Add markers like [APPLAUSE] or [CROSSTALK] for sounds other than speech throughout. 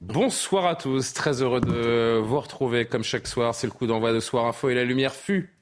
Bonsoir à tous, très heureux de vous retrouver comme chaque soir. C'est le coup d'envoi de Soir Info et la lumière fut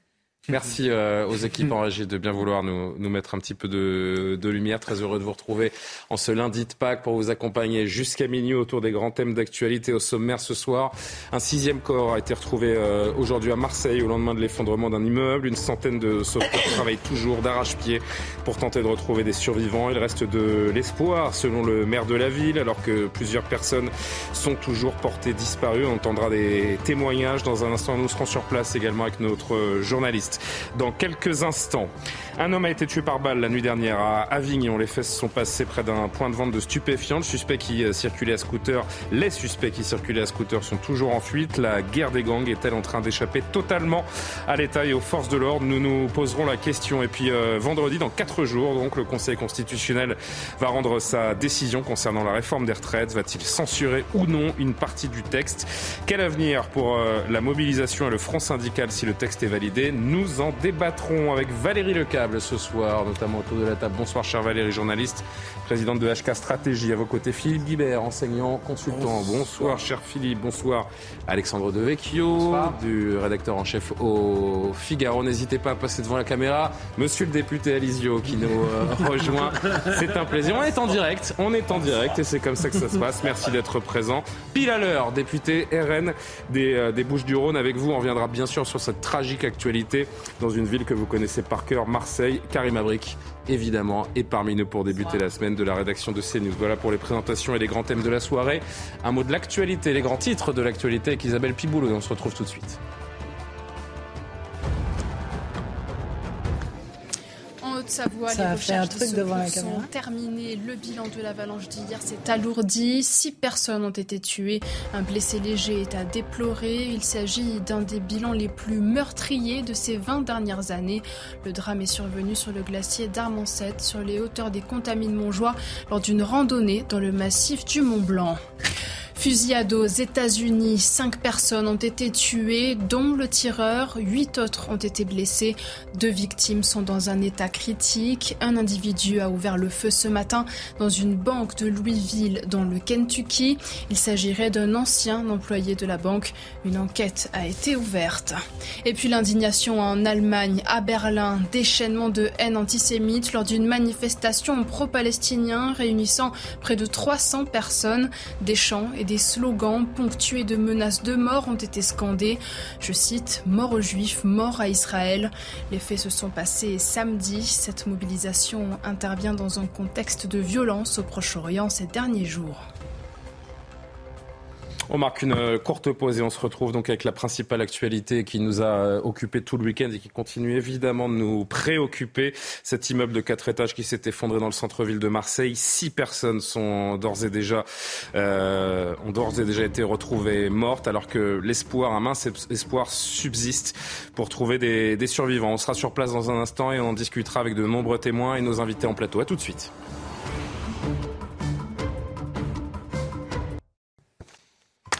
Merci euh, aux équipes en de bien vouloir nous, nous mettre un petit peu de, de, lumière. Très heureux de vous retrouver en ce lundi de Pâques pour vous accompagner jusqu'à minuit autour des grands thèmes d'actualité au sommaire ce soir. Un sixième corps a été retrouvé euh, aujourd'hui à Marseille au lendemain de l'effondrement d'un immeuble. Une centaine de sauveteurs [COUGHS] travaillent toujours d'arrache-pied pour tenter de retrouver des survivants. Il reste de l'espoir selon le maire de la ville alors que plusieurs personnes sont toujours portées disparues. On entendra des témoignages dans un instant. Nous serons sur place également avec notre journaliste dans quelques instants. Un homme a été tué par balle la nuit dernière à Avignon. Les fesses sont passées près d'un point de vente de stupéfiants. Le suspect qui euh, circulait à scooter, les suspects qui circulaient à scooter sont toujours en fuite. La guerre des gangs est-elle en train d'échapper totalement à l'État et aux forces de l'ordre? Nous nous poserons la question. Et puis euh, vendredi, dans quatre jours, donc le Conseil constitutionnel va rendre sa décision concernant la réforme des retraites. Va-t-il censurer ou non une partie du texte? Quel avenir pour euh, la mobilisation et le front syndical si le texte est validé? En débattrons avec Valérie Lecable ce soir, notamment autour de la table. Bonsoir, chère Valérie, journaliste, présidente de HK Stratégie. À vos côtés, Philippe Guibert, enseignant, consultant. Bonsoir, cher Philippe. Bonsoir, Alexandre Devecchio, du rédacteur en chef au Figaro. N'hésitez pas à passer devant la caméra. Monsieur le député Alizio qui nous euh, [LAUGHS] rejoint. C'est un plaisir. On est en direct. On est en direct et c'est comme ça que ça se passe. Merci d'être présent. Pile à l'heure, député RN des, euh, des Bouches-du-Rhône. Avec vous, on reviendra bien sûr sur cette tragique actualité dans une ville que vous connaissez par cœur, Marseille. Karim Abrik, évidemment, est parmi nous pour débuter la semaine de la rédaction de CNews. Voilà pour les présentations et les grands thèmes de la soirée. Un mot de l'actualité, les grands titres de l'actualité avec Isabelle Piboulot. On se retrouve tout de suite. Haute-Savoie, les recherches sont terminées. Le bilan de l'avalanche d'hier s'est alourdi. Six personnes ont été tuées. Un blessé léger est à déplorer. Il s'agit d'un des bilans les plus meurtriers de ces 20 dernières années. Le drame est survenu sur le glacier d'Armancet, sur les hauteurs des Contamines Montjoie, lors d'une randonnée dans le massif du Mont Blanc. Fusillade aux États-Unis, cinq personnes ont été tuées, dont le tireur. Huit autres ont été blessés. Deux victimes sont dans un état critique. Un individu a ouvert le feu ce matin dans une banque de Louisville, dans le Kentucky. Il s'agirait d'un ancien employé de la banque. Une enquête a été ouverte. Et puis l'indignation en Allemagne, à Berlin, déchaînement de haine antisémite lors d'une manifestation pro-palestinien réunissant près de 300 personnes. Des chants et des slogans ponctués de menaces de mort ont été scandés. Je cite Mort aux Juifs, mort à Israël. Les faits se sont passés samedi. Cette mobilisation intervient dans un contexte de violence au Proche-Orient ces derniers jours. On marque une euh, courte pause et on se retrouve donc avec la principale actualité qui nous a euh, occupé tout le week-end et qui continue évidemment de nous préoccuper. Cet immeuble de quatre étages qui s'est effondré dans le centre-ville de Marseille. Six personnes sont d'ores et déjà euh, ont d'ores et déjà été retrouvées mortes, alors que l'espoir, un mince espoir subsiste pour trouver des, des survivants. On sera sur place dans un instant et on en discutera avec de nombreux témoins et nos invités en plateau. À tout de suite.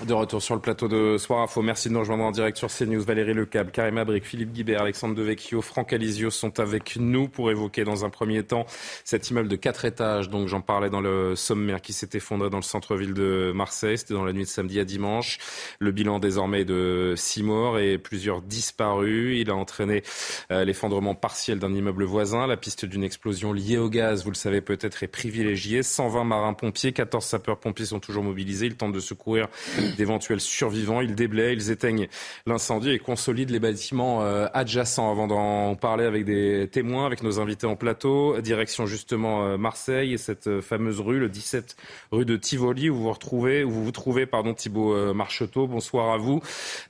De retour sur le plateau de Soir Info. Merci de nous rejoindre en direct sur CNews. Valérie Lecable, Karim Abric, Philippe Guibert, Alexandre Devecchio, Franck Alizio sont avec nous pour évoquer dans un premier temps cet immeuble de quatre étages. Donc j'en parlais dans le sommaire qui s'est effondré dans le centre-ville de Marseille. C'était dans la nuit de samedi à dimanche. Le bilan désormais de six morts et plusieurs disparus. Il a entraîné euh, l'effondrement partiel d'un immeuble voisin. La piste d'une explosion liée au gaz, vous le savez peut-être, est privilégiée. 120 marins-pompiers, 14 sapeurs-pompiers sont toujours mobilisés. Ils tentent de secourir d'éventuels survivants. Ils déblaient, ils éteignent l'incendie et consolident les bâtiments adjacents. Avant d'en parler avec des témoins, avec nos invités en plateau, direction justement Marseille et cette fameuse rue, le 17 rue de Tivoli, où vous vous retrouvez, où vous vous trouvez, pardon, Thibault Marcheteau. Bonsoir à vous.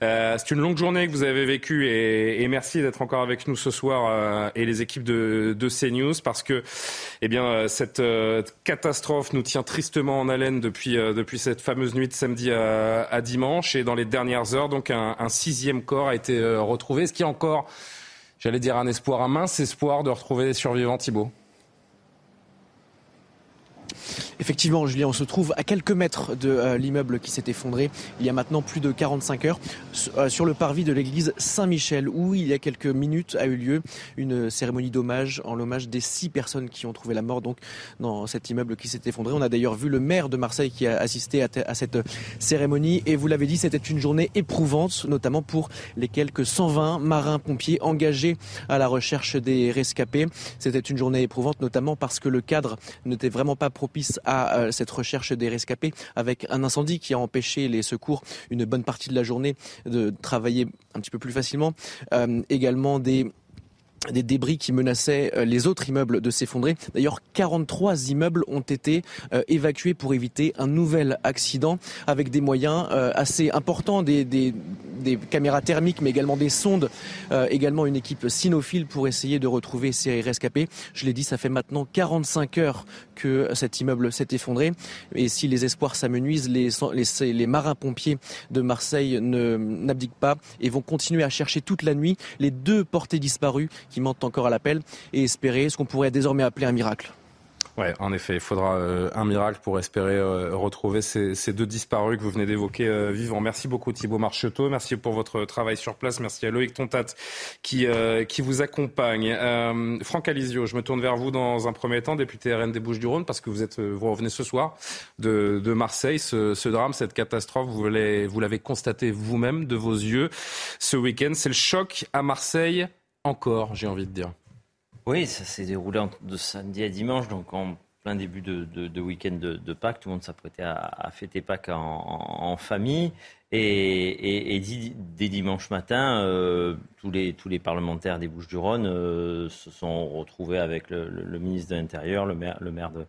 C'est une longue journée que vous avez vécue et, merci d'être encore avec nous ce soir et les équipes de, de CNews parce que, eh bien, cette catastrophe nous tient tristement en haleine depuis, euh, depuis cette fameuse nuit de samedi à, dimanche. Et dans les dernières heures, donc un, sixième corps a été euh, retrouvé. Ce qui est encore, j'allais dire, un espoir, un mince espoir de retrouver les survivants, Thibault Effectivement, Julien, on se trouve à quelques mètres de euh, l'immeuble qui s'est effondré il y a maintenant plus de 45 heures euh, sur le parvis de l'église Saint-Michel où il y a quelques minutes a eu lieu une cérémonie d'hommage en l'hommage des six personnes qui ont trouvé la mort donc dans cet immeuble qui s'est effondré. On a d'ailleurs vu le maire de Marseille qui a assisté à, cette cérémonie et vous l'avez dit, c'était une journée éprouvante, notamment pour les quelques 120 marins-pompiers engagés à la recherche des rescapés. C'était une journée éprouvante, notamment parce que le cadre n'était vraiment pas propice à euh, cette recherche des rescapés avec un incendie qui a empêché les secours une bonne partie de la journée de travailler un petit peu plus facilement. Euh, également des des débris qui menaçaient euh, les autres immeubles de s'effondrer. D'ailleurs, 43 immeubles ont été euh, évacués pour éviter un nouvel accident avec des moyens euh, assez importants, des, des, des, caméras thermiques, mais également des sondes, également une équipe cynophile pour essayer de retrouver ces rescapés. Je l'ai dit, ça fait maintenant 45 heures que cet immeuble s'est effondré. Et si les espoirs s'amenuisent, les, les, marins-pompiers de Marseille n'abdiquent pas et vont continuer à chercher toute la nuit les deux portés disparus qui mentent encore à l'appel et espérer ce qu'on pourrait désormais appeler un miracle. Ouais, en effet, il faudra euh, un miracle pour espérer euh, retrouver ces, deux disparus que vous venez d'évoquer euh, vivants. Merci beaucoup Thibault Marcheteau, merci pour votre travail sur place, merci à Loïc Tontat qui, qui vous accompagne. Franck Alizio, je me tourne vers vous dans un premier temps, député RN des Bouches-du-Rhône, parce que vous, êtes, vous revenez ce soir de, de Marseille. Ce, drame, cette catastrophe, vous l'avez, vous l'avez constaté vous-même de vos yeux ce week-end. C'est le choc à Marseille encore, j'ai envie de dire. Oui, ça s'est déroulé de samedi à dimanche, donc en plein début de, week-end de, Pâques. Tout le monde s'apprêtait à, fêter Pâques en, famille. Et, dès dimanche matin, euh, tous, les, tous les parlementaires des Bouches-du-Rhône euh, se sont retrouvés avec le, ministre de l'Intérieur, le maire, le maire de,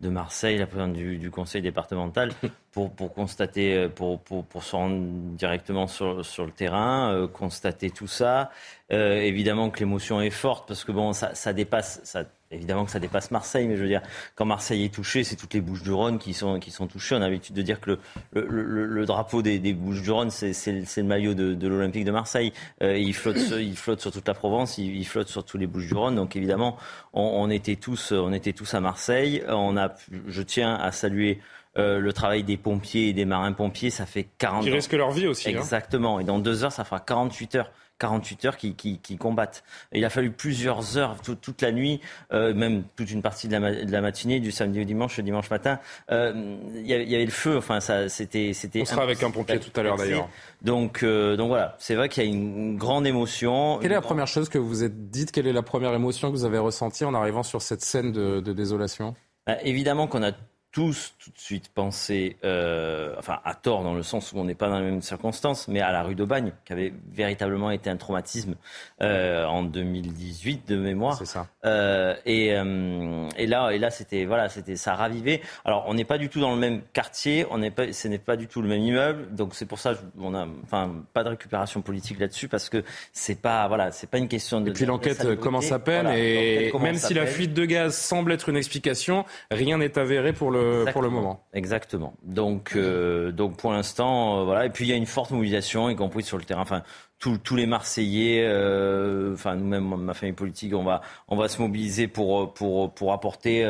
de Marseille, la présidente du, conseil départemental, [LAUGHS] pour, pour constater, pour, pour, pour, se rendre directement sur, sur le terrain, euh, constater tout ça. Euh, évidemment que l'émotion est forte parce que bon, ça, ça dépasse, ça, évidemment que ça dépasse Marseille, mais je veux dire, quand Marseille est touché, c'est toutes les Bouches du Rhône qui sont, qui sont touchées. On a l'habitude de dire que le, le, le, drapeau des, des, Bouches du Rhône, c'est le maillot de, de l'Olympique de Marseille. Euh, il, flotte, il flotte sur toute la Provence, il, il flotte sur tous les Bouches du Rhône. Donc évidemment, on, on, était tous, on était tous à Marseille. On a, je tiens à saluer euh, le travail des pompiers et des marins-pompiers, ça fait 40 Qui risquent leur vie aussi. Hein. Exactement. Et dans deux heures, ça fera 48 heures. 48 heures qui, qui, qui combattent. il a fallu plusieurs heures, toute la nuit, euh, même toute une partie de la, de la, matinée, du samedi au dimanche, le dimanche matin. Euh, il y, avait le feu. Enfin, ça, c'était, c'était. On sera avec un pompier tout à l'heure d'ailleurs. Donc, euh, donc voilà, c'est vrai qu'il y a une grande émotion. Quelle est la première chose que vous vous êtes dite? Quelle est la première émotion que vous avez ressentie en arrivant sur cette scène de, de désolation? Bah, Évidemment qu'on a tous tout de suite pensé, euh, enfin à tort dans le sens où on n'est pas dans les mêmes circonstances, mais à la rue d'Aubagne, qui avait véritablement été un traumatisme euh, en 2018 de mémoire. C'est ça. Euh, et, et, là, et là, c'était voilà, c'était ça ravivé. Alors, on n'est pas du tout dans le même quartier, on n'est pas, ce n'est pas du tout le même immeuble, donc c'est pour ça on a, enfin, pas de récupération politique là-dessus parce que c'est pas, voilà, c'est pas une question de. Et puis l'enquête commence à peine et même si la fuite de gaz semble être une explication, rien n'est avéré pour le pour le moment. Exactement. Donc, euh, donc pour l'instant, euh, voilà. Et puis il y a une forte mobilisation, y compris sur le terrain. Enfin, tous, les Marseillais, euh, enfin nous-mêmes, ma famille politique, on va, on va se mobiliser pour, pour, pour apporter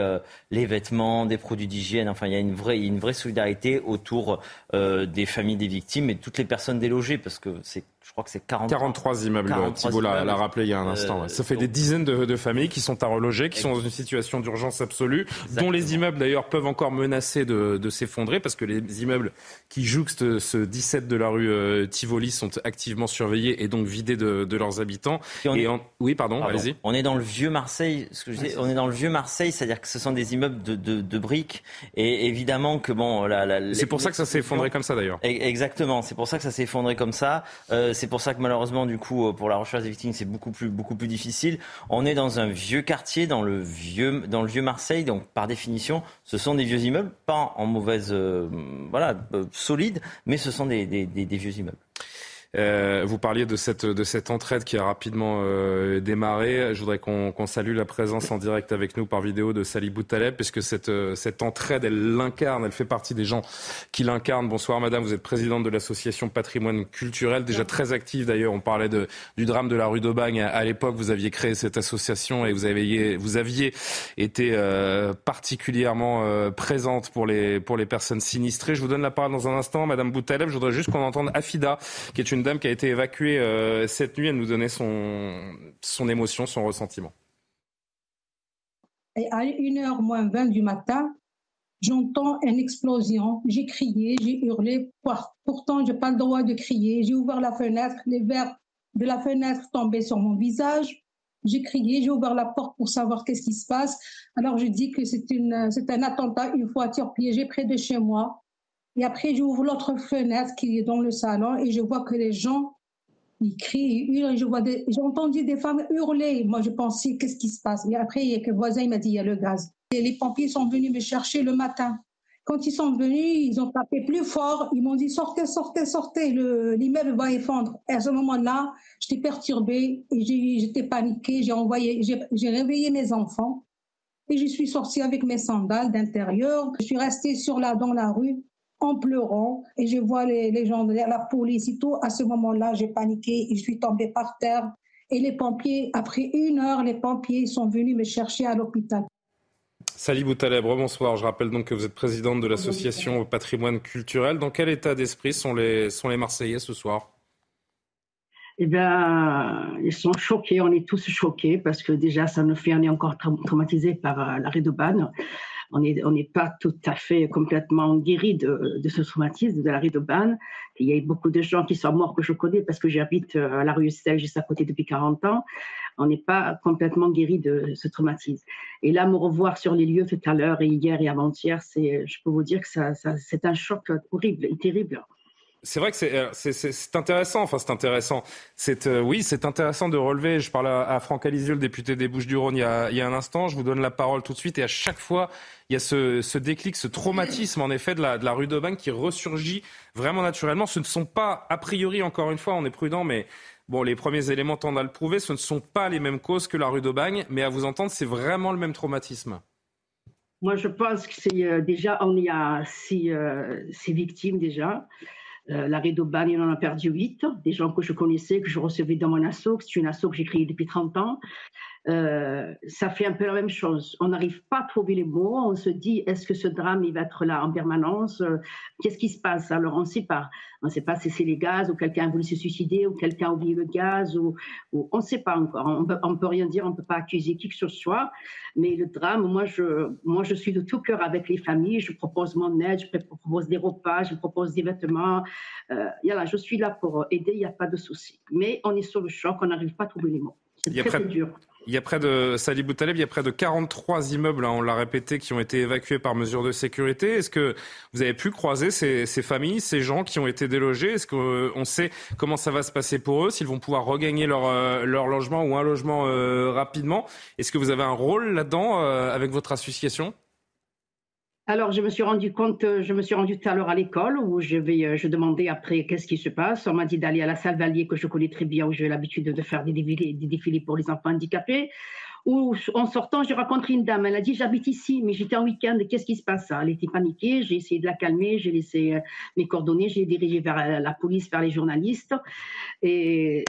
les vêtements, des produits d'hygiène. Enfin, il y a une vraie, une vraie solidarité autour des familles des victimes et toutes les personnes délogées, parce que c'est crois que c'est 43 immeubles. Thibault l'a rappelé il y a un instant. Euh, ça fait des dizaines de, familles qui sont à reloger, qui sont dans une situation d'urgence absolue, dont les immeubles d'ailleurs peuvent encore menacer de, s'effondrer parce que les immeubles qui jouxtent ce 17 de la rue euh, Tivoli sont activement surveillés et donc vidés de, leurs habitants. Et Oui, pardon, allez-y. On est dans le vieux Marseille, ce que je dis, on est dans le vieux Marseille, c'est-à-dire que ce sont des immeubles de, briques et évidemment que bon, c'est pour ça que ça s'est effondré comme ça d'ailleurs. Exactement, c'est pour ça que ça s'est effondré comme ça. Euh, c'est pour ça que malheureusement, du coup, pour la recherche des victimes, c'est beaucoup plus beaucoup plus difficile. On est dans un vieux quartier, dans le vieux dans le vieux Marseille, donc par définition, ce sont des vieux immeubles, pas en mauvaise euh, voilà euh, solide, mais ce sont des vieux immeubles. Euh, vous parliez de cette, de cette entraide qui a rapidement euh, démarré. Je voudrais qu'on salue la présence en direct avec nous par vidéo de Sali Boutaleb, puisque cette, euh, cette entraide, elle l'incarne, elle fait partie des gens qui l'incarnent. Bonsoir madame, vous êtes présidente de l'association Patrimoine Culturel, déjà très active d'ailleurs. On parlait de, du drame de la rue d'Aubagne. À, l'époque, vous aviez créé cette association et vous aviez, vous aviez été euh, particulièrement présente pour les, pour les personnes sinistrées. Je vous donne la parole dans un instant. Madame Boutaleb, je voudrais juste qu'on entende Afida, qui est une dame qui a été évacuée euh, cette nuit. Elle nous donnait son, son émotion, son ressentiment. À 1h moins 20 du matin, j'entends une explosion. J'ai crié, j'ai hurlé. Pourtant, je n'ai pas le droit de crier. J'ai ouvert la fenêtre. Les verres de la fenêtre tombaient sur mon visage. J'ai crié, j'ai ouvert la porte pour savoir qu'est-ce qui se passe. Alors je dis que c'est un attentat, une voiture piégée près de chez moi. Et après, j'ouvre l'autre fenêtre qui est dans le salon et je vois que les gens, ils crient, hurlent. Vois j'ai entendu des femmes hurler. Moi, je pensais, qu'est-ce qui se passe? Et après, il y a que le voisin, il m'a dit, il y a le gaz. Et les pompiers sont venus me chercher le matin. Quand ils sont venus, ils ont tapé plus fort. Ils m'ont dit, sortez, sortez, sortez, l'immeuble va effondre. Et à ce moment-là, j'étais perturbée j'étais paniquée. J'ai envoyé, j'ai réveillé mes enfants. Et je suis sortie avec mes sandales d'intérieur. Je suis restée sur là, dans la rue en pleurant et je vois les, gens, la police et tout. À ce moment-là, j'ai paniqué et je suis tombée par terre. Et les pompiers, après une heure, les pompiers sont venus me chercher à l'hôpital. Salut Boutaleb, bonsoir. Je rappelle donc que vous êtes présidente de l'association Patrimoine culturel. Dans quel état d'esprit sont les, sont les Marseillais ce soir? Eh bien, ils sont choqués, on est tous choqués parce que déjà, ça nous fait, on est encore traumatisés par euh, l'arrêt de Banne on n'est pas tout à fait complètement guéri de, ce traumatisme de la d'Aubagne. Il y a beaucoup de gens qui sont morts que je connais parce que j'habite euh, à la rue Estelle, juste à côté depuis 40 ans. On n'est pas complètement guéri de ce traumatisme. Et là, me revoir sur les lieux tout à l'heure et hier et avant-hier, je peux vous dire que c'est un choc horrible et terrible. C'est vrai que c'est euh, intéressant. Enfin, c'est intéressant. C'est euh, oui, c'est intéressant de relever. Je parle à, Franck Alizio, le député des Bouches-du-Rhône, il, y a un instant. Je vous donne la parole tout de suite. Et à chaque fois, il y a ce, déclic, ce traumatisme, en effet, de la, rue d'Aubagne qui ressurgit vraiment naturellement. Ce ne sont pas, a priori, encore une fois, on est prudent, mais bon, les premiers éléments tendent à le prouver. Ce ne sont pas les mêmes causes que la rue d'Aubagne, mais à vous entendre, c'est vraiment le même traumatisme. Moi, je pense que c'est euh, déjà, on y a six, victimes déjà. Euh, la il en a perdu huit, des gens que je connaissais, que je recevais dans mon assaut, c'est une assaut que j'ai créée depuis 30 ans. Euh, ça fait un peu la même chose. On n'arrive pas à trouver les mots. On se dit, est-ce que ce drame, il va être là en permanence? Euh, Qu'est-ce qui se passe? Alors, on ne sait pas. On ne sait pas si c'est les gaz, ou quelqu'un a voulu se suicider, ou quelqu'un a oublié le gaz, ou, on ne sait pas encore. On ne peut rien dire, on ne peut pas accuser qui que ce soit. Mais le drame, moi je, moi, je suis de tout cœur avec les familles. Je propose mon aide, je propose des repas, je propose des vêtements. Euh, je suis là pour aider, il n'y a pas de souci. Mais on est sur le choc, on n'arrive pas à trouver les mots. C'est très, très dur. Il y a près de Sali Boutaleb, il y a près de 43 immeubles, hein, on l'a répété, qui ont été évacués par mesure de sécurité. Est-ce que vous avez pu croiser ces, familles, ces gens qui ont été délogés? Est-ce qu'on sait comment ça va se passer pour eux, s'ils vont pouvoir regagner leur, euh, leur logement ou un logement euh, rapidement? Est-ce que vous avez un rôle là-dedans euh, avec votre association? Alors, je me suis rendu compte, euh, je me suis rendu tout à l'heure à l'école où je vais, euh, je demandais après qu'est-ce qui se passe. On m'a dit d'aller à la salle Valier que je connais très bien où j'ai l'habitude de faire des défilés, des défilés pour les enfants handicapés. Où, en sortant, j'ai rencontré une dame. Elle a dit J'habite ici, mais j'étais en week-end, qu'est-ce qui se passe? Elle était paniquée. J'ai essayé de la calmer, j'ai laissé euh, mes coordonnées, j'ai dirigé vers la police, vers les journalistes. Et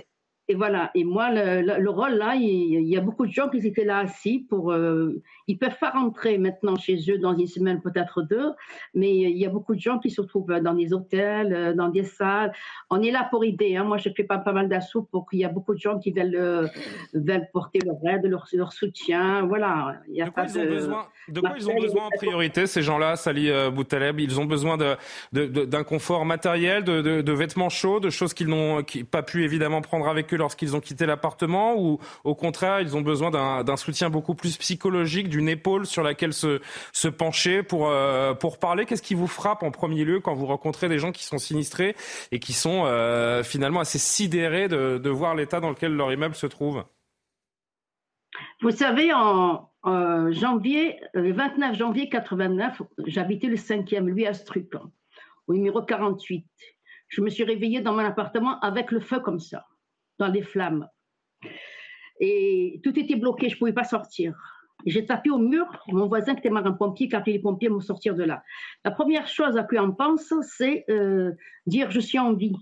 et voilà. Et moi, le, rôle là, il, y a beaucoup de gens qui étaient là assis pour. Euh, ils peuvent pas rentrer maintenant chez eux dans une semaine, peut-être deux, mais il y a beaucoup de gens qui se retrouvent dans des hôtels, euh, dans des salles. On est là pour aider. Hein. Moi, je fais pas, pas mal d'assauts pour qu'il y a beaucoup de gens qui veulent, euh, veulent porter leur aide, leur, leur soutien. Voilà. Il y a de quoi, ils, ont besoin, de quoi ils ont besoin en priorité, ces gens-là, Sali Boutaleb Ils ont besoin d'un de, confort matériel, de, vêtements chauds, de choses qu'ils n'ont pas pu évidemment prendre avec eux lorsqu'ils ont quitté l'appartement ou au contraire, ils ont besoin d'un soutien beaucoup plus psychologique, d'une épaule sur laquelle se, pencher pour, euh, pour parler? Qu'est-ce qui vous frappe en premier lieu quand vous rencontrez des gens qui sont sinistrés et qui sont euh, finalement assez sidérés de, voir l'état dans lequel leur immeuble se trouve? Vous savez, en, janvier, le 29 janvier 89, j'habitais le 5e, lui à Struc, au numéro 48. Je me suis réveillée dans mon appartement avec le feu comme ça dans les flammes. Et tout était bloqué, je ne pouvais pas sortir. J'ai tapé au mur, mon voisin qui était marin-pompier, qui a appelé les pompiers pour sortir de là. La première chose à quoi on pense, c'est euh, dire je suis en vie.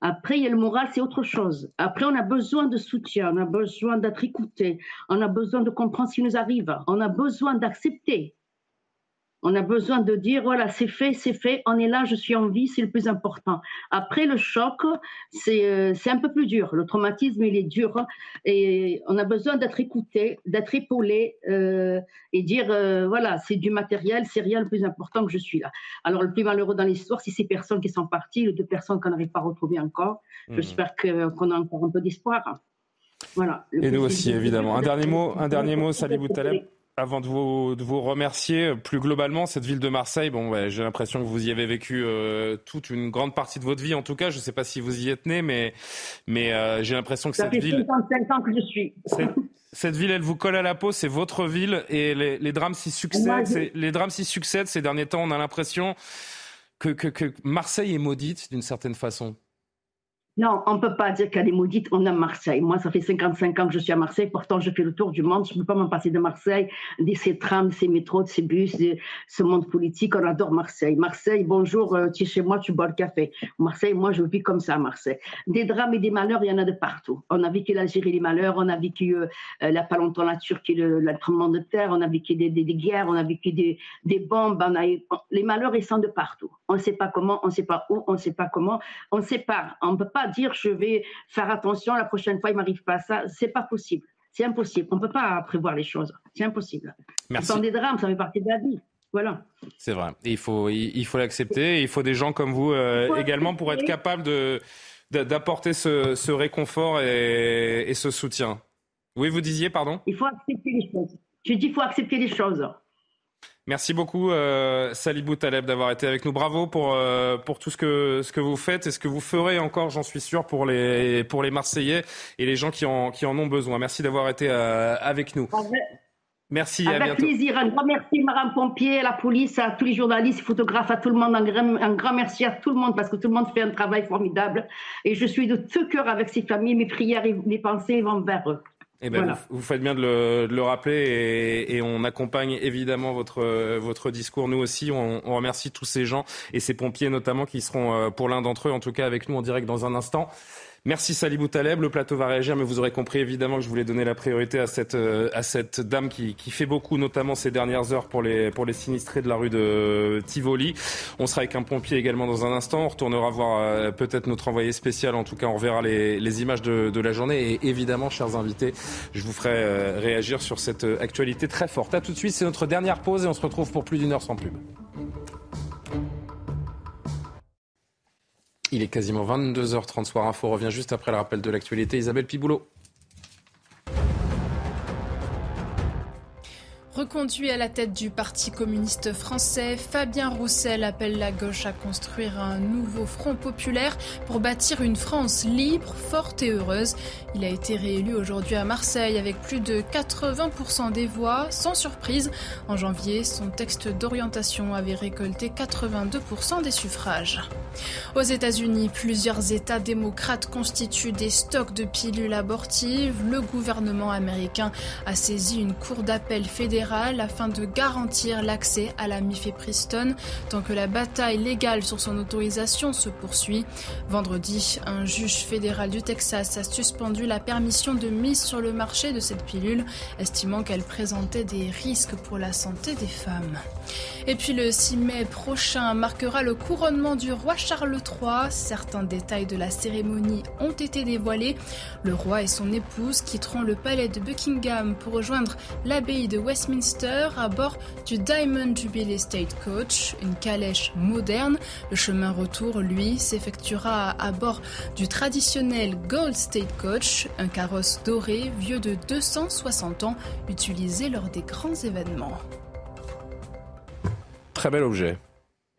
Après, il y a le moral, c'est autre chose. Après, on a besoin de soutien, on a besoin d'être écouté, on a besoin de comprendre ce qui nous arrive, on a besoin d'accepter on a besoin de dire, voilà, c'est fait, c'est fait, on est là, je suis en vie, c'est le plus important. Après, le choc, c'est euh, un peu plus dur. Le traumatisme, il est dur. Et on a besoin d'être écouté, d'être épaulé euh, et dire, euh, voilà, c'est du matériel, c'est rien le plus important que je suis là. Alors, le plus malheureux dans l'histoire, c'est ces personnes qui sont parties, les deux personnes qu'on n'arrive pas à retrouver encore. Mmh. J'espère qu'on a encore un peu d'espoir. Voilà. Et nous aussi, évidemment. Un dernier mot, un dernier mot, Salih Boutaleb avant de vous, de vous, remercier, plus globalement, cette ville de Marseille, bon, ouais, j'ai l'impression que vous y avez vécu euh, toute une grande partie de votre vie, en tout cas. Je ne sais pas si vous y êtes né, mais, mais euh, j'ai l'impression que Ça cette fait ville. 55 ans que je suis. Cette, ville, elle vous colle à la peau, c'est votre ville, et les, les drames s'y succèdent. Les drames s'y succèdent ces derniers temps. On a l'impression que, que, que Marseille est maudite d'une certaine façon. Non, on ne peut pas dire qu'elle est maudite, on aime Marseille. Moi, ça fait 55 ans que je suis à Marseille, pourtant je fais le tour du monde, je ne peux pas m'en passer de Marseille, de ces trams, de ces métros, de ces bus, de ce monde politique, on adore Marseille. Marseille, bonjour, euh, tu es chez moi, tu bois le café. Marseille, moi, je vis comme ça à Marseille. Des drames et des malheurs, il y en a de partout. On a vécu l'Algérie, les malheurs, on a vécu, euh, euh la pas longtemps, la Turquie, le, le tremblement de terre, on a vécu des, des, guerres, on a vécu des, des bombes, les malheurs, ils sont de partout. On ne sait pas comment, on ne sait pas où, on ne sait pas comment, on ne sait. On ne peut pas dire je vais faire attention, la prochaine fois il m'arrive pas ça. C'est pas possible. C'est impossible. On peut pas prévoir les choses. C'est impossible. Merci. Ce des drames, ça fait partie de la vie. Voilà. C'est vrai. il faut il faut l'accepter. Il faut des gens comme vous euh, également pour être capable de d'apporter ce, réconfort et, et, ce soutien. Oui, vous disiez, pardon? Il faut accepter les choses. Je dis, il faut accepter les choses. Merci beaucoup, euh, Salibou Taleb, d'avoir été avec nous. Bravo pour, euh, pour tout ce que, ce que vous faites et ce que vous ferez encore, j'en suis sûr, pour les, pour les Marseillais et les gens qui en, qui en ont besoin. Merci d'avoir été euh, avec nous. Merci, Avec plaisir. Un grand merci, Madame Pompier, à la police, à tous les journalistes, photographes, à tout le monde. Un grand, un grand, merci à tout le monde parce que tout le monde fait un travail formidable. Et je suis de tout cœur avec ces familles. Mes prières et mes pensées vont vers eux. Eh ben, vous, faites bien de le, rappeler et, on accompagne évidemment votre, votre discours. Nous aussi, on, on, remercie tous ces gens et ces pompiers notamment qui seront, euh, pour l'un d'entre eux, en tout cas avec nous en direct dans un instant. Merci Salibou Taleb. Le plateau va réagir, mais vous aurez compris évidemment que je voulais donner la priorité à cette, euh, dame qui, fait beaucoup, notamment ces dernières heures pour les, sinistrés de la rue de Tivoli. On sera avec un pompier également dans un instant. On retournera voir euh, peut-être notre envoyé spécial. En tout cas, on verra les, images de, de, la journée. Et évidemment, chers invités, je vous ferai euh, réagir sur cette actualité très forte. À tout de suite, c'est notre dernière pause et on se retrouve pour plus d'une heure sans pub. Il est quasiment 22h30 soir info revient juste après le rappel de l'actualité. Isabelle Piboulot. Reconduit à la tête du Parti communiste français, Fabien Roussel appelle la gauche à construire un nouveau front populaire pour bâtir une France libre, forte et heureuse. Il a été réélu aujourd'hui à Marseille avec plus de 80% des voix, sans surprise. En janvier, son texte d'orientation avait récolté 82% des suffrages. Aux États-Unis, plusieurs États démocrates constituent des stocks de pilules abortives. Le gouvernement américain a saisi une cour d'appel fédérale fédéral afin de garantir l'accès à la mifépriston tant que la bataille légale sur son autorisation se poursuit. Vendredi, un juge fédéral du Texas a suspendu la permission de mise sur le marché de cette pilule, estimant qu'elle présentait des risques pour la santé des femmes. Et puis le 6 mai prochain marquera le couronnement du roi III. Certains détails de la cérémonie ont été dévoilés. Le roi et son épouse quitteront le palais de Buckingham pour rejoindre l'abbaye de Westminster à bord du Diamond Jubilee State Coach, une calèche moderne. Le chemin retour, lui, s'effectuera à bord du traditionnel Gold State Coach, un carrosse doré vieux de 260 ans utilisé lors des grands événements. Très bel objet.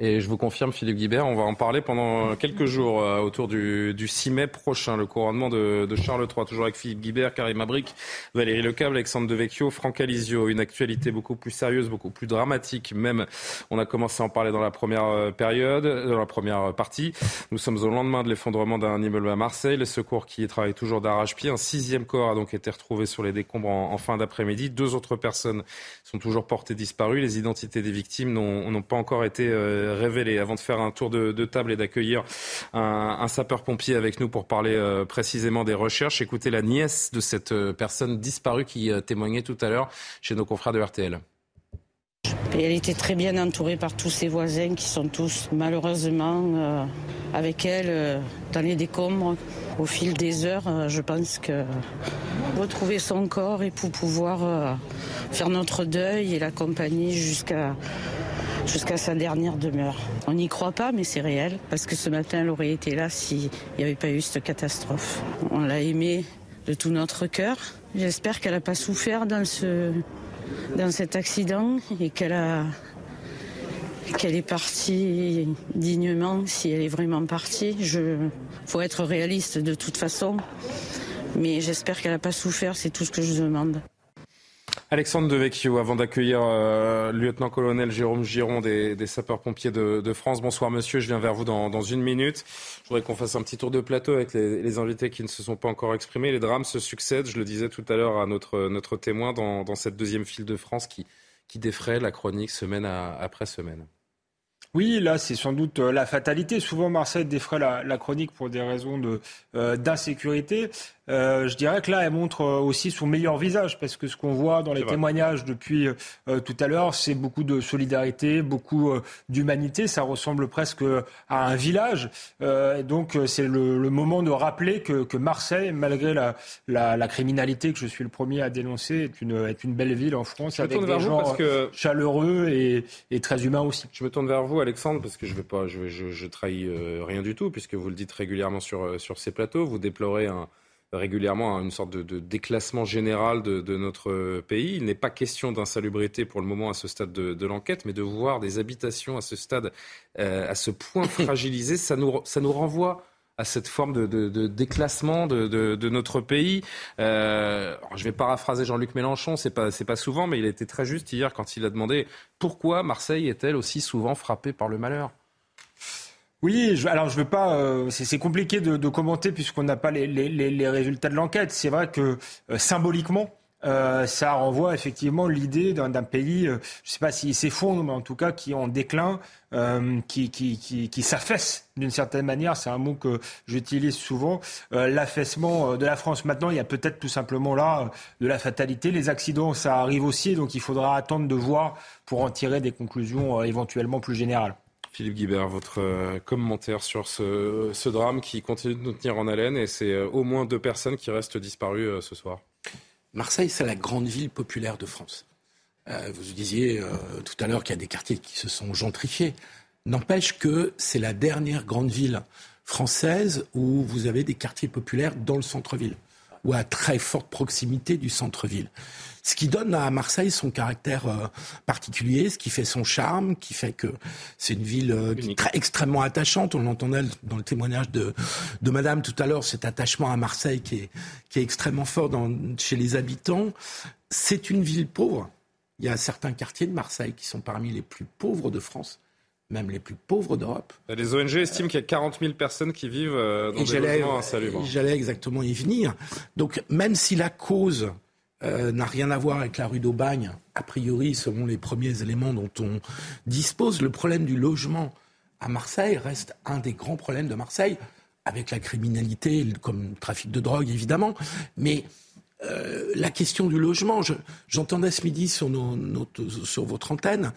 Et je vous confirme, Philippe Guibert, on va en parler pendant quelques jours euh, autour du, du, 6 mai prochain, le couronnement de, de, Charles III. Toujours avec Philippe Guibert, Karim Abric, Valérie Lecable, Alexandre Devecchio, Franck Alizio. Une actualité beaucoup plus sérieuse, beaucoup plus dramatique même. On a commencé à en parler dans la première euh, période, dans la première partie. Nous sommes au lendemain de l'effondrement d'un immeuble à Marseille. Les secours qui y travaillent toujours d'arrache-pied. Un sixième corps a donc été retrouvé sur les décombres en, en fin d'après-midi. Deux autres personnes sont toujours portées disparues. Les identités des victimes n'ont pas encore été euh, révélées. Avant de faire un tour de, table et d'accueillir un, un sapeur-pompier avec nous pour parler euh, précisément des recherches, écoutez la nièce de cette euh, personne disparue qui euh, témoignait tout à l'heure chez nos confrères de RTL. Et elle était très bien entourée par tous ses voisins qui sont tous malheureusement euh, avec elle euh, dans les décombres. Au fil des heures, euh, je pense que retrouver son corps et pour pouvoir faire notre deuil et l'accompagner jusqu'à jusqu'à sa dernière demeure. On n'y croit pas, mais c'est réel, parce que ce matin, elle aurait été là s'il n'y avait pas eu cette catastrophe. On l'a aimée de tout notre cœur. J'espère qu'elle n'a pas souffert dans ce, dans cet accident et qu'elle a qu'elle est partie dignement si elle est vraiment partie. Je faut être réaliste de toute façon, mais j'espère qu'elle n'a pas souffert, c'est tout ce que je demande. Alexandre Devecchio, avant d'accueillir euh, lieutenant-colonel Jérôme Giron des, des sapeurs-pompiers de, de, France. Bonsoir monsieur, je viens vers vous dans, dans une minute. Je voudrais qu'on fasse un petit tour de plateau avec les, les, invités qui ne se sont pas encore exprimés. Les drames se succèdent, je le disais tout à l'heure à notre, notre témoin dans, dans cette deuxième file de France qui, qui défraie la chronique semaine après semaine. Oui, là, c'est sans doute la fatalité. Souvent, Marseille défraie la, la chronique pour des raisons de, euh, d'insécurité. Euh, je dirais que là, elle montre aussi son meilleur visage, parce que ce qu'on voit dans les témoignages depuis euh, tout à l'heure, c'est beaucoup de solidarité, beaucoup euh, d'humanité. Ça ressemble presque à un village. Euh, donc, c'est le, le, moment de rappeler que, que Marseille, malgré la, la, la, criminalité que je suis le premier à dénoncer, est une, est une belle ville en France, je avec des gens que... chaleureux et, et, très humains aussi. Je me tourne vers vous, Alexandre, parce que je ne pas, je, je, je trahis rien du tout, puisque vous le dites régulièrement sur, sur ces plateaux. Vous déplorez un régulièrement une sorte de, de déclassement général de, de, notre pays. Il n'est pas question d'insalubrité pour le moment à ce stade de, de l'enquête, mais de voir des habitations à ce stade, euh, à ce point [COUGHS] fragilisées, ça nous, ça nous renvoie à cette forme de, de, de déclassement de, de, notre pays. Euh, je vais paraphraser Jean-Luc Mélenchon, c'est pas c'est pas souvent, mais il a été très juste hier quand il a demandé pourquoi Marseille est-elle aussi souvent frappée par le malheur. Oui, je, alors je veux pas. Euh, c'est compliqué de, de commenter puisqu'on n'a pas les, les, les, résultats de l'enquête. C'est vrai que euh, symboliquement, euh, ça renvoie effectivement l'idée d'un pays, euh, je ne sais pas s'il s'effondre, mais en tout cas qui est en déclin, euh, qui, qui, qui, qui s'affaisse d'une certaine manière. C'est un mot que j'utilise souvent. L'affaissement de la France. Maintenant, il y a peut-être tout simplement là de la fatalité. Les accidents, ça arrive aussi, donc il faudra attendre de voir pour en tirer des conclusions éventuellement plus générales. Philippe Guibert, votre euh, commentaire sur ce, drame qui continue de nous tenir en haleine et c'est euh, au moins deux personnes qui restent disparues euh, ce soir. Marseille, c'est la grande ville populaire de France. Vous disiez tout à l'heure qu'il y a des quartiers qui se sont gentrifiés. N'empêche que c'est la dernière grande ville française où vous avez des quartiers populaires dans le centre-ville ou à très forte proximité du centre-ville. Ce qui donne à Marseille son caractère euh, particulier, ce qui fait son charme, qui fait que c'est une ville euh, qui est très, extrêmement attachante. On l'entendait dans le témoignage de, de Madame tout à l'heure, cet attachement à Marseille qui est, qui est extrêmement fort dans, chez les habitants. C'est une ville pauvre. Il y a certains quartiers de Marseille qui sont parmi les plus pauvres de France même les plus pauvres d'Europe. Les ONG estiment qu'il y a 40 000 personnes qui vivent euh, dans des logements insalubres. J'allais exactement y venir. Donc même si la cause euh, n'a rien à voir avec la rue d'Aubagne, a priori, selon les premiers éléments dont on dispose. Le problème du logement à Marseille reste un des grands problèmes de Marseille, avec la criminalité, comme le trafic de drogue évidemment. Mais euh, la question du logement, j'entendais ce midi sur, sur votre antenne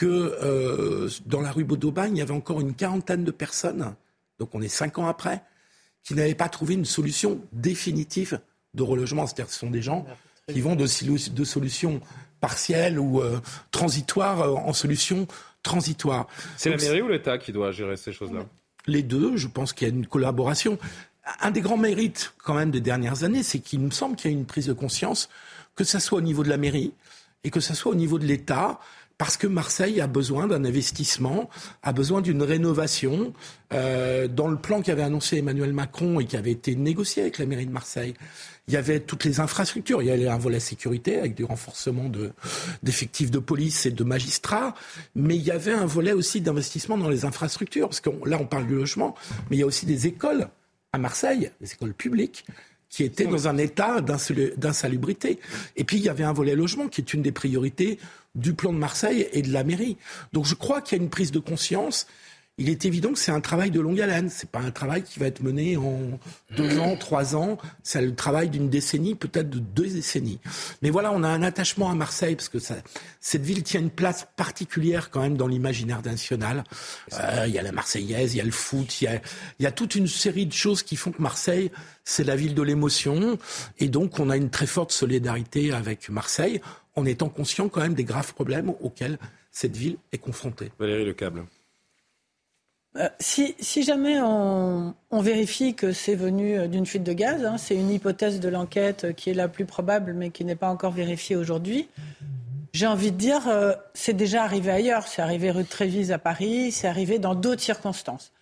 que euh, dans la rue d'Aubagne, il y avait encore une quarantaine de personnes, donc on est cinq ans après, qui n'avaient pas trouvé une solution définitive de relogement. C'est-à-dire que ce sont des gens qui vont de, de solutions partielles ou euh, transitoires euh, en solutions transitoires. C'est la mairie ou l'État qui doit gérer ces choses-là? Les deux, je pense qu'il y a une collaboration. Un des grands mérites quand même des dernières années, c'est qu'il me semble qu'il y a une prise de conscience, que ce soit au niveau de la mairie et que ce soit au niveau de l'État, parce que Marseille a besoin d'un investissement, a besoin d'une rénovation. Euh, dans le plan qu'avait annoncé Emmanuel Macron et qui avait été négocié avec la mairie de Marseille, il y avait toutes les infrastructures. Il y avait un volet sécurité avec du renforcement d'effectifs de, police et de magistrats, mais il y avait un volet aussi d'investissement dans les infrastructures. Parce que là, on parle du logement, mais il y a aussi des écoles à Marseille, des écoles publiques, qui étaient dans un état d'insalubrité. Et puis, il y avait un volet logement qui est une des priorités du plan de Marseille et de la mairie. Donc je crois qu'il y a une prise de conscience. Il est évident que c'est un travail de longue haleine. C'est pas un travail qui va être mené en deux ans, trois ans. C'est le travail d'une décennie, peut-être de deux décennies. Mais voilà, on a un attachement à Marseille parce que ça, cette ville tient une place particulière quand même dans l'imaginaire national. Euh, il y a la Marseillaise, il y a le foot, il y y a toute une série de choses qui font que Marseille, c'est la ville de l'émotion. Et donc, on a une très forte solidarité avec Marseille en étant conscient quand même des graves problèmes auxquels cette ville est confrontée. Valérie Le Câble. Euh, si, jamais on, vérifie que c'est venu euh, d'une fuite de gaz, hein, c'est une hypothèse de l'enquête qui est la plus probable mais qui n'est pas encore vérifiée aujourd'hui, j'ai envie de dire, euh, c'est déjà arrivé ailleurs. C'est arrivé rue de Trévise à Paris, c'est arrivé dans d'autres circonstances.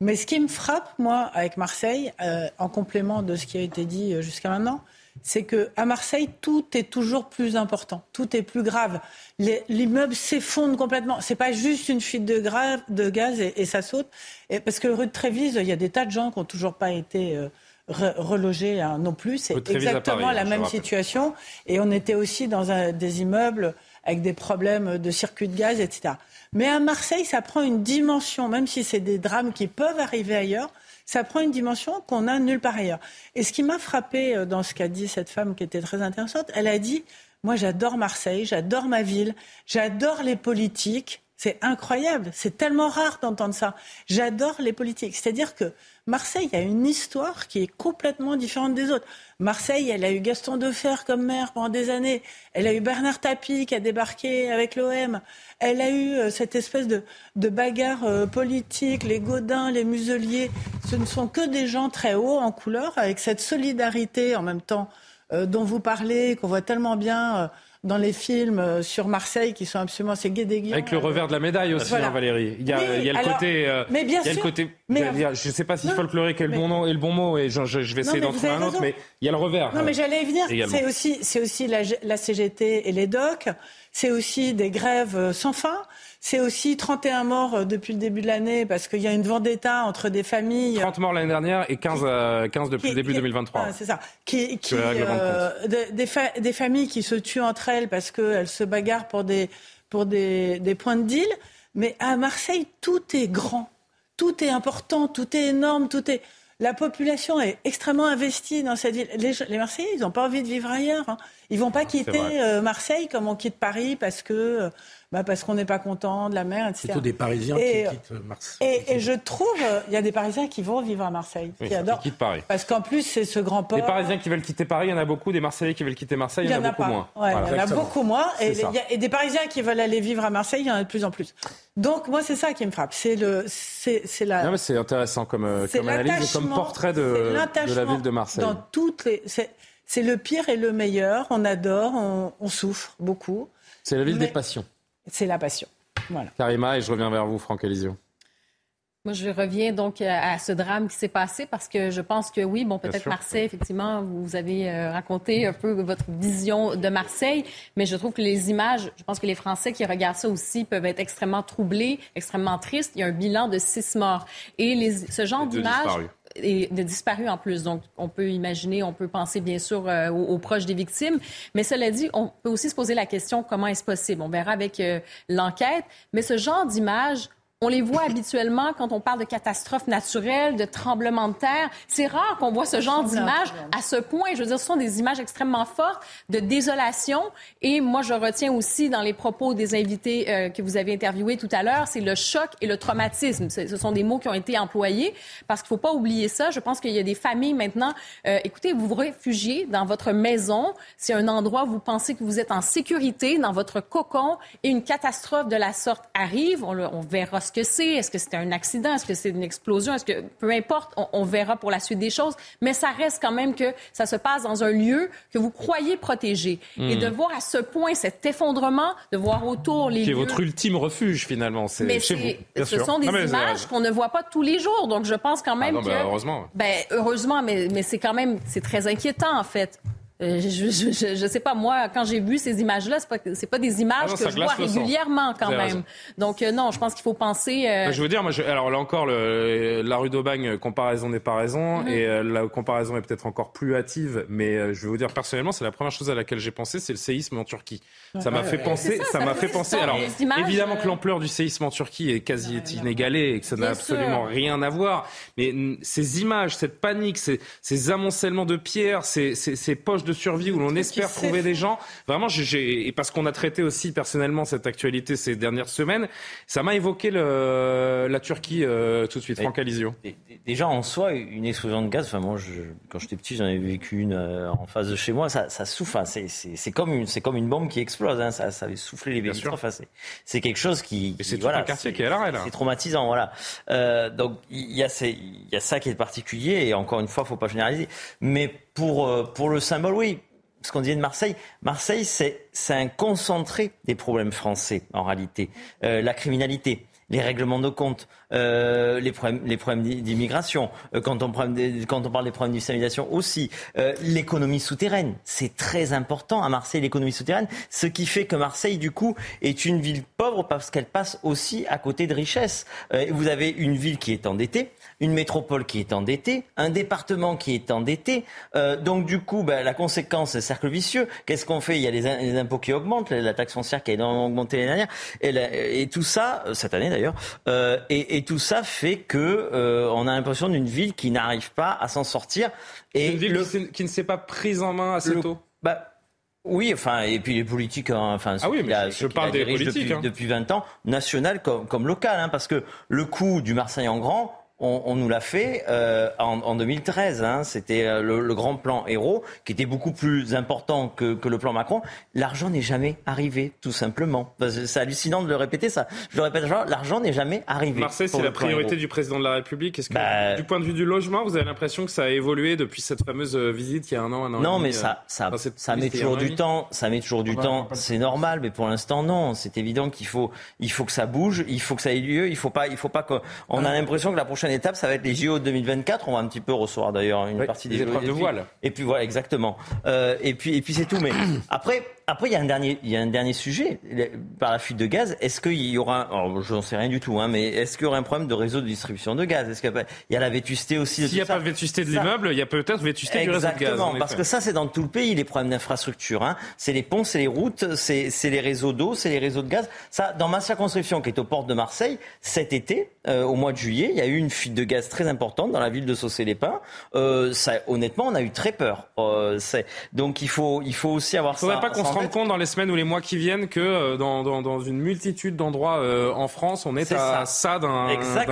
Mais ce qui me frappe, moi, avec Marseille, en complément de ce qui a été dit jusqu'à maintenant, c'est que à Marseille, tout est toujours plus important, tout est plus grave. L'immeuble s'effondre complètement. C'est pas juste une fuite de, de gaz et, ça saute. Et parce que rue de Trévise, il y a des tas de gens qui n'ont toujours pas été euh, relogés hein, non plus. C'est exactement la même situation. Et on était aussi dans des immeubles avec des problèmes de circuit de gaz, etc. Mais à Marseille, ça prend une dimension, même si c'est des drames qui peuvent arriver ailleurs ça prend une dimension qu'on a nulle part ailleurs. Et ce qui m'a frappé euh, dans ce qu'a dit cette femme qui était très intéressante, elle a dit Moi, j'adore Marseille, j'adore ma ville, j'adore les politiques. C'est incroyable, c'est tellement rare d'entendre ça. J'adore les politiques. C'est-à-dire que Marseille a une histoire qui est complètement différente des autres. Marseille, elle a eu Gaston Defer comme maire pendant des années. Elle a eu Bernard Tapie qui a débarqué avec l'OM. Elle a eu euh, cette espèce de, bagarre euh, politique, les Godins, les Museliers. Ce ne sont que des gens très hauts en couleur, avec cette solidarité en même temps euh, dont vous parlez, qu'on voit tellement bien dans les films euh, sur Marseille qui sont absolument c'est guédéguian. Avec le revers de la médaille aussi, hein, Valérie. Il y a, il y a le côté. Euh, mais bien il y a le côté. je ne sais pas si folklorique est le bon nom et le bon mot et je, je vais essayer d'en trouver un autre, mais il y a le revers. Non, mais j'allais y venir. C'est aussi, c'est aussi la, la CGT et les docs. C'est aussi des grèves euh, sans fin. C'est aussi 31 morts euh, depuis le début de l'année parce qu'il y a une vendetta entre des familles. 30 morts l'année dernière et 15, 15 euh, depuis le début 2023. c'est ça. Qui, euh, des, des, familles qui se tuent entre elles parce qu'elles se bagarrent pour des, pour des, des points de deal. Mais à Marseille, tout est grand, tout est important, tout est énorme, tout est. La population est extrêmement investie dans cette ville. Les, les Marseillais, ils n'ont pas envie de vivre ailleurs. Hein. Ils vont pas quitter Marseille comme on quitte Paris parce que bah parce qu'on n'est pas content de la mer, etc. C'est plutôt des Parisiens qui quittent Marseille. Et, je trouve, il y a des Parisiens qui vont vivre à Marseille, qui adorent. Qui quittent Paris. Parce qu'en plus, c'est ce grand port. Les Parisiens qui veulent quitter Paris, il y en a beaucoup. Des Marseillais qui veulent quitter Marseille, il y, en a, beaucoup moins. il y en a beaucoup moins. Et, des Parisiens qui veulent aller vivre à Marseille, il y en a de plus en plus. Donc moi, c'est ça qui me frappe. C'est le, c'est la. Non, mais c'est intéressant comme, euh, comme analyse comme portrait de, de la ville de Marseille. Dans toutes les, c'est le pire et le meilleur. On adore, on, souffre beaucoup. C'est la ville des passions. C'est la passion. Karima, et je reviens vers vous, Franck Elisio. Moi, je reviens donc à ce drame qui s'est passé parce que je pense que oui, bon, peut-être Marseille, effectivement, vous avez euh, raconté un peu votre vision de Marseille, mais je trouve que les images, je pense que les Français qui regardent ça aussi peuvent être extrêmement troublés, extrêmement tristes. Il y a un bilan de six morts. Et les, ce genre d'images est, disparu en plus. Donc, on peut imaginer, on peut penser bien sûr euh, aux, proches des victimes. Mais cela dit, on peut aussi se poser la question comment est-ce possible? On verra avec euh, l'enquête. Mais ce genre d'image, on les voit habituellement quand on parle de catastrophes naturelles, de tremblements de terre. C'est rare qu'on voit ce genre d'images à ce point. Je veux dire, ce sont des images extrêmement fortes de désolation. Et moi, je retiens aussi dans les propos des invités euh, que vous avez interviewés tout à l'heure, c'est le choc et le traumatisme. Ce sont des mots qui ont été employés parce qu'il ne faut pas oublier ça. Je pense qu'il y a des familles maintenant. Euh, écoutez, vous vous réfugiez dans votre maison. C'est un endroit où vous pensez que vous êtes en sécurité, dans votre cocon, et une catastrophe de la sorte arrive. On, on verra ce que c'est? Est-ce que c'était un accident? Est-ce que c'est une explosion? Est-ce que, peu importe, on, verra pour la suite des choses. Mais ça reste quand même que ça se passe dans un lieu que vous croyez protégé. Et hmm. de voir à ce point cet effondrement, de voir autour les Qui est votre ultime refuge, finalement. C'est chez vous. ce sont des images qu'on ne voit pas tous les jours. Donc, je pense quand même ah que. Ben, heureusement. Ben, heureusement, mais, mais c'est quand même, c'est très inquiétant, en fait. Euh, je, je, sais pas, moi, quand j'ai vu ces images-là, c'est pas, pas des images ah que je vois régulièrement quand même. Donc, euh, non, je pense qu'il faut penser. Euh, je veux dire, moi, alors là encore, le, la rue d'Aubagne, comparaison n'est pas raison, mhm. et la comparaison est peut-être encore plus hâtive, mais je vais vous dire, personnellement, c'est la première chose à laquelle j'ai pensé, c'est le séisme en Turquie. Ça m'a fait penser, ça m'a fait penser. Alors, évidemment que l'ampleur du séisme en Turquie est quasi inégalée et que ça n'a absolument rien à voir, mais ces images, cette panique, ces, ces amoncellements de pierres, ces, ces, ces poches de survie où l'on espère trouver des gens. Vraiment, j'ai, et parce qu'on a traité aussi personnellement cette actualité ces dernières semaines, ça m'a évoqué le, la Turquie euh, tout de suite, Franck Alizio. Déjà, en soi, une explosion de gaz, enfin, moi, je, quand j'étais petit, j'en ai vécu une euh, en face de chez moi, ça, ça souffle. Hein, c'est comme, une, comme une bombe qui explose, hein, ça, ça avait soufflé les vitres. Enfin, c'est quelque chose qui. c'est voilà, un quartier qui est à l'arrêt, là. C'est traumatisant, voilà. Euh, donc, il y, a y a ça qui est particulier, et encore une fois, faut pas généraliser. Mais pour, euh, pour le symbole, oui. Ce qu'on disait de Marseille, Marseille, c'est un concentré des problèmes français, en réalité. Euh, la criminalité, les règlements de compte, euh, les problèmes, les problèmes d'immigration, euh, quand, on parle des, problèmes d'islamisation aussi, euh, l'économie souterraine, c'est très important à Marseille l'économie souterraine, ce qui fait que Marseille du coup est une ville pauvre parce qu'elle passe aussi à côté de richesses. vous avez une ville qui est endettée, une métropole qui est endettée, un département qui est endetté. Donc du coup, ben, la conséquence, cercle vicieux. Qu'est-ce qu'on fait? Il y a les, impôts qui augmentent, la taxe foncière qui a énormément augmenté l'année dernière, et, tout ça, cette année d'ailleurs, euh, et, tout ça fait que on a l'impression d'une ville qui n'arrive pas à s'en sortir. Et une ville qui, ne s'est pas prise en main assez tôt. Bah, oui, enfin, et puis les politiques, hein, enfin, ah oui, mais je parle des politiques depuis, hein. depuis 20 ans, national comme, comme local, hein, parce que le coût du Marseille en grand, on, nous l'a fait euh, en, 2013. Hein. C'était euh, le, grand plan héros qui était beaucoup plus important que, le plan Macron. L'argent n'est jamais arrivé, tout simplement. C'est hallucinant de le répéter, ça. Je le répète, l'argent n'est jamais arrivé. Marseille, c'est la priorité du président de la République. Est-ce que, bah, du point de vue du logement, vous avez l'impression que ça a évolué depuis cette fameuse euh, visite il y a un an, un an Non, mais ça, ça, ça met toujours du temps. Ça met toujours du temps. C'est normal, mais pour l'instant, non. C'est évident qu'il faut, il faut que ça bouge, il faut que ça ait lieu. Il faut pas, il faut pas qu'on. On a l'impression que la prochaine étape, ça va être les JO 2024. On va un petit peu recevoir d'ailleurs une partie des épreuves de voile. Et puis voilà, exactement. Euh, et puis et puis c'est tout. Mais [CLEARS THROAT] après, après, il y a un dernier, il y a un dernier sujet par la fuite de gaz. Est-ce qu'il y aura, alors je n'en sais rien du tout, hein, mais est-ce qu'il y aura un problème de réseau de distribution de gaz? Est-ce qu'il y a la vétusté aussi S'il n'y a pas de vétusté de l'immeuble, il y a peut-être vétusté du réseau de gaz. Exactement, parce que ça, c'est dans tout le pays les problèmes d'infrastructure. Hein. C'est les ponts, c'est les routes, c'est les réseaux d'eau, c'est les réseaux de gaz. Ça, dans ma circonscription qui est aux portes de Marseille, cet été, euh, au mois de juillet, il y a eu une fuite de gaz très importante dans la ville de Saucé-les-Pins. Euh, honnêtement, on a eu très peur. Euh, donc il faut, il faut aussi avoir ça. Il ne faudrait pas qu'on se rende compte dans les semaines les mois qui viennent que euh, dans, dans, dans une multitude d'endroits euh, en France, on est, à ça, d'un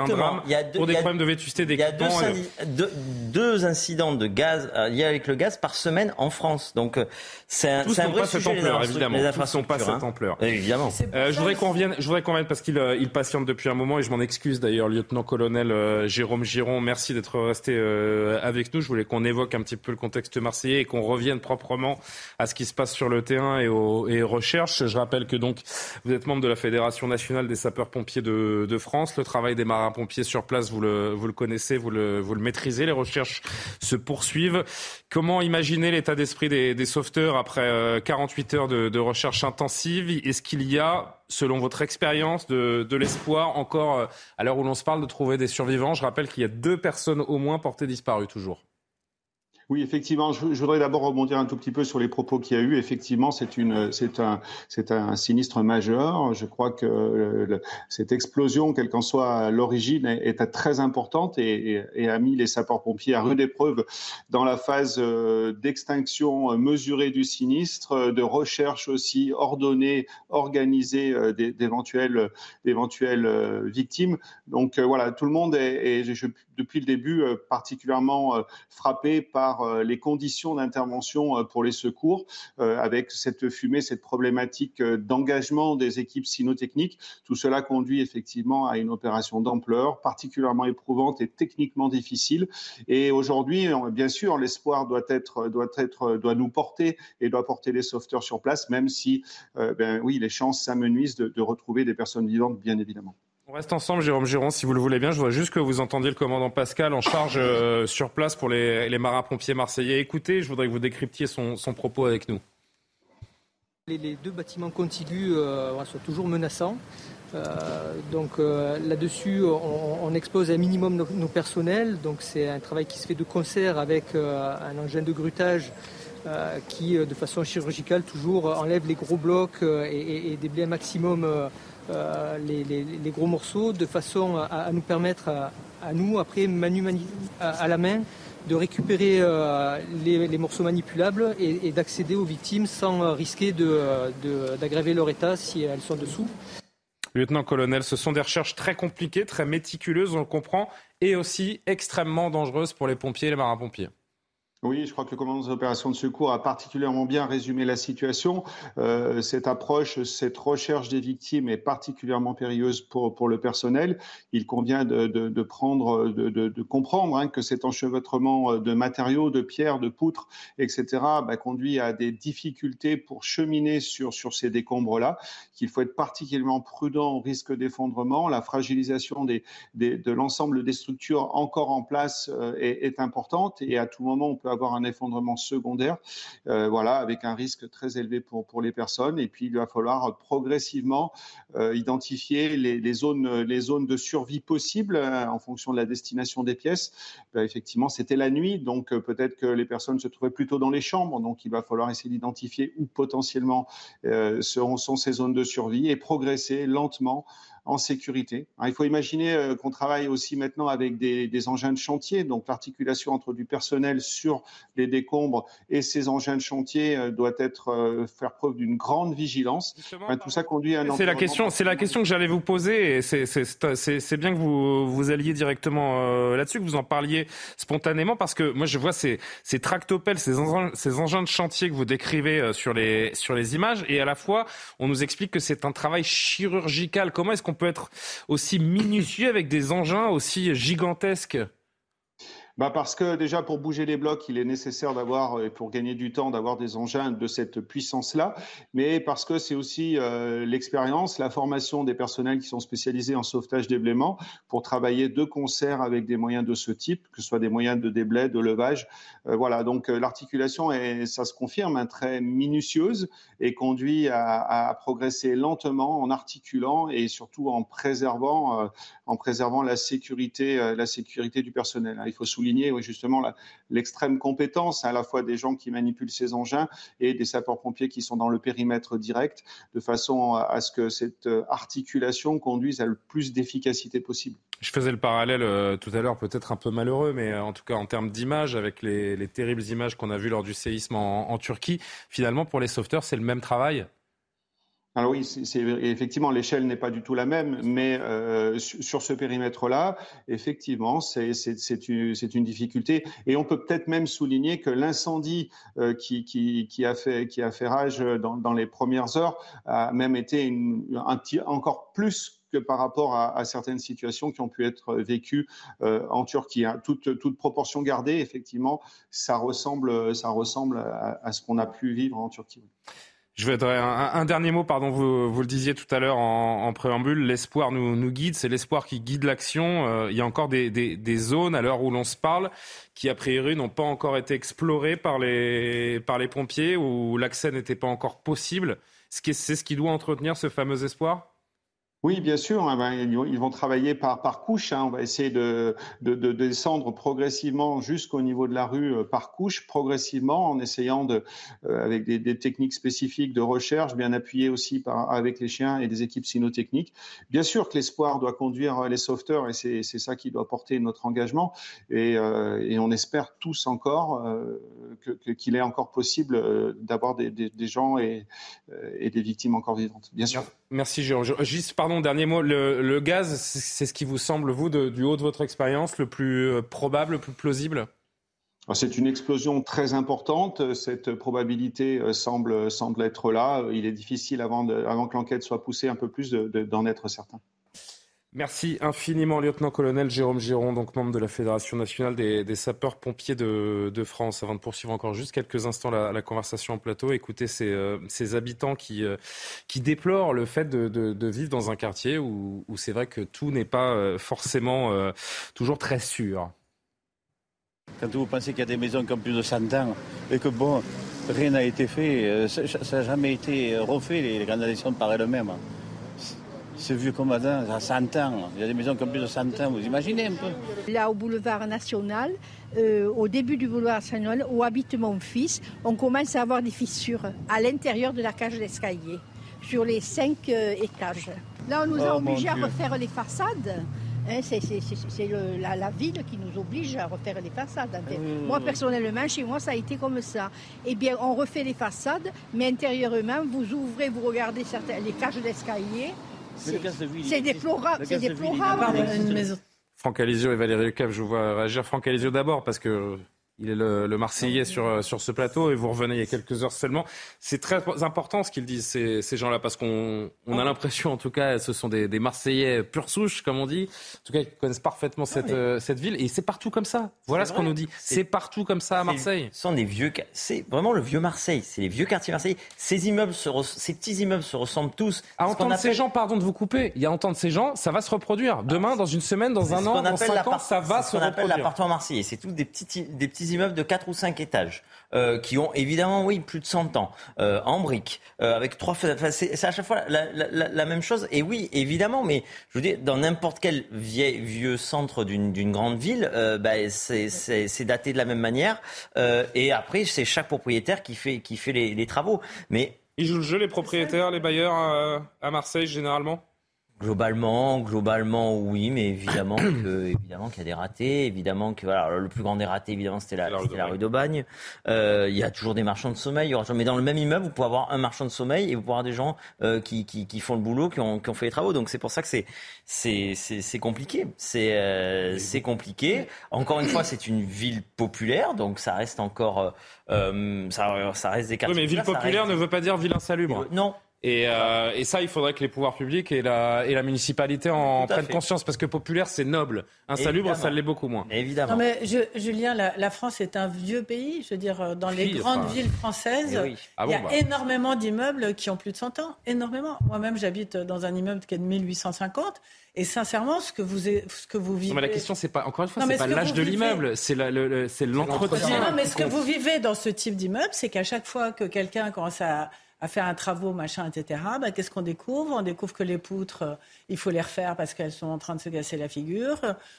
drame pour des problèmes de vétusté des Il y a deux, deux, incidents de gaz euh, liés avec le gaz par semaine en France. Donc c'est un, un vrai sujet. Ampleur, évidemment. Les Tous sont pas cette hein. ampleur. Évidemment. je voudrais qu'on revienne. Je voudrais qu'on revienne parce qu'il il patiente depuis un moment et je m'en excuse d'ailleurs, lieutenant-colonel Jérôme Giron. Merci d'être resté avec nous. Je voulais qu'on évoque un petit peu le contexte marseillais et qu'on revienne proprement à ce qui se passe sur le terrain et, au, et recherche. Je rappelle que donc vous êtes membre de la Fédération nationale des sapeurs-pompiers de, de, France. Le travail des marins-pompiers sur place, vous le, connaissez, vous le, vous le maîtrisez. Les recherches se poursuivent. Comment imaginer l'état d'esprit des, des sauveteurs après 48 euh, heures de, de recherche intensive Est-ce qu'il y a selon votre expérience, de, l'espoir encore, à l'heure où l'on se parle, de trouver des survivants Je rappelle qu'il y a deux personnes au moins portées disparues toujours. Oui, effectivement, je, voudrais d'abord rebondir un tout petit peu sur les propos qu'il y a eu. Effectivement, c'est une, c'est un, c'est un sinistre majeur. Je crois que cette explosion, quelle qu'en soit l'origine, est, très importante et, a mis les sapeurs-pompiers à rude épreuve dans la phase euh, d'extinction mesurée du sinistre, de recherche aussi ordonnée, organisée euh, d'éventuelles, euh, victimes. Donc voilà, tout le monde est, depuis le début particulièrement frappé par euh, les conditions d'intervention euh, pour les secours, euh, avec cette fumée, cette problématique d'engagement des équipes cynotechniques. Tout cela conduit effectivement à une opération d'ampleur particulièrement éprouvante et techniquement difficile. Et aujourd'hui, bien sûr, l'espoir doit être, doit être, doit nous porter et doit porter les sauveteurs sur place, même si, ben oui, les chances s'amenuisent de retrouver des personnes vivantes, bien évidemment. On reste ensemble, Jérôme Giron, si vous le voulez bien. Je voudrais juste que vous entendiez le commandant Pascal en charge euh, sur place pour les, marins-pompiers marseillais. Écoutez, je voudrais que vous décryptiez son, propos avec nous. Les, deux bâtiments contigus euh, sont toujours menaçants. Euh, donc là-dessus, on, expose un minimum nos, personnels. Donc c'est un travail qui se fait de concert avec un engin de grutage qui, de façon chirurgicale, toujours enlève les gros blocs et, et un maximum euh, les, gros morceaux de façon à, nous permettre à, nous, après, manu, à, la main, de récupérer euh, les, morceaux manipulables et, d'accéder aux victimes sans risquer d'aggraver leur état si elles sont dessous. Lieutenant-colonel, ce sont des recherches très compliquées, très méticuleuses, on le comprend, et aussi extrêmement dangereuses pour les pompiers et les marins-pompiers. Oui, je crois que le commandant des opérations de secours a particulièrement bien résumé la situation. Euh, cette approche, cette recherche des victimes est particulièrement périlleuse pour, pour le personnel. Il convient de, de, prendre, de, de comprendre hein, que cet enchevêtrement de matériaux, de pierres, de poutres, etc., bah, conduit à des difficultés pour cheminer sur, sur ces décombres-là, qu'il faut être particulièrement prudent au risque d'effondrement. La fragilisation des, des, de l'ensemble des structures encore en place euh, est, est importante et à tout moment, on peut avoir un effondrement secondaire, euh, voilà, avec un risque très élevé pour, pour les personnes. Et puis, il va falloir progressivement euh, identifier les, zones, les zones de survie possibles euh, en fonction de la destination des pièces. Ben, effectivement, c'était la nuit, donc peut-être que les personnes se trouvaient plutôt dans les chambres, donc il va falloir essayer d'identifier où potentiellement seront sont ces zones de survie et progresser lentement en sécurité. il faut imaginer euh, qu'on travaille aussi maintenant avec des, engins de chantier, donc l'articulation entre du personnel sur les décombres et ces engins de chantier euh, doit être euh, faire preuve d'une grande vigilance. tout ça conduit à un C'est la question, c'est la question que j'allais vous poser. Et c'est bien que vous vous alliez directement là-dessus, que vous en parliez spontanément, parce que moi je vois ces, ces tractopelles, ces engins, ces engins de chantier que vous décrivez sur les sur les images, et à la fois on nous explique que c'est un travail chirurgical. Comment est-ce qu'on peut être aussi minutieux avec des engins aussi gigantesques bah Parce que déjà, pour bouger les blocs, il est nécessaire d'avoir, et pour gagner du temps, d'avoir des engins de cette puissance-là, mais parce que c'est aussi euh, l'expérience, la formation des personnels qui sont spécialisés en sauvetage déblaiement pour travailler de concert avec des moyens de ce type, que ce soit des moyens de déblai, de levage. Euh, voilà, donc euh, l'articulation, est, ça se confirme, hein, très minutieuse et conduit à, progresser lentement en articulant et surtout en préservant, en préservant la sécurité, la sécurité du personnel. Hein. Il faut justement l'extrême compétence à la fois des gens qui manipulent ces engins et des sapeurs-pompiers qui sont dans le périmètre direct, de façon à ce que cette euh, articulation conduise à le plus d'efficacité possible. Je faisais le parallèle euh, tout à l'heure, peut-être un peu malheureux, mais euh, en tout cas en termes d'image, avec les, terribles images qu'on a vues lors du séisme en Turquie, finalement pour les sauveteurs, c'est le même travail alors oui, c'est effectivement l'échelle n'est pas du tout la même, mais euh, sur ce périmètre-là, effectivement, c'est une, une, difficulté. Et on peut peut-être même souligner que l'incendie euh, qui, qui, qui, a fait qui a fait rage dans, dans les premières heures a même été une, un petit, encore plus que par rapport à, à, certaines situations qui ont pu être vécues euh, en Turquie. Hein. Toute, toute, proportion gardée, effectivement, ça ressemble, ça ressemble à ce qu'on a pu vivre en Turquie. Je voudrais un, un, dernier mot, pardon, vous, vous le disiez tout à l'heure en, en préambule, l'espoir nous, nous guide, c'est l'espoir qui guide l'action. Euh, il y a encore des, des, des zones à l'heure où l'on se parle qui, a priori, n'ont pas encore été explorées par les, par les pompiers, où l'accès n'était pas encore possible. C'est ce qui doit entretenir ce fameux espoir? Oui, bien sûr. Hein, ben, ils vont travailler par, par couche. Hein. On va essayer de, de, de descendre progressivement jusqu'au niveau de la rue euh, par couche, progressivement, en essayant de, euh, avec des, techniques spécifiques de recherche, bien appuyées aussi par, avec les chiens et des équipes cynotechniques. Bien sûr que l'espoir doit conduire les sauveteurs et c'est ça qui doit porter notre engagement. Et, euh, on espère tous encore euh, qu'il est encore possible euh, d'avoir des, des, des, gens et, et, des victimes encore vivantes. Bien sûr. Merci, Jérôme. Juste, pardon, dernier mot. Le, gaz, c'est ce qui vous semble, vous, du haut de votre expérience, le plus euh, probable, le plus plausible? Ah, c'est une explosion très importante. Cette probabilité euh, semble, être là. Il est difficile, avant que l'enquête soit poussée un peu plus, d'en être certain. Merci infiniment, lieutenant-colonel Jérôme Giron, donc membre de la Fédération nationale des, sapeurs-pompiers de, France. Avant de poursuivre encore juste quelques instants la, conversation en plateau, écoutez ces, euh, habitants qui, euh, déplorent le fait de, vivre dans un quartier où, c'est vrai que tout n'est pas euh, forcément toujours très sûr. Quand vous pensez qu'il y a des maisons qui ont plus de 100 ans et que bon, rien n'a été fait, ça n'a jamais été refait, les, les par elles-mêmes. C'est vieux comme ça, ça 100 ans. Il y a des maisons qui ont plus de 100 ans, vous imaginez un peu Là, au boulevard national, euh, au début du boulevard national, où habite mon fils, on commence à avoir des fissures à l'intérieur de la cage d'escalier, sur les cinq euh, étages. Là, on nous a oh, obligés à refaire les façades. Hein, c'est la, ville qui nous oblige à refaire les façades. Mmh. Moi, personnellement, chez moi, ça a été comme ça. Eh bien, on refait les façades, mais intérieurement, vous ouvrez, vous regardez les cages d'escalier, c'est déplorable. C'est déplorable. Franck Alizio et Valérie Lecave, je vous vois réagir. Franck Alizio d'abord, parce que il est le, Marseillais sur, sur ce plateau et vous revenez il y a quelques heures seulement. C'est très important ce qu'ils disent, ces, ces gens-là, parce qu'on on a l'impression, en tout cas, ce sont des, des, Marseillais pure souche, comme on dit. En tout cas, ils connaissent parfaitement cette, euh, cette ville et c'est partout comme ça. Voilà ce qu'on nous dit. C'est partout comme ça à Marseille. Ce sont des vieux. C'est vraiment le vieux Marseille. C'est les vieux quartiers marseillais. Ces immeubles, se ces petits immeubles se ressemblent tous. À entendre ces gens, pardon de vous couper, il y a entendre ces gens, ça va se reproduire. Demain, dans une semaine, dans un an, dans cinq ans, ça va se reproduire. C'est ce qu'on appelle l'appartement marseillais. C'est tous des petits, des petits immeubles de 4 ou 5 étages. Euh, qui ont évidemment, oui, plus de 100 ans, euh, en briques, euh, avec trois c'est à chaque fois la, même chose. Et oui, évidemment, mais je veux dire, dans n'importe quel vieil, vieux centre d'une grande ville, bah, c'est daté de la même manière. et après, c'est chaque propriétaire qui fait, qui fait les, les travaux. Mais ils jouent le jeu, les propriétaires, les bailleurs à Marseille, généralement? Globalement, globalement, oui, mais évidemment [COUGHS] que, évidemment qu'il y a des ratés, évidemment que voilà, le plus grand des ratés, évidemment, c'était la, la, rue d'Aubagne. Euh, il y a toujours des marchands de sommeil. Mais dans le même immeuble, vous pouvez avoir un marchand de sommeil et vous pouvez avoir des gens euh, qui, qui, qui, font le boulot, qui ont, qui ont fait les travaux. Donc c'est pour ça que c'est c'est c'est compliqué. C'est euh, c'est compliqué. Encore une fois, c'est une ville populaire, donc ça reste encore euh, ça, ça reste des quartiers. Oui, mais ville populaire ne veut pas dire ville insalubre. Non, et, euh, et, ça, il faudrait que les pouvoirs publics et la, et la municipalité en prennent conscience, parce que populaire, c'est noble. Insalubre, ça l'est beaucoup moins. Évidemment. Non, mais je, Julien, la, la, France est un vieux pays. Je veux dire, euh, dans les grandes villes françaises, eh ah il y a bah. énormément d'immeubles qui ont plus de 100 ans. Énormément. Moi-même, j'habite dans un immeuble qui est de 1850. Et sincèrement, ce que vous, ce que vous vivez. Non, mais la question, c'est pas, encore une fois, c'est pas l'âge de l'immeuble, c'est l'entretien. non, mais ce que vous vivez dans ce type d'immeuble, c'est qu'à chaque fois que quelqu'un commence à, à faire un travaux, machin, etc. Bah, qu'est-ce qu'on découvre? On découvre que les poutres, euh, il faut les refaire parce qu'elles sont en train de se casser la figure.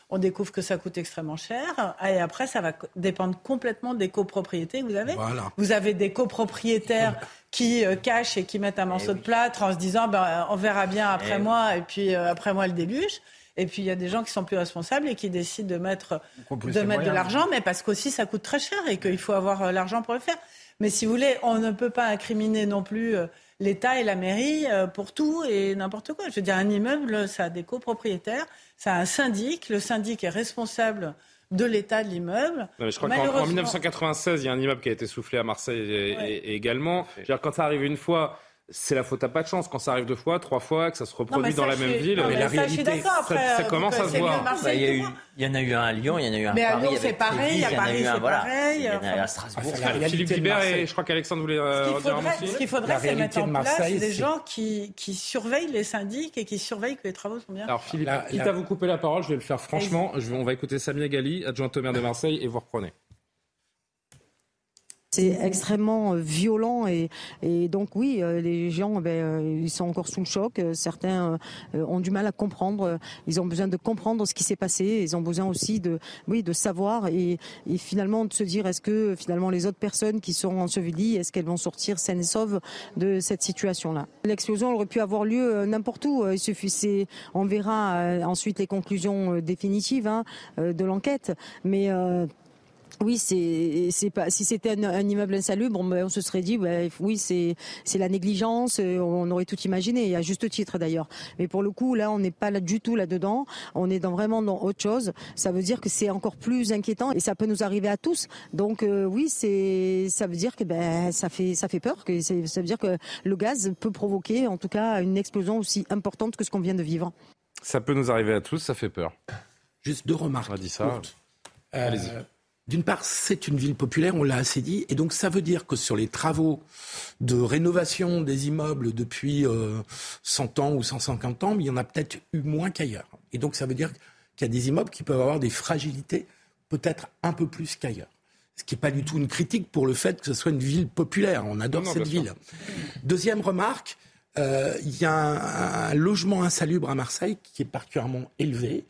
On découvre que ça coûte extrêmement cher. Et après, ça va dépendre complètement des copropriétés que vous avez. Vous avez des copropriétaires [LAUGHS] qui euh, cachent et qui mettent un morceau eh de plâtre en se disant bah, on verra bien après eh moi et puis euh, après moi le déluge. Et puis il y a des gens qui sont plus responsables et qui décident de mettre de mettre de l'argent, mais parce qu'aussi ça coûte très cher et qu'il faut avoir l'argent pour le faire. Mais si vous voulez, on ne peut pas incriminer non plus euh, l'État et la mairie euh, pour tout et n'importe quoi. Je veux dire, un immeuble, ça a des copropriétaires, ça a un syndic. Le syndic est responsable de l'état de l'immeuble. Je crois qu'en 1996, il y a un immeuble qui a été soufflé à Marseille également. quand ça arrive une fois, c'est la faute à pas de chance quand ça arrive deux fois, trois fois, que ça se reproduit dans la même ville. mais, la réalité, ça, commence à se voir. Bah, il, y a eu, il y en a eu un à Lyon, il y en a eu un à Paris. Mais à Lyon, c'est pareil, à Paris, c'est pareil. Il y en a eu à Strasbourg. Ah, Philippe Guibert et je crois qu'Alexandre voulait euh, dire un. Ce qu'il faudrait, c'est mettre en place des gens qui, qui surveillent les syndics et qui surveillent que les travaux sont bien. Alors Philippe, quitte à vous couper la parole, je vais le faire franchement. On va écouter Samia Gali, adjointe au maire de Marseille, et vous reprenez. C'est extrêmement euh, violent et, et donc oui, euh, les gens, ben, euh, ils sont encore sous le choc. Certains ont du mal à comprendre. Ils ont besoin de comprendre ce qui s'est passé. Ils ont besoin aussi de, oui, de savoir et, et finalement de se dire est-ce que finalement les autres personnes qui sont ensevelies, est-ce qu'elles vont sortir saines et sauves de cette situation-là? L'explosion aurait pu avoir lieu n'importe où. Il suffit, on verra ensuite les conclusions définitives hein, de l'enquête, mais oui, c'est c'est pas si c'était un, immeuble insalubre, on, se serait dit bah, oui c'est c'est la négligence, euh, on aurait tout imaginé, à juste titre d'ailleurs. Mais pour le coup là, on n'est pas là du tout là dedans, on est dans vraiment dans autre chose. Ça veut dire que c'est encore plus inquiétant et ça peut nous arriver à tous. Donc euh, oui, c'est ça veut dire que ben ça fait ça fait peur, que ça veut dire que le gaz peut provoquer en tout cas une explosion aussi importante que ce qu'on vient de vivre. Ça peut nous arriver à tous, ça fait peur. Juste deux remarques. On a dit ça. Allez-y. Euh, d'une part, c'est une ville populaire, on l'a assez dit, et donc ça veut dire que sur les travaux de rénovation des immeubles depuis 100 euh, ans ou 150 ans, il y en a peut-être eu moins qu'ailleurs. Et donc ça veut dire qu'il y a des immeubles qui peuvent avoir des fragilités peut-être un peu plus qu'ailleurs. Ce qui n'est pas du tout une critique pour le fait que ce soit une ville populaire. On adore cette ville. Deuxième remarque, euh, il y a un, logement insalubre à Marseille qui est particulièrement élevé.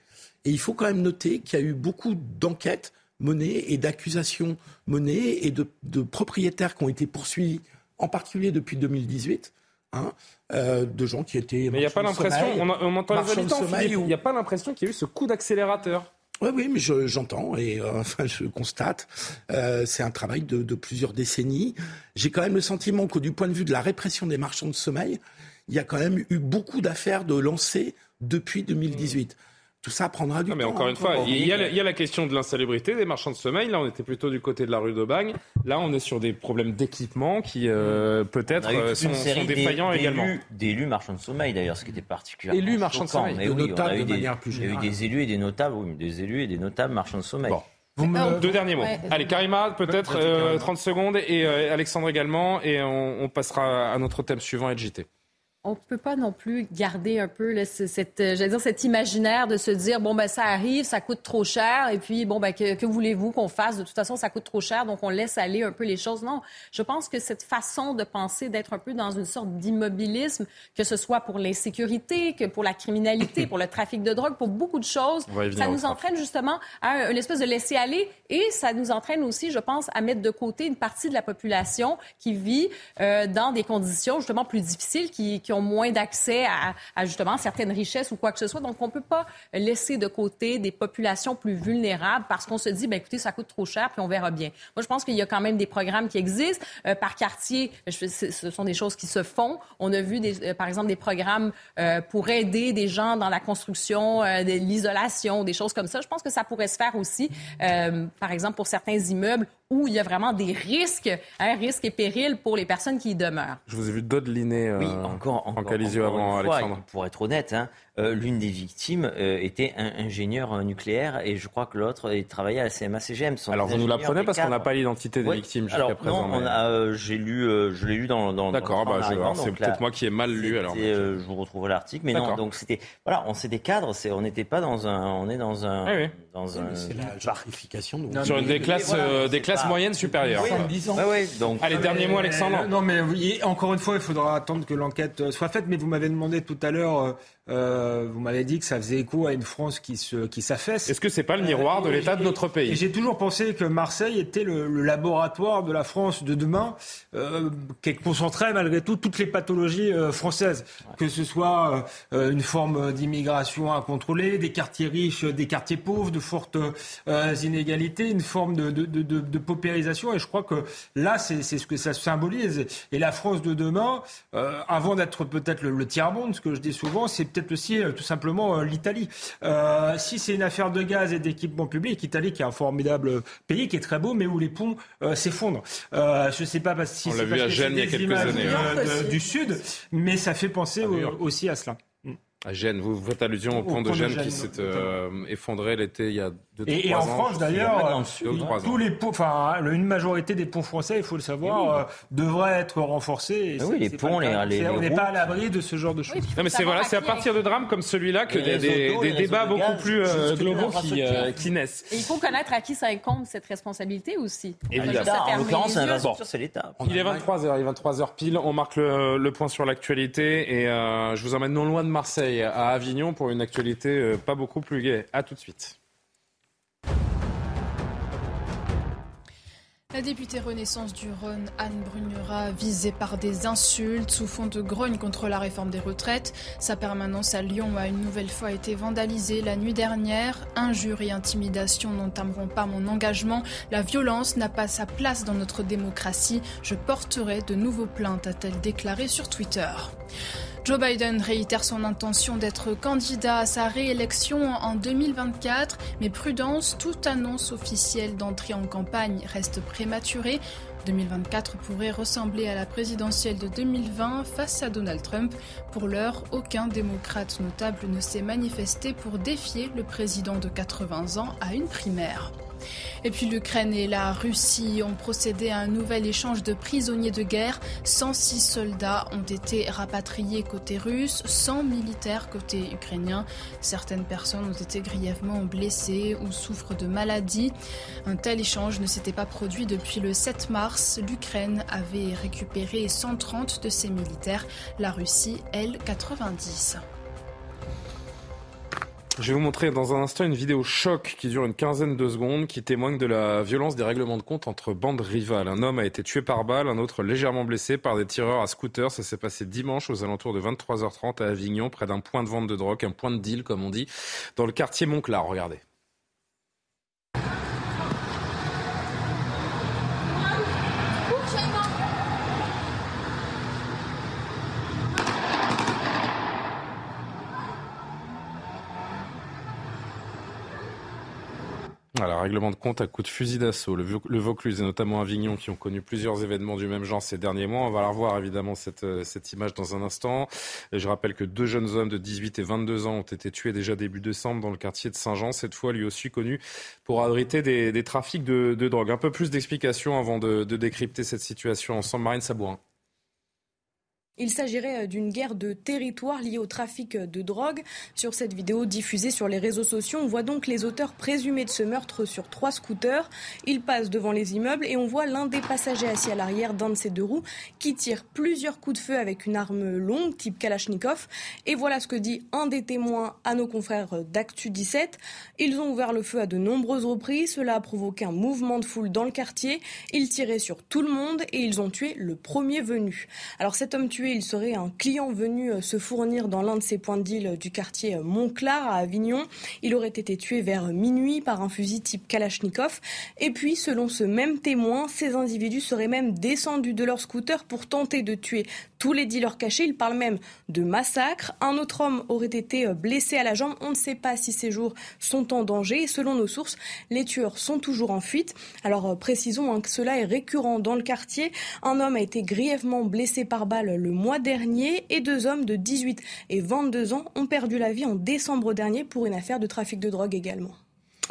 Et il faut quand même noter qu'il y a eu beaucoup d'enquêtes menées et d'accusations menées et de, propriétaires qui ont été poursuivis, en particulier depuis 2018. Hein, euh, de gens qui étaient. Mais il n'y a pas l'impression, on, entend les habitants, il n'y a pas l'impression qu'il y a eu ce coup d'accélérateur. Oui, oui, mais j'entends et euh, [LAUGHS] enfin je constate. Euh, c'est un travail de, de, plusieurs décennies. J'ai quand même le sentiment que du point de vue de la répression des marchands de sommeil, il y a quand même eu beaucoup d'affaires de lancées depuis 2018 tout ça prendra du non, mais encore une fois, il y, a, il y, a, la question de l'insalubrité des marchands de sommeil. Là, on était plutôt du côté de la rue d'Aubagne. Là, on est sur des problèmes d'équipement qui, euh, peut-être, euh, sont, sont, défaillants également. D'élus marchands de sommeil, d'ailleurs, ce qui était particulièrement. Élus marchands de sommeil. Mais oui, notables, de manière plus générale. Il y a eu des élus et des notables, oui, des élus et des notables marchands de sommeil. Bon. Deux derniers mots. Allez, Karima, peut-être 30 euh, secondes, et Alexandre également, et on, on passera à notre thème suivant, LJT on ne peut pas non plus garder un peu cette, euh, dire, cet imaginaire de se dire bon ben ça arrive, ça coûte trop cher et puis bon ben que, voulez-vous qu'on fasse? De toute façon, ça coûte trop cher, donc on laisse aller un peu les choses. Non, je pense que cette façon de penser, d'être un peu dans une sorte d'immobilisme, que ce soit pour l'insécurité, que pour la criminalité, pour le trafic de drogue, pour beaucoup de choses, ça nous entraîne justement à une espèce de laisser aller et ça nous entraîne aussi, je pense, à mettre de côté une partie de la population qui vit euh, dans des conditions justement plus difficiles, qui, qui ont moins d'accès à, justement certaines richesses ou quoi que ce soit. Donc, on ne peut pas laisser de côté des populations plus vulnérables parce qu'on se dit, ben écoutez, ça coûte trop cher, puis on verra bien. Moi, je pense qu'il y a quand même des programmes qui existent euh, par quartier. ce sont des choses qui se font. On a vu, des, euh, par exemple, des programmes euh, pour aider des gens dans la construction, de l'isolation, des choses comme ça. Je pense que ça pourrait se faire aussi, par exemple, pour certains immeubles où il y a vraiment des risques, un risque et péril pour les personnes qui y demeurent. Je vous ai vu dodeliner euh, oui, encore, encore, en avant Alexandre. pour être honnête, hein, euh, l'une des victimes euh, était un ingénieur nucléaire et je crois que l'autre travaillait à la CMA-CGM. Alors vous nous l'apprenez parce qu'on n'a pas l'identité des victimes jusqu'à présent. Non, euh, j'ai lu, je l'ai lu dans. dans D'accord, bah, c'est peut-être moi qui ai mal lu alors. je vous retrouve l'article, mais non. Donc c'était, voilà, on sait des cadres, on n'était pas dans un, on est dans un, oui. dans un. C'est la gentrification. Sur des classes, des classes moyennes supérieures. Oui, oui, donc. Allez, dernier mot, Alexandre. Non, mais encore une fois, il faudra attendre que l'enquête soit faite. Mais vous m'avez demandé tout à l'heure euh, vous m'avez dit que ça faisait écho à une France qui se qui s'affaisse. Est-ce que c'est pas le miroir de l'état de notre pays J'ai toujours pensé que Marseille était le, laboratoire de la France de demain, euh, qui concentrait malgré tout toutes les pathologies euh, françaises, que ce soit euh, une forme d'immigration incontrôlée, des quartiers riches, des quartiers pauvres, de fortes inégalités, une forme de, de, de, de, paupérisation. Et je crois que là, c'est ce que ça symbolise. Et la France de demain, avant d'être peut-être le, le tiers-monde, ce que je dis souvent, c'est peut-être aussi euh, tout simplement euh, l'Italie. Euh, si c'est une affaire de gaz et d'équipement public, l'Italie qui est un formidable pays, qui est très beau, mais où les ponts s'effondrent. je ne sais pas si c'est parce que il y a quelques années. du Sud, mais ça fait penser aussi à cela. À Gênes, vous faites allusion au, pont de Gênes, qui s'est euh, effondré l'été il y a deux et, et en France d'ailleurs, tous les ponts, enfin une majorité des ponts français, il faut le savoir, euh, devraient être renforcés. oui, les ponts, les, on n'est pas à l'abri de ce genre de choses. non, mais c'est voilà, c'est à partir de drames comme celui-là que des, des, débats beaucoup plus euh, globaux qui, qui, naissent. Et il faut connaître à qui ça incombe cette responsabilité aussi. Évidemment. En l'occurrence, c'est l'État. Il est 23 h il est 23 h pile. On marque le point sur l'actualité et je vous emmène non loin de Marseille à Avignon pour une actualité euh, pas beaucoup plus gaie. A tout de suite. La députée Renaissance du Rhône, Anne Brunera, visée par des insultes sous fond de grogne contre la réforme des retraites. Sa permanence à Lyon a une nouvelle fois été vandalisée la nuit dernière. Injures et intimidations n'entameront pas mon engagement. La violence n'a pas sa place dans notre démocratie. Je porterai de nouveaux plaintes, a-t-elle déclaré sur Twitter. Joe Biden réitère son intention d'être candidat à sa réélection en 2024, mais prudence, toute annonce officielle d'entrée en campagne reste prématurée. 2024 pourrait ressembler à la présidentielle de 2020 face à Donald Trump. Pour l'heure, aucun démocrate notable ne s'est manifesté pour défier le président de 80 ans à une primaire. Et puis l'Ukraine et la Russie ont procédé à un nouvel échange de prisonniers de guerre. 106 soldats ont été rapatriés côté russe, 100 militaires côté ukrainien. Certaines personnes ont été grièvement blessées ou souffrent de maladies. Un tel échange ne s'était pas produit depuis le 7 mars. L'Ukraine avait récupéré 130 de ses militaires, la Russie, elle, 90. Je vais vous montrer dans un instant une vidéo choc qui dure une quinzaine de secondes qui témoigne de la violence des règlements de compte entre bandes rivales. Un homme a été tué par balle, un autre légèrement blessé par des tireurs à scooter. Ça s'est passé dimanche aux alentours de 23h30 à Avignon, près d'un point de vente de drogue, un point de deal comme on dit, dans le quartier Montclar. Regardez. Alors, règlement de compte à coup de fusil d'assaut. Le, Vaucluse et notamment Avignon qui ont connu plusieurs événements du même genre ces derniers mois. On va la revoir évidemment cette, euh, cette image dans un instant. Et je rappelle que deux jeunes hommes de 18 et 22 ans ont été tués déjà début décembre dans le quartier de Saint-Jean. Cette fois, lui aussi connu pour abriter des, trafics de, de, drogue. Un peu plus d'explications avant de, de décrypter cette situation ensemble. Marine Sabourin. Il s'agirait euh, d'une guerre de territoire liée au trafic de drogue. Sur cette vidéo diffusée sur les réseaux sociaux, on voit donc les auteurs présumés de ce meurtre sur trois scooters. Ils passent devant les immeubles et on voit l'un des passagers assis à l'arrière d'un de ces deux roues qui tire plusieurs coups de feu avec une arme longue type Kalachnikov. Et voilà ce que dit un des témoins à nos confrères d'Actu 17. Ils ont ouvert le feu à de nombreuses reprises. Cela a provoqué un mouvement de foule dans le quartier. Ils tiraient sur tout le monde et ils ont tué le premier venu. Alors cet homme tué il serait un client venu euh, se fournir dans l'un de ces points de deal du quartier euh, Montclar à Avignon. Il aurait été tué vers minuit par un fusil type Kalachnikov. Et puis, selon ce même témoin, ces individus seraient même descendus de leur scooter pour tenter de tuer tous les dealers cachés. Il parle même de massacre. Un autre homme aurait été euh, blessé à la jambe. On ne sait pas si ces jours sont en danger. Selon nos sources, les tueurs sont toujours en fuite. Alors précisons hein, que cela est récurrent dans le quartier. Un homme a été grièvement blessé par balle le mois dernier et deux hommes de 18 et 22 ans ont perdu la vie en décembre dernier pour une affaire de trafic de drogue également.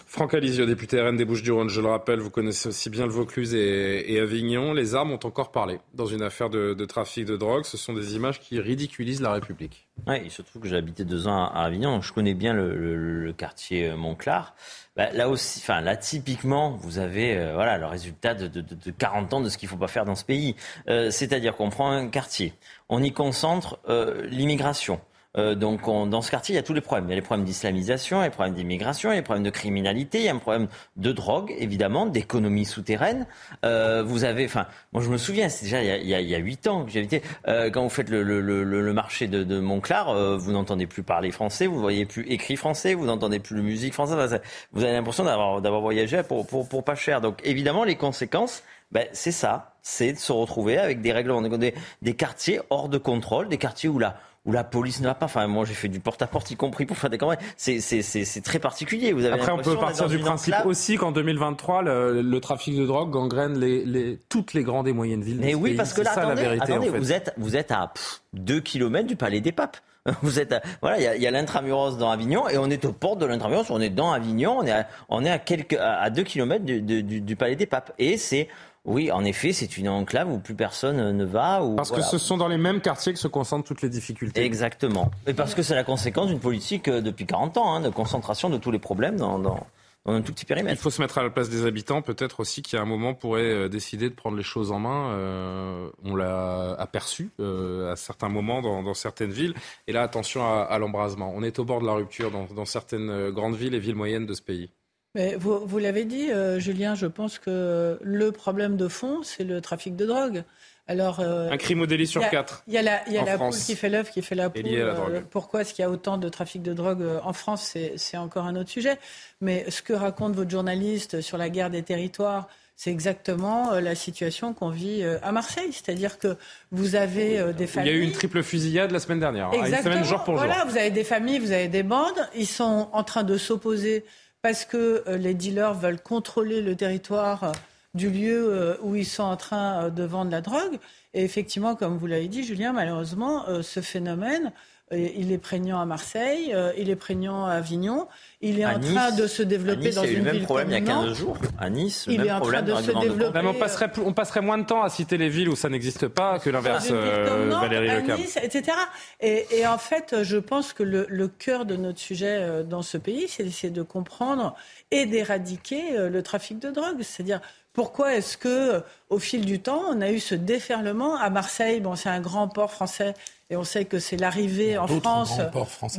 Franck Alizio, député RN des Bouches-du-Rhône, je le rappelle, vous connaissez aussi bien le Vaucluse et, Avignon. Les armes ont encore parlé dans une affaire de, trafic de drogue. Ce sont des images qui ridiculisent la République. Oui, il se trouve que j'ai habité deux ans à Avignon. Je connais bien le, quartier Montclar. Bah, là aussi, enfin là typiquement, vous avez euh, voilà le résultat de, de, de, 40 ans de ce qu'il ne faut pas faire dans ce pays. Euh, c'est-à-dire qu'on prend un quartier, on y concentre euh, l'immigration. Euh, donc dans ce quartier, il y a tous les problèmes. Il y a les problèmes d'islamisation, les problèmes d'immigration, les problèmes de criminalité, il y a un problème de drogue, évidemment, d'économie souterraine. Euh, vous avez, enfin, moi je me souviens, c'est déjà il y, a, il y a 8 ans que habité, euh, quand vous faites le, le, le, le marché de, de Montclar, euh, vous n'entendez plus parler français, vous ne voyez plus écrit français, vous n'entendez plus de musique française. Vous avez l'impression d'avoir, d'avoir voyagé pour, pour, pour pas cher. Donc évidemment, les conséquences, ben, c'est ça, c'est de se retrouver avec des règlements, des, quartiers hors de contrôle, des quartiers où la où la police ne va pas. Enfin, moi, j'ai fait du porte-à-porte, y compris pour faire des campagnes. C'est très particulier. Vous avez Après, on peut partir du principe aussi qu'en 2023, le, le, trafic de drogue gangrène les, les, toutes les grandes et moyennes villes. Mais oui, pays. parce que là, ça, attendez, la vérité, en fait. vous êtes, vous êtes à 2 km du Palais des Papes. [LAUGHS] Vous êtes, voilà, il y a, l'intramuros dans Avignon et on est aux portes de l'intramuros. On est dans Avignon. On est à, on est à quelques, à, deux kilomètres du, du, Palais des Papes. Et c'est oui, en effet, c'est une enclave où plus personne ne va. parce que ce sont dans les mêmes quartiers que se concentrent toutes les difficultés. Exactement. Et parce que c'est la conséquence d'une politique euh, depuis 40 ans, hein, de concentration de tous les problèmes dans, dans, dans, un tout petit périmètre. Il faut se mettre à la place des habitants. Peut-être aussi qu'il y a un moment pourrait euh, décider de prendre les choses en main. Euh, on l'a aperçu à certains moments dans, dans, certaines villes. Et là, attention à, à l'embrasement. On est au bord de la rupture dans, dans certaines grandes villes et villes moyennes de ce pays. Mais vous, vous l'avez dit, euh, Julien, je pense que le problème de fond, c'est le trafic de drogue. Alors, euh, un crime au délit sur quatre. Il y a la, y a la poule qui fait l'œuf, qui fait la poule. Euh, pourquoi est-ce qu'il y a autant de trafic de drogue en France C'est encore un autre sujet. Mais ce que raconte votre journaliste sur la guerre des territoires, c'est exactement la situation qu'on vit à Marseille. C'est-à-dire que vous avez des familles. Il y a eu une triple fusillade la semaine dernière. Hein, exactement. Une semaine jour pour voilà, jour. vous avez des familles, vous avez des bandes. Ils sont en train de s'opposer parce que euh, les dealers veulent contrôler le territoire euh, du lieu euh, où ils sont en train de vendre la drogue. Et effectivement, comme vous l'avez dit, Julien, malheureusement, ce phénomène, il est prégnant à Marseille, il est prégnant à Avignon. Il est en train de se développer dans une ville problème il y a 15 jours. À Nice, il même est en train de se développer. on, passerait, on passerait moins de temps à citer les villes où ça n'existe pas que l'inverse, euh, Valérie Lecam. Nice, etc. Et, et, en fait, je pense que le, le cœur de notre sujet euh, dans ce pays, c'est d'essayer de comprendre et d'éradiquer euh, le trafic de drogue. C'est-à-dire, pourquoi est-ce que, au fil du temps, on a eu ce déferlement à Marseille? Bon, c'est un grand port français et on sait que c'est l'arrivée en France.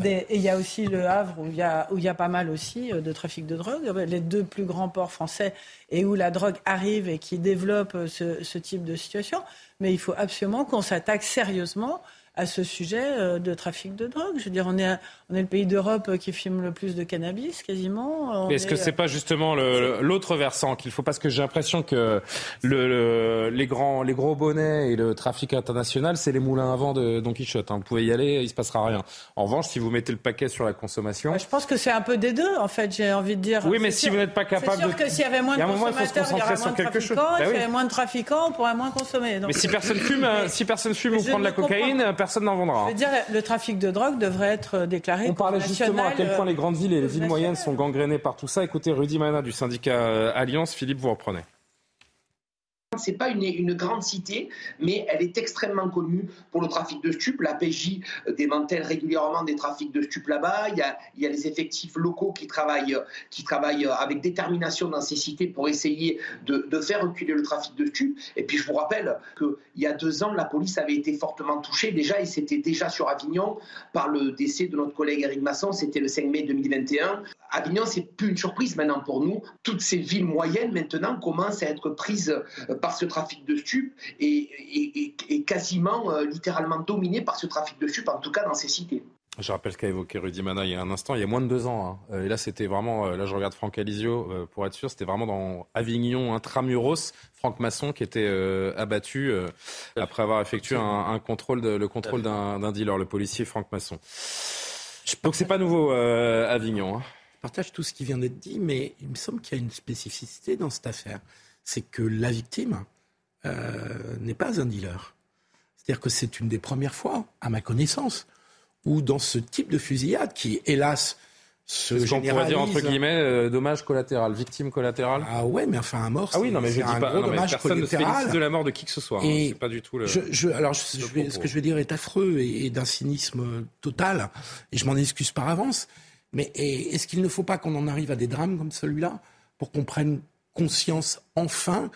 et il y a aussi le Havre où il y a, où il y a pas mal aussi euh, de trafic de drogue. Les deux plus grands ports français et où la drogue arrive et qui développe euh, ce, ce type de situation. Mais il faut absolument qu'on s'attaque sérieusement à ce sujet euh, de trafic de drogue. Je veux dire, on est, on est le pays d'Europe qui filme le plus de cannabis, quasiment. Est-ce que c'est pas justement l'autre versant qu'il faut? Parce que j'ai l'impression que le, les, grands, les gros bonnets et le trafic international, c'est les moulins à vent de Don Quichotte. Hein. Vous pouvez y aller, il se passera rien. En revanche, si vous mettez le paquet sur la consommation... je pense que c'est un peu des deux, en fait, j'ai envie de dire. Oui, mais si vous n'êtes pas capable de... C'est sûr que s'il y avait moins de consommateurs, il, y aurait moins de trafiquants. Bah s'il y avait moins de trafiquants, on pourrait moins consommer. mais si personne fume, [LAUGHS] si personne fume ou prend de la cocaïne, personne n'en vendra. Je veux dire, le trafic de drogue devrait être déclaré. On parlait justement à quel point les grandes villes et les villes moyennes sont gangrénées par tout ça. Écoutez, Rudy Mana du syndicat Alliance, Philippe, vous reprenez. C'est pas une, grande cité, mais elle est extrêmement connue pour le trafic de stupes. La PJ démantèle régulièrement des trafics de stupes là-bas. Il y, a, les effectifs locaux qui travaillent, qui travaillent avec détermination dans ces cités pour essayer de, faire reculer le trafic de stupes. Et puis je vous rappelle qu'il y a deux ans, la police avait été fortement touchée déjà, et c'était déjà sur Avignon par le décès de notre collègue Eric Masson. C'était le 5 mai 2021. Avignon, c'est plus une surprise maintenant pour nous. Toutes ces villes moyennes maintenant commencent à être prises par ce trafic de stupes et, quasiment, euh, littéralement dominé par ce trafic de stupes, en tout cas dans ces cités. Je rappelle ce qu'a évoqué Rudy Mana il y a un instant, il y a moins de deux ans. Hein. Euh, et là, c'était vraiment, euh, là je regarde Franck Alizio pour être sûr, c'était vraiment dans Avignon, intramuros, Franck Masson qui était abattu après avoir effectué un, contrôle, de, le contrôle d'un dealer, le policier Franck Masson. Donc c'est pas nouveau Avignon. Hein. Je partage tout ce qui vient d'être dit, mais il me semble qu'il y a une spécificité dans cette affaire c'est que la victime euh, n'est pas un dealer. C'est-à-dire que c'est une des premières fois, à ma connaissance, où dans ce type de fusillade, qui hélas se ce qu'on pourrait dire entre guillemets euh, dommage collatéral, victime collatérale. Ah ouais, mais enfin un mort. Ah oui, non mais je dis pas. Non, mais personne ne se félicite de la mort de qui que ce soit. Hein. Et c'est pas du tout le. Je, je, alors je, vais, ce que je vais dire est affreux et, et d'un cynisme total, et je m'en excuse par avance. Mais est-ce qu'il ne faut pas qu'on en arrive à des drames comme celui-là pour qu'on prenne conscience enfin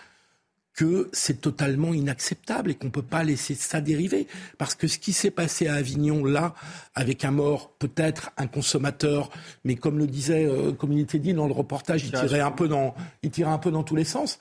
que c'est totalement inacceptable et qu'on ne peut pas laisser ça dériver. Parce que ce qui s'est passé à Avignon, là, avec un mort, peut-être un consommateur, mais comme le disait, euh, comme il était dit dans le reportage, il tirait, un peu dans, il tirait un peu dans tous les sens.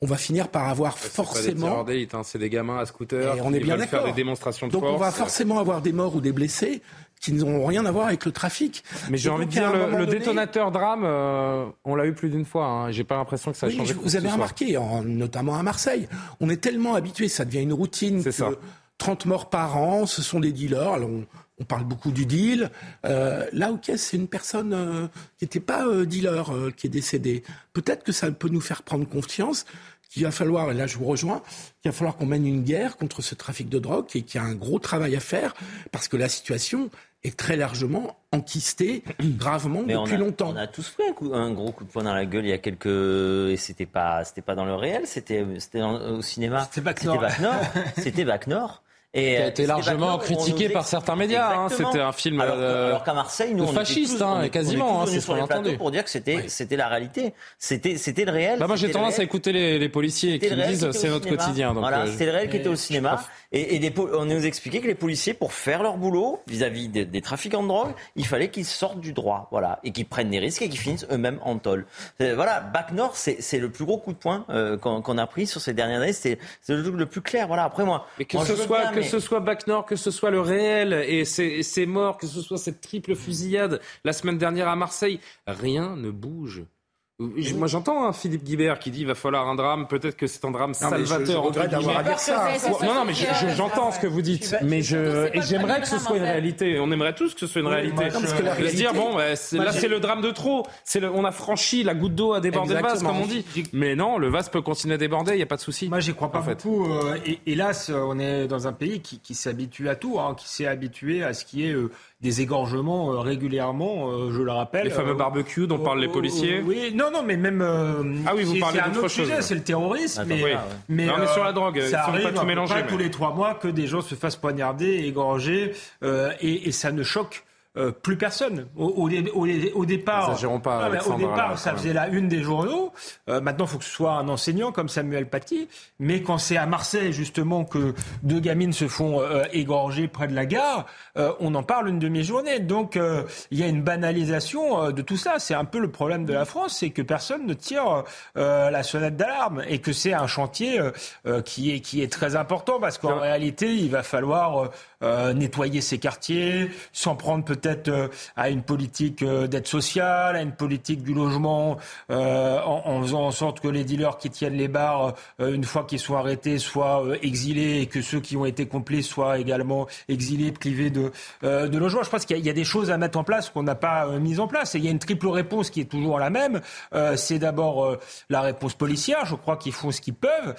On va finir par avoir forcément. Hein, c'est des, gamins à scooter. on est bien faire des démonstrations de Donc on va forcément avoir des morts ou des blessés qui n'ont rien à voir avec le trafic. Mais j'ai envie de dire, le, détonateur drame, euh, on l'a eu plus d'une fois. Hein. J'ai pas l'impression que ça a changé. Vous avez remarqué, notamment à Marseille, on est tellement habitué, ça devient une routine. Que ça. 30 morts par an, ce sont des dealers. Alors on, parle beaucoup du deal. Euh, là, ok, c'est une personne euh, qui n'était pas dealer qui est décédée. Peut-être que ça peut nous faire prendre confiance qu'il va falloir, et là je vous rejoins, qu'il va falloir qu'on mène une guerre contre ce trafic de drogue et qu'il y a un gros travail à faire parce que la situation, est très largement enquisté [CLEARS THROAT] gravement depuis longtemps. On a tous pris un, gros coup de poing dans la gueule il y a quelques et c'était pas c'était pas dans le réel, c'était c'était au cinéma. C'était Bac Nord. [LAUGHS] C'était Bac Nord. Et qui a été largement critiqué par certains médias. Hein, c'était un film alors, euh, qu'à Marseille, nous, on fasciste, tous, hein, quasiment. Hein, c'est sur les pour dire que c'était c'était la réalité, c'était c'était le réel. Bah moi j'ai tendance à écouter les, les policiers qui me disent c'est notre quotidien. Donc, voilà, euh, c'était le réel qui était au cinéma. Et, et des, on nous expliquait que les policiers, pour faire leur boulot vis-à-vis des, des, trafiquants de drogue, il fallait qu'ils sortent du droit, voilà, et qu'ils prennent des risques et qu'ils finissent eux-mêmes en tôle. Voilà, Bac Nord, c'est le plus gros coup de poing euh, qu'on a pris sur ces dernières années. C'est le truc le plus clair. Voilà. Après moi, mais que ce soit que ce soit Bac Nord, que ce soit le réel et ces morts, que ce soit cette triple fusillade la semaine dernière à Marseille, rien ne bouge. Moi, j'entends hein, Philippe Guibert qui dit il va falloir un drame. Peut-être que c'est un drame salvateur. Je, regrette d'avoir à dire ça. Non, non, mais j'entends ce que vous dites. Mais je et j'aimerais que ce soit une réalité. On aimerait tous que ce soit une réalité. De se dire bon, là c'est le drame de trop. C'est on a franchi la goutte d'eau à déborder le vase, comme on dit. Mais non, le vase peut continuer à déborder. Il n'y a pas de souci. Moi, j'y crois pas beaucoup. Euh, et hélas, on est dans un pays qui s'habitue à tout, hein, qui s'est habitué à ce qui est euh, des égorgements euh, régulièrement, euh, je le rappelle. Les fameux euh, barbecues dont parlent les policiers Oui, non, non, mais même. ah oui, vous parlez d'autre chose. C'est le terrorisme. mais, mais, non, mais sur la drogue, ça arrive pas tout mélanger, tous les trois mois que des gens se fassent poignarder, égorger, et, et ça ne choque euh, plus personne. Au, au, au, départ, pas, au départ ça faisait la une des journaux. Euh, maintenant, il faut que ce soit un enseignant comme Samuel Paty. Mais quand c'est à Marseille, justement, que deux gamines se font euh, égorger près de la gare, on en parle une demi-journée. Donc, il y a une banalisation de tout ça. C'est un peu le problème de la France, c'est que personne ne tire la sonnette d'alarme et que c'est un chantier qui, est, qui est très important parce qu'en réalité, il va falloir nettoyer ces quartiers, s'en prendre peut-être euh, à une politique euh, d'aide sociale, à une politique du logement, euh, en, faisant en sorte que les dealers qui tiennent les bars, une fois qu'ils sont arrêtés, soient exilés et que ceux qui ont été complices soient également exilés, privés de, de logement. Je pense qu'il y, a des choses à mettre en place qu'on n'a pas mises en place. Et il y a une triple réponse qui est toujours la même. c'est d'abord la réponse policière. Je crois qu'ils font ce qu'ils peuvent.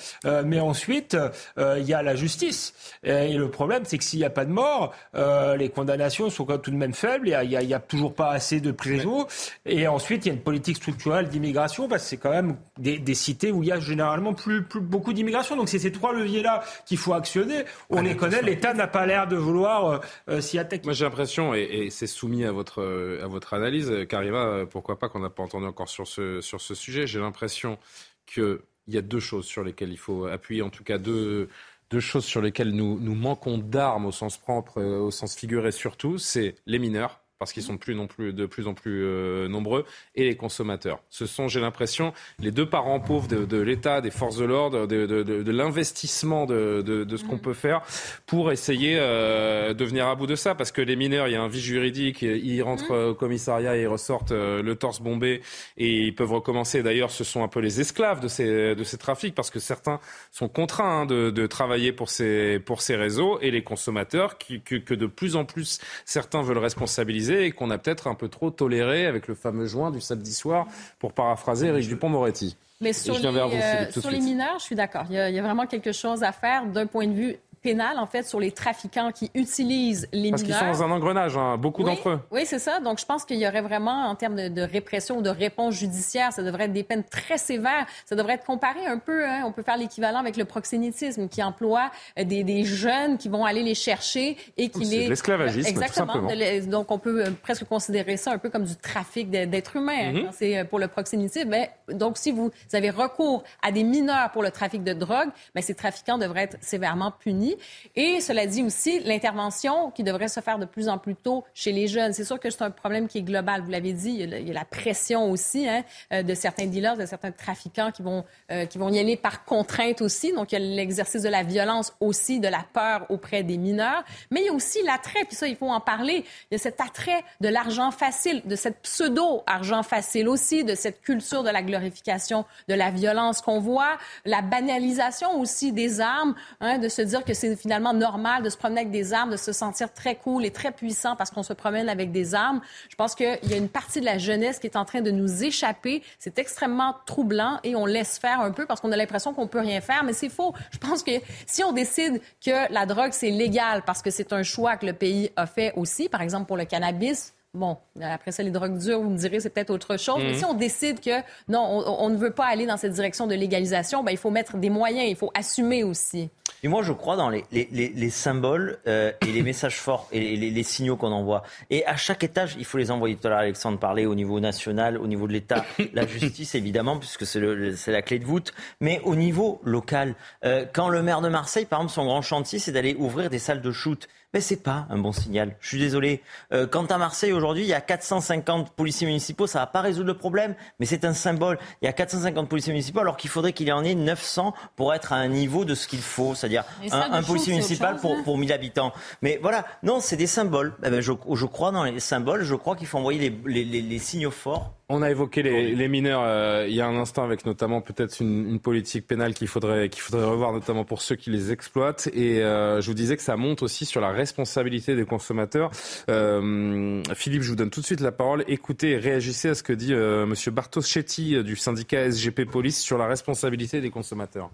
mais ensuite, il y a la justice. Et, le problème, c'est que s'il n'y a pas de mort, les condamnations sont tout de même faible, il n'y a, toujours pas assez de prison. Et ensuite, il y a une politique structurelle d'immigration, parce que c'est quand même des, cités où il y a généralement plus, beaucoup d'immigration. Donc c'est ces trois leviers-là qu'il faut actionner. On les connaît, l'État n'a pas l'air de vouloir euh, euh, s'y attaquer. Moi j'ai l'impression, et, c'est soumis à votre, à votre analyse, Cariva, pourquoi pas qu'on n'a pas entendu encore sur ce, sur ce sujet, j'ai l'impression qu'il y a deux choses sur lesquelles il faut appuyer, en tout cas deux deux choses sur lesquelles nous, manquons d'armes au sens propre, euh, au sens figuré surtout, c'est les mineurs parce qu'ils sont plus non plus, de plus en plus euh, nombreux, et les consommateurs. Ce sont, j'ai l'impression, les deux parents pauvres de, l'État, des forces de l'ordre, de, de l'investissement de, ce qu'on mm. peut faire pour essayer euh, de venir à bout de ça. Parce que les mineurs, il y a un vice juridique, ils rentrent mm. au commissariat et ils ressortent euh, le torse bombé et ils peuvent recommencer. D'ailleurs, ce sont un peu les esclaves de ces, de ces trafics parce que certains sont contraints hein, de, travailler pour ces, pour ces réseaux et les consommateurs qui, que, que de plus en plus certains veulent responsabiliser et qu'on a peut-être un peu trop toléré avec le fameux joint du samedi soir, pour paraphraser Eric Dupont-Moretti. Mais sur, les, euh, sur les mineurs, je suis d'accord. il, y a vraiment quelque chose à faire d'un point de vue pénale, en fait, sur les trafiquants qui utilisent les Parce mineurs. Parce qu'ils sont dans un engrenage, hein, beaucoup d'entre eux. Oui, c'est ça. Donc, je pense qu'il y aurait vraiment, en termes de, répression ou de réponse judiciaire, ça devrait être des peines très sévères. Ça devrait être comparé un peu, hein, on peut faire l'équivalent avec le proxénétisme, qui emploie euh, des, des, jeunes qui vont aller les chercher et qui les... C'est l'esclavagisme, Exactement. Tout simplement. Donc, on peut euh, presque considérer ça un peu comme du trafic d'êtres humains. Mm-hmm. C'est euh, pour le proxénétisme. Mais, donc, si vous avez recours à des mineurs pour le trafic de drogue, mais ces trafiquants devraient être sévèrement punis. Et cela dit aussi, l'intervention qui devrait se faire de plus en plus tôt chez les jeunes. C'est sûr que c'est un problème qui est global, vous l'avez dit. Il y a la pression aussi hein, euh, de certains dealers, de certains trafiquants qui vont, euh, qui vont y aller par contrainte aussi. Donc, il y a l'exercice de la violence aussi, de la peur auprès des mineurs. Mais il y a aussi l'attrait, puis ça, il faut en parler. Il y a cet attrait de l'argent facile, de cette pseudo-argent facile aussi, de cette culture de la glorification de la violence qu'on voit, la banalisation aussi des armes, hein, de se dire que c'est finalement normal de se promener avec des armes, de se sentir très cool et très puissant parce qu'on se promène avec des armes. Je pense qu'il y a une partie de la jeunesse qui est en train de nous échapper. C'est extrêmement troublant et on laisse faire un peu parce qu'on a l'impression qu'on peut rien faire, mais c'est faux. Je pense que si on décide que la drogue, c'est légal parce que c'est un choix que le pays a fait aussi, par exemple pour le cannabis, Bon, après ça, les drogues dures, vous me direz, c'est peut-être autre chose. Mais mhm. si on décide que non, on, ne veut pas aller dans cette direction de légalisation, ben, il faut mettre des moyens, il faut assumer aussi. Et moi, je crois dans les, les, les, symboles euh, et les messages forts et les, signaux qu'on envoie. Et à chaque étage, il faut les envoyer. Tout à l'heure, Alexandre parlait au niveau national, au niveau de l'État, [COUGHS] la justice, évidemment, puisque c'est la clé de voûte, mais au niveau local. Euh, quand le maire de Marseille, par exemple, son grand chantier, c'est d'aller ouvrir des salles de shoot mais c'est pas un bon signal. Je suis désolé. Euh, quant à Marseille aujourd'hui, il y a 450 policiers municipaux, ça va pas résoudre le problème, mais c'est un symbole. Il y a 450 policiers municipaux alors qu'il faudrait qu'il y en ait 900 pour être à un niveau de ce qu'il faut, c'est-à-dire un, policier municipal pour, pour 1000 habitants. Mais voilà, non, c'est des symboles. Eh ben, je, je, crois dans les symboles, je crois qu'il faut envoyer les, les, les signaux forts on a évoqué les, mineurs euh, il y a un instant avec notamment peut-être une, politique pénale qu'il faudrait, qu'il faudrait revoir, notamment pour ceux qui les exploitent. Et euh, je vous disais que ça monte aussi sur la responsabilité des consommateurs. Euh, Philippe, je vous donne tout de suite la parole. Écoutez et réagissez à ce que dit Monsieur Bartos Chetty du syndicat SGP Police sur la responsabilité des consommateurs.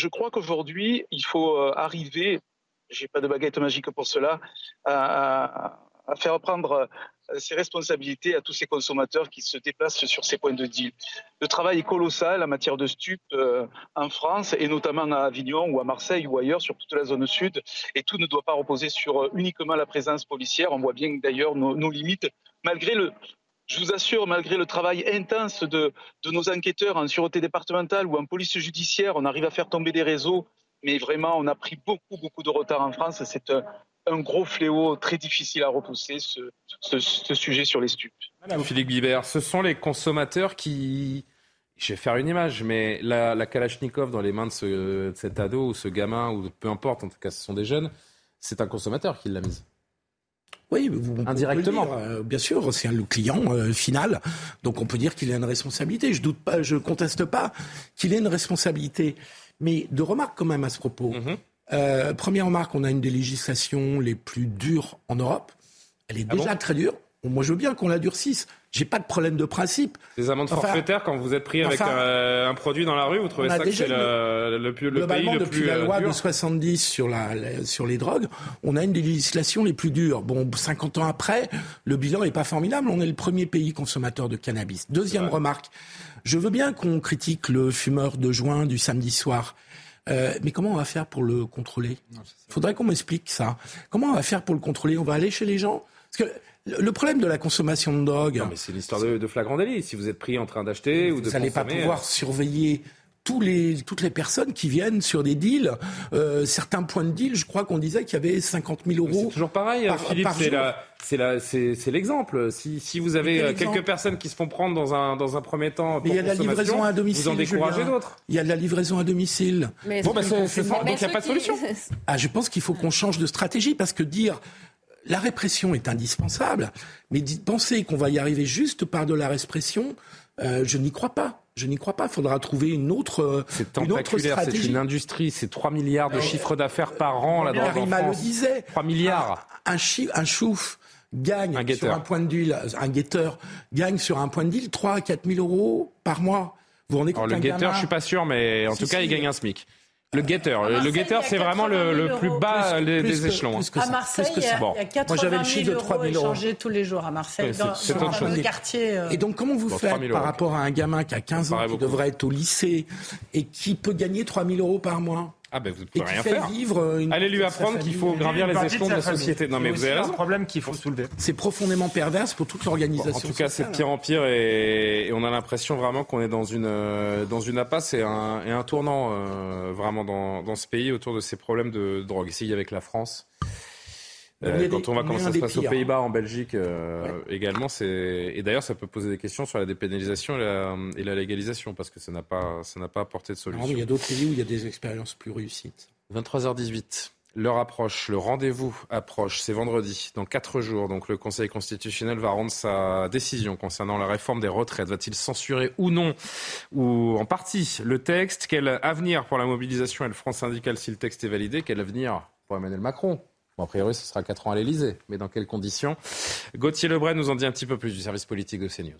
Je crois qu'aujourd'hui, il faut arriver, j'ai pas de baguette magique pour cela, à, à faire prendre ses responsabilités à tous ces consommateurs qui se déplacent sur ces points de deal. Le travail est colossal en matière de stupes euh, en France et notamment à Avignon ou à Marseille ou ailleurs sur toute la zone sud et tout ne doit pas reposer sur euh, uniquement la présence policière. On voit bien d'ailleurs nos, limites malgré le, je vous assure, malgré le travail intense de, de, nos enquêteurs en sûreté départementale ou en police judiciaire, on arrive à faire tomber des réseaux, mais vraiment, on a pris beaucoup, beaucoup de retard en France. C'est un gros fléau très difficile à repousser, ce, sujet sur les stupes. Madame Philippe Guibert, ce sont les consommateurs qui... Je vais faire une image, mais la, Kalachnikov dans les mains de, cet ado ou ce gamin, ou peu importe, en tout cas ce sont des jeunes, c'est un consommateur qui l'a mise. Oui, vous, indirectement. Euh, bien sûr, c'est le client euh, final, donc on peut dire qu'il a une responsabilité. Je doute pas, je conteste pas qu'il ait une responsabilité, mais de remarques quand même à ce propos. Mm-hmm. Euh, première remarque, on a une des législations les plus dures en Europe. Elle est ah déjà très dure. moi, je veux bien qu'on la durcisse. J'ai pas de problème de principe. Des amendes forfaitaires quand vous êtes pris avec euh, un, produit dans la rue, vous trouvez ça que c'est le, le, plus le pays le depuis la euh, loi de 70 sur la, sur les drogues, on a une des législations les plus dures. Bon, 50 ans après, le bilan est pas formidable. On est le premier pays consommateur de cannabis. Deuxième remarque, je veux bien qu'on critique le fumeur de joint du samedi soir. Euh, mais comment on va faire pour le contrôler? Il faudrait qu'on m'explique ça. Comment on va faire pour le contrôler? On va aller chez les gens? Parce que le problème de la consommation de drogue. Non, mais c'est l'histoire de, de, flagrant délit. Si vous êtes pris en train d'acheter ou de Vous n'allez pas pouvoir surveiller tous les, toutes les personnes qui viennent sur des deals. Euh, certains points de deal, je crois qu'on disait qu'il y avait 50 000 euros. C'est toujours pareil, par, Philippe. C'est l'exemple. Si, si, vous avez euh, quelques personnes qui se font prendre dans un, dans un premier temps, mais il y a de la livraison à domicile. Vous en découragez d'autres. Il y a de la livraison à domicile. Mais bon, bah, donc il n'y a pas de solution. [LAUGHS] Ah, je pense qu'il faut qu'on change de stratégie parce que dire la répression est indispensable, mais penser qu'on va y arriver juste par de la répression, euh, je n'y crois pas. Je n'y crois pas. Il faudra trouver une autre, euh, c'est une autre stratégie. C'est une industrie. C'est 3 milliards de euh, chiffre d'affaires par an. La drogue en le disait. 3 milliards. Un, un, chouf gagne sur un point de deal, un guetteur gagne sur un point de deal 3 à 4 000 euros par mois. Vous rendez compte Alors, le guetteur, je suis pas sûr, mais en tout cas, il gagne un SMIC. Le guetteur, le guetteur, c'est vraiment le, plus bas des, échelons. à Marseille, il y a, 80 Moi, j'avais le chiffre de 3 000 euros échangés tous les jours à Marseille, dans, le quartier. Euh. Et donc, comment vous faites par rapport à un gamin qui a 15 ans, qui devrait être au lycée et qui peut gagner 3 000 euros par mois? Ah ben vous ne pouvez rien faire. Allez lui apprendre qu'il faut gravir les échelons de la société. Non mais vous avez raison. un problème qu'il faut soulever. C'est profondément perverse pour toute l'organisation. en tout cas, c'est pire en pire et, on a l'impression vraiment qu'on est dans une euh, dans une impasse et un, et un tournant euh, vraiment dans, dans ce pays autour de ces problèmes de drogue. Ici avec la France. Euh, quand on va comment ça se passe aux Pays-Bas, en Belgique euh, également, c'est et d'ailleurs ça peut poser des questions sur la dépénalisation et la, légalisation parce que ça n'a pas ça n'a pas apporté de solution. il y a d'autres pays où il y a des expériences plus réussites. 23h18. L'heure approche, le rendez-vous approche, c'est vendredi, dans quatre jours. Donc le Conseil constitutionnel va rendre sa décision concernant la réforme des retraites. Va-t-il censurer ou non, ou en partie, le texte? Quel avenir pour la mobilisation? Et le front syndical si le texte est validé Quel avenir pour Emmanuel Macron? A priori, ce sera quatre ans à l'Elysée, mais dans quelles conditions? Gauthier Lebray nous en dit un petit peu plus du service politique de CNews.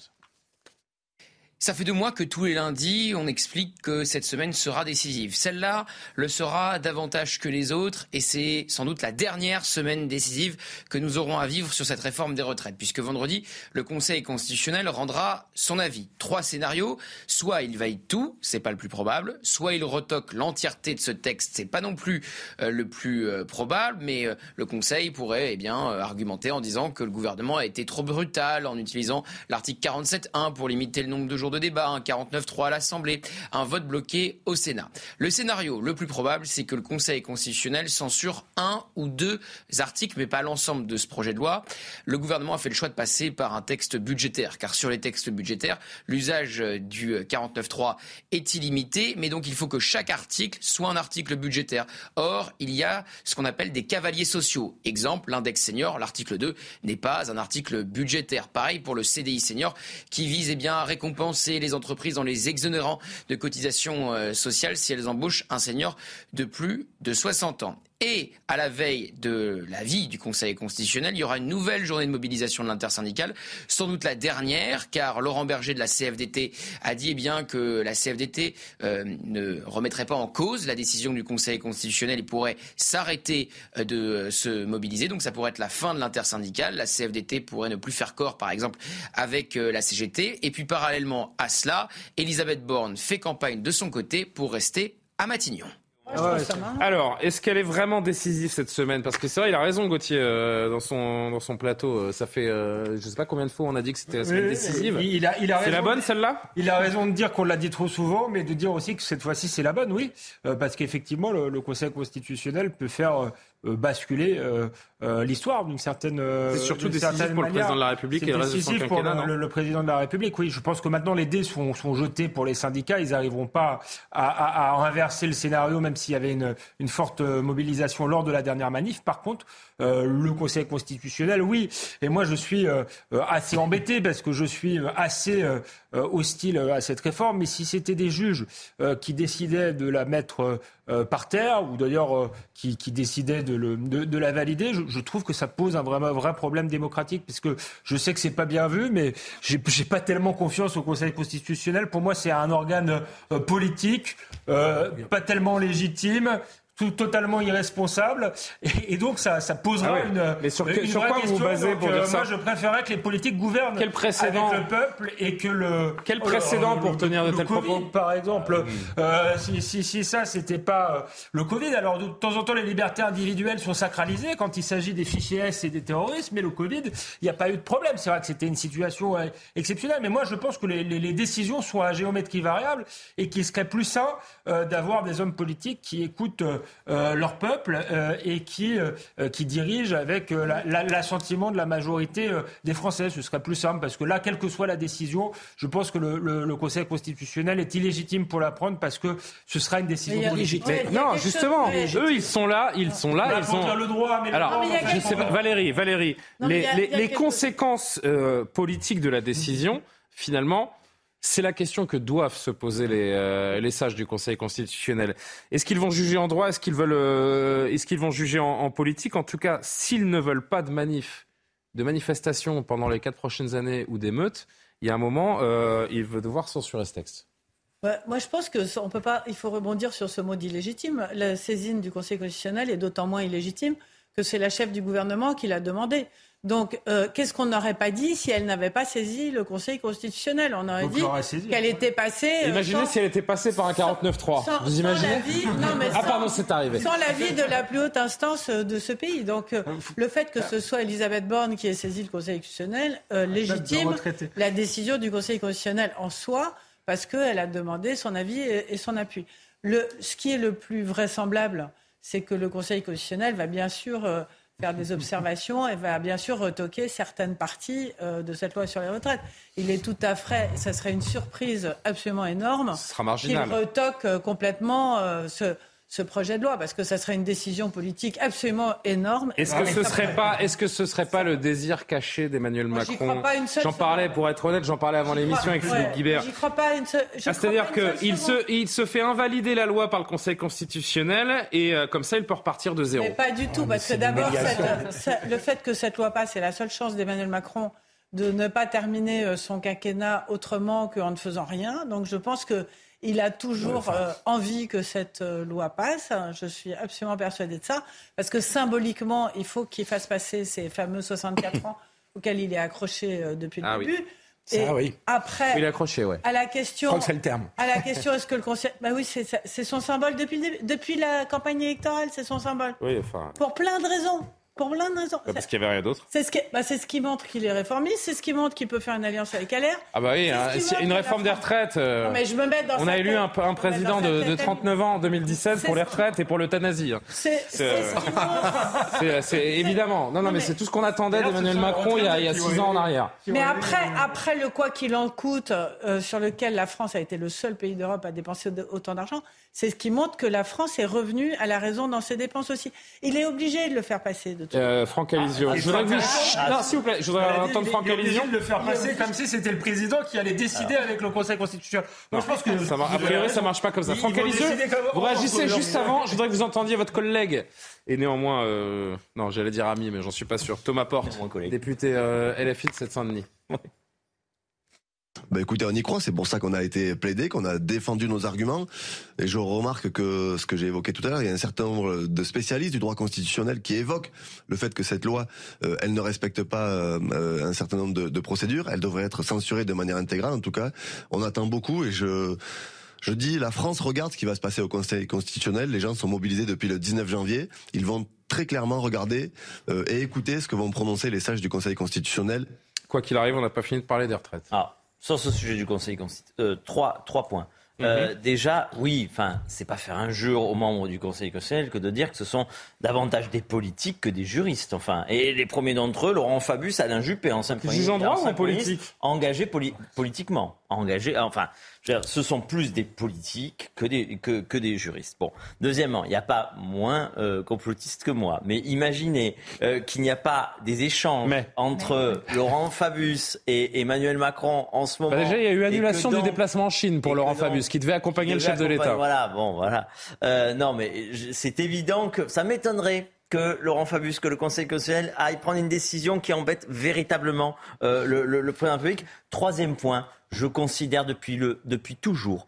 Ça fait deux mois que tous les lundis, on explique que cette semaine sera décisive. Celle-là le sera davantage que les autres et c'est sans doute la dernière semaine décisive que nous aurons à vivre sur cette réforme des retraites puisque vendredi, le Conseil constitutionnel rendra son avis. Trois scénarios. Soit il valide tout, c'est pas le plus probable. Soit il retoque l'entièreté de ce texte, c'est pas non plus euh, le plus euh, probable, mais euh, le Conseil pourrait eh bien argumenter en disant que le gouvernement a été trop brutal en utilisant l'article 47.1 pour limiter le nombre de jours de débat, un 49-3 à l'Assemblée, un vote bloqué au Sénat. Le scénario le plus probable, c'est que le Conseil constitutionnel censure un ou deux articles, mais pas l'ensemble de ce projet de loi. Le gouvernement a fait le choix de passer par un texte budgétaire, car sur les textes budgétaires, l'usage du 49-3 est illimité, mais donc il faut que chaque article soit un article budgétaire. Or, il y a ce qu'on appelle des cavaliers sociaux. Exemple, l'index senior, l'article 2, n'est pas un article budgétaire. Pareil pour le CDI senior, qui vise eh bien, à récompenser les entreprises en les exonérant de cotisations euh, sociales si elles embauchent un senior de plus de 60 ans. Et à la veille de la vie du Conseil constitutionnel, il y aura une nouvelle journée de mobilisation de l'intersyndicale, sans doute la dernière, car Laurent Berger de la CFDT a dit eh bien que la CFDT euh, ne remettrait pas en cause la décision du Conseil constitutionnel et pourrait s'arrêter euh, de se mobiliser. Donc ça pourrait être la fin de l'intersyndicale. La CFDT pourrait ne plus faire corps, par exemple, avec euh, la CGT. Et puis parallèlement à cela, Elisabeth Borne fait campagne de son côté pour rester à Matignon. Ah Alors, est-ce qu'elle est vraiment décisive cette semaine? Parce que c'est vrai, il a raison, Gauthier, euh, dans, son, dans son plateau. Euh, ça fait, euh, je sais pas combien de fois on a dit que c'était la semaine décisive. Il a, il a c'est la bonne, celle-là? Il a raison de dire qu'on l'a dit trop souvent, mais de dire aussi que cette fois-ci, c'est la bonne, oui. parce qu'effectivement, le, le, Conseil constitutionnel peut faire euh, basculer euh, euh, l'histoire d'une certaine C'est surtout décisif pour le président de la République et le décisif pour le, président de la République. Oui, je pense que maintenant les dés sont, sont jetés pour les syndicats. Ils n'arriveront pas à, à, à, inverser le scénario, même s'il y avait une, une, forte mobilisation lors de la dernière manif. Par contre, le Conseil constitutionnel, oui. Et moi, je suis assez embêté parce que je suis assez hostile à cette réforme. Mais si c'était des juges qui décidaient de la mettre euh, par terre, ou d'ailleurs euh, qui, qui, décidait de, le, de, la valider, je, trouve que ça pose un vrai, vrai problème démocratique, puisque je sais que c'est pas bien vu, mais j'ai pas tellement confiance au Conseil constitutionnel. Pour moi, c'est un organe euh, politique, pas tellement légitime, tout totalement irresponsable. Et, donc, ça, ça posera ah une. Mais sur, sur quoi vous vous basez pour dire ça Moi, je préférerais que les politiques gouvernent Quel précédent avec le peuple et que le. Quel précédent pour tenir de tels propos Par exemple, euh, si, si, si, ça, c'était pas euh, le Covid. Alors, de temps en temps, les libertés individuelles sont sacralisées quand il s'agit des fichiers S et des terroristes. Mais le Covid, il n'y a pas eu de problème. C'est vrai que c'était une situation euh, exceptionnelle. Mais moi, je pense que les, les, les, décisions sont à géométrie variable et qu'il serait plus sain euh, d'avoir des hommes politiques qui écoutent euh, leur peuple euh, et qui, euh, qui dirigent avec l'assentiment de la majorité des Français. Ce serait plus simple parce que là, quelle que soit la décision, je pense que le, le, Conseil constitutionnel est illégitime pour la prendre parce que ce sera une décision politique. non, justement, eux, ils sont là, ils sont là, ils ont le droit. Mais Alors, je sais pas, Valérie, Valérie, les, les, les conséquences politiques de la décision, finalement, c'est la question que doivent se poser les, euh, les sages du Conseil constitutionnel. Est-ce qu'ils vont juger en droit? Est-ce qu'ils euh, vont juger en, politique? En tout cas, s'ils ne veulent pas de manif, de manifestation pendant les quatre prochaines années ou d'émeutes, il y a un moment, euh, ils vont devoir censurer ce texte. moi, je pense que peut pas. Il faut rebondir sur ce mot d'illégitime. La saisine du Conseil constitutionnel est d'autant moins illégitime que c'est la chef du gouvernement qui l'a demandé. Donc, euh, qu'est-ce qu'on n'aurait pas dit si elle n'avait pas saisi le Conseil constitutionnel? On aurait dit qu'elle était passée. Euh, imaginez si elle était passée par un 49-3. Vous imaginez non, mais Ah, pardon, c'est arrivé. Sans l'avis de la plus haute instance euh, de ce pays. Donc, le fait que ce soit Elisabeth Borne qui ait saisi le Conseil constitutionnel légitime la décision du Conseil constitutionnel en soi, parce qu'elle a demandé son avis et, son appui. Le, ce qui est le plus vraisemblable, c'est que le Conseil constitutionnel va bien sûr faire des observations et va bien sûr retoquer certaines parties euh, de cette loi sur les retraites. Il est tout à fait, ça serait une surprise absolument énorme. Ce sera marginal. Qu'il retoque euh, complètement euh, ce, ce projet de loi parce que ça serait une décision politique absolument énorme. Est-ce que ce serait pas, est-ce que ce serait pas le désir caché d'Emmanuel Macron J'en parlais, pour être honnête, j'en parlais avant l'émission avec Philippe Guibert. J'y crois pas une seule. Ah, c'est-à-dire qu'il se, il se fait invalider la loi par le Conseil constitutionnel et euh, comme ça, il peut repartir de zéro. Mais pas du tout, parce que d'abord, [LAUGHS] le fait que cette loi passe, c'est la seule chance d'Emmanuel Macron de ne pas terminer euh, son quinquennat autrement qu'en ne faisant rien. Donc je pense que il a toujours euh, envie que cette euh, loi passe. Je suis absolument persuadée de ça. Parce que symboliquement, il faut qu'il fasse passer ces fameux 64 ans [COUGHS] auxquels il est accroché euh, depuis le ah début. Et oui. après, il est accroché, ouais. À la question, c'est le terme. À la [LAUGHS] question, est-ce que le conseil, bah oui, c'est son symbole depuis depuis la campagne électorale, c'est son symbole. Oui, enfin. Pour plein de raisons pour plein de raisons. parce qu'il n'y avait rien d'autre. C'est ce, qui, bah, ce qui montre qu'il est réformiste, c'est ce qui montre qu'il peut faire une alliance avec LR. Ah bah oui, hein, une réforme des retraites. Euh, mais je me mets dans on a élu un, un président de, de, 39 ans en 2017 pour les retraites et pour l'euthanasie. C'est euh, [LAUGHS] évidemment. Non, non, mais, c'est tout ce qu'on attendait d'Emmanuel Macron il y a, 6 ans en arrière. Mais après, après le quoi qu'il en coûte, euh, sur lequel la France a été le seul pays d'Europe à dépenser autant d'argent, c'est ce qui montre que la France est revenue à la raison dans ses dépenses aussi. Il est obligé de le faire passer. De euh, Franck Alizio. je voudrais que vous... Non, s'il vous plaît, je voudrais entendre Franck Alizio. de le faire passer comme si c'était le président qui allait décider avec le Conseil constitutionnel. Moi, je pense que ça a priori, ça marche pas comme ça. Franck Alizio, vous réagissez juste avant. Je voudrais que vous entendiez votre collègue et néanmoins, euh... non, j'allais dire ami, mais j'en suis pas sûr. Thomas Porte, député euh, LFI de Seine-Saint-Denis. [LAUGHS] Bah écoutez, on y croit, c'est pour ça qu'on a été plaidé, qu'on a défendu nos arguments. Et je remarque que ce que j'ai évoqué tout à l'heure, il y a un certain nombre de spécialistes du droit constitutionnel qui évoquent le fait que cette loi, euh, elle ne respecte pas euh, un certain nombre de, de, procédures, elle devrait être censurée de manière intégrale. En tout cas, on attend beaucoup et je... Je dis, la France regarde ce qui va se passer au Conseil constitutionnel. Les gens sont mobilisés depuis le 19 janvier. Ils vont très clairement regarder euh, et écouter ce que vont prononcer les sages du Conseil constitutionnel. Quoi qu'il arrive, on n'a pas fini de parler des retraites. Ah sur ce sujet du Conseil constitutionnel, euh, trois, trois points. Euh, mhm. déjà, oui, enfin, c'est pas faire jeu aux membres du Conseil constitutionnel que de dire que ce sont davantage des politiques que des juristes. Enfin, et les premiers d'entre eux, Laurent Fabius, Alain Juppé, ancien premier ministre, politique engagés politiquement, engagés. Enfin, ce sont plus des politiques que des, que, que des juristes. Bon, deuxièmement, il n'y a pas moins euh, complotistes que moi, mais imaginez euh, qu'il n'y a pas des échanges entre Laurent Fabius et Emmanuel Macron en ce moment. Bah déjà, il y a eu annulation du déplacement en Chine pour Laurent Fabius, qui devait accompagner le chef de l'État. Voilà, bon, voilà. Euh, non, mais c'est évident que ça m'étonnerait que Laurent Fabius, que le Conseil constitutionnel aille prendre une décision qui embête véritablement euh, le, le, le président public. Troisième point, je considère depuis, le, depuis toujours,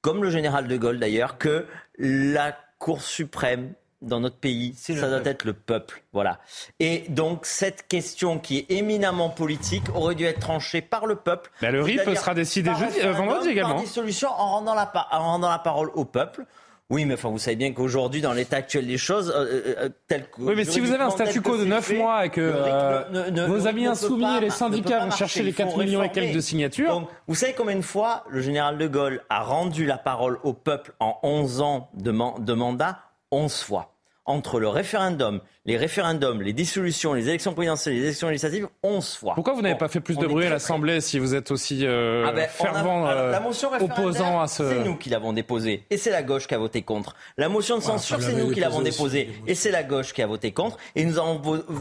comme le général de Gaulle d'ailleurs, que la Cour suprême dans notre pays, ça doit être le peuple. Voilà. Et donc, cette question qui est éminemment politique aurait dû être tranchée par le peuple. Mais le RIP sera décidé jeudi, euh, vendredi également. Par dissolution en rendant, la, en rendant la parole au peuple. Oui, mais enfin, vous savez bien qu'aujourd'hui, dans l'état actuel des choses, euh, euh, euh tel que. Oui, mais si vous avez un statu quo de 9 mois et que euh, vos amis insoumis et les syndicats vont chercher les 4 millions et quelques de signatures. Donc, vous savez combien de fois le général de Gaulle a rendu la parole au peuple en 11 ans de, de mandat? 11 fois entre le référendum, les référendums, les dissolutions, les élections présidentielles, les élections législatives, 11 fois. Pourquoi vous n'avez pas fait plus de bruit à l'Assemblée si vous êtes aussi euh, ah ben, fervent euh, opposant à ce... C'est nous qui l'avons déposé et c'est la gauche qui a voté contre. La motion de censure, c'est nous qui l'avons déposée et c'est la gauche qui a voté contre. Et nous avons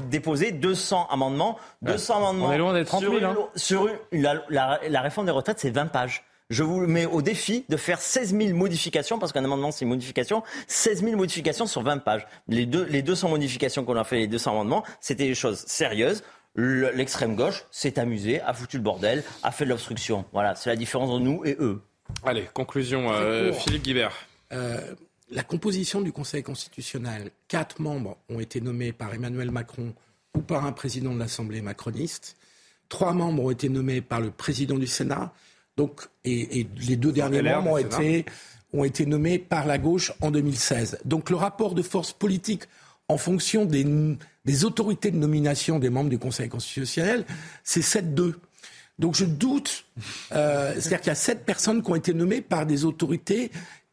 déposé 200 amendements. 200 amendements. On est loin des 30 000. Hein. Sur, la, la, la réforme des retraites, c'est 20 pages je vous mets au défi de faire 16 000 modifications, parce qu'un amendement, c'est une modification, 16 000 modifications sur 20 pages. Les, deux, les 200 modifications qu'on a fait, les 200 amendements, c'était des choses sérieuses. L'extrême gauche s'est amusée, a foutu le bordel, a fait de l'obstruction. Voilà, c'est la différence entre nous et eux. Allez, conclusion, euh, Philippe Guibert. Euh, la composition du Conseil constitutionnel, quatre membres ont été nommés par Emmanuel Macron ou par un président de l'Assemblée macroniste. Trois membres ont été nommés par le président du Sénat. Donc, et, les deux derniers membres ont été, ont été nommés par la gauche en 2016. Donc le rapport de force politique en fonction des, des autorités de nomination des membres du Conseil constitutionnel, c'est 7-2. Donc je doute, euh, c'est-à-dire qu'il y a sept personnes qui ont été nommées par des autorités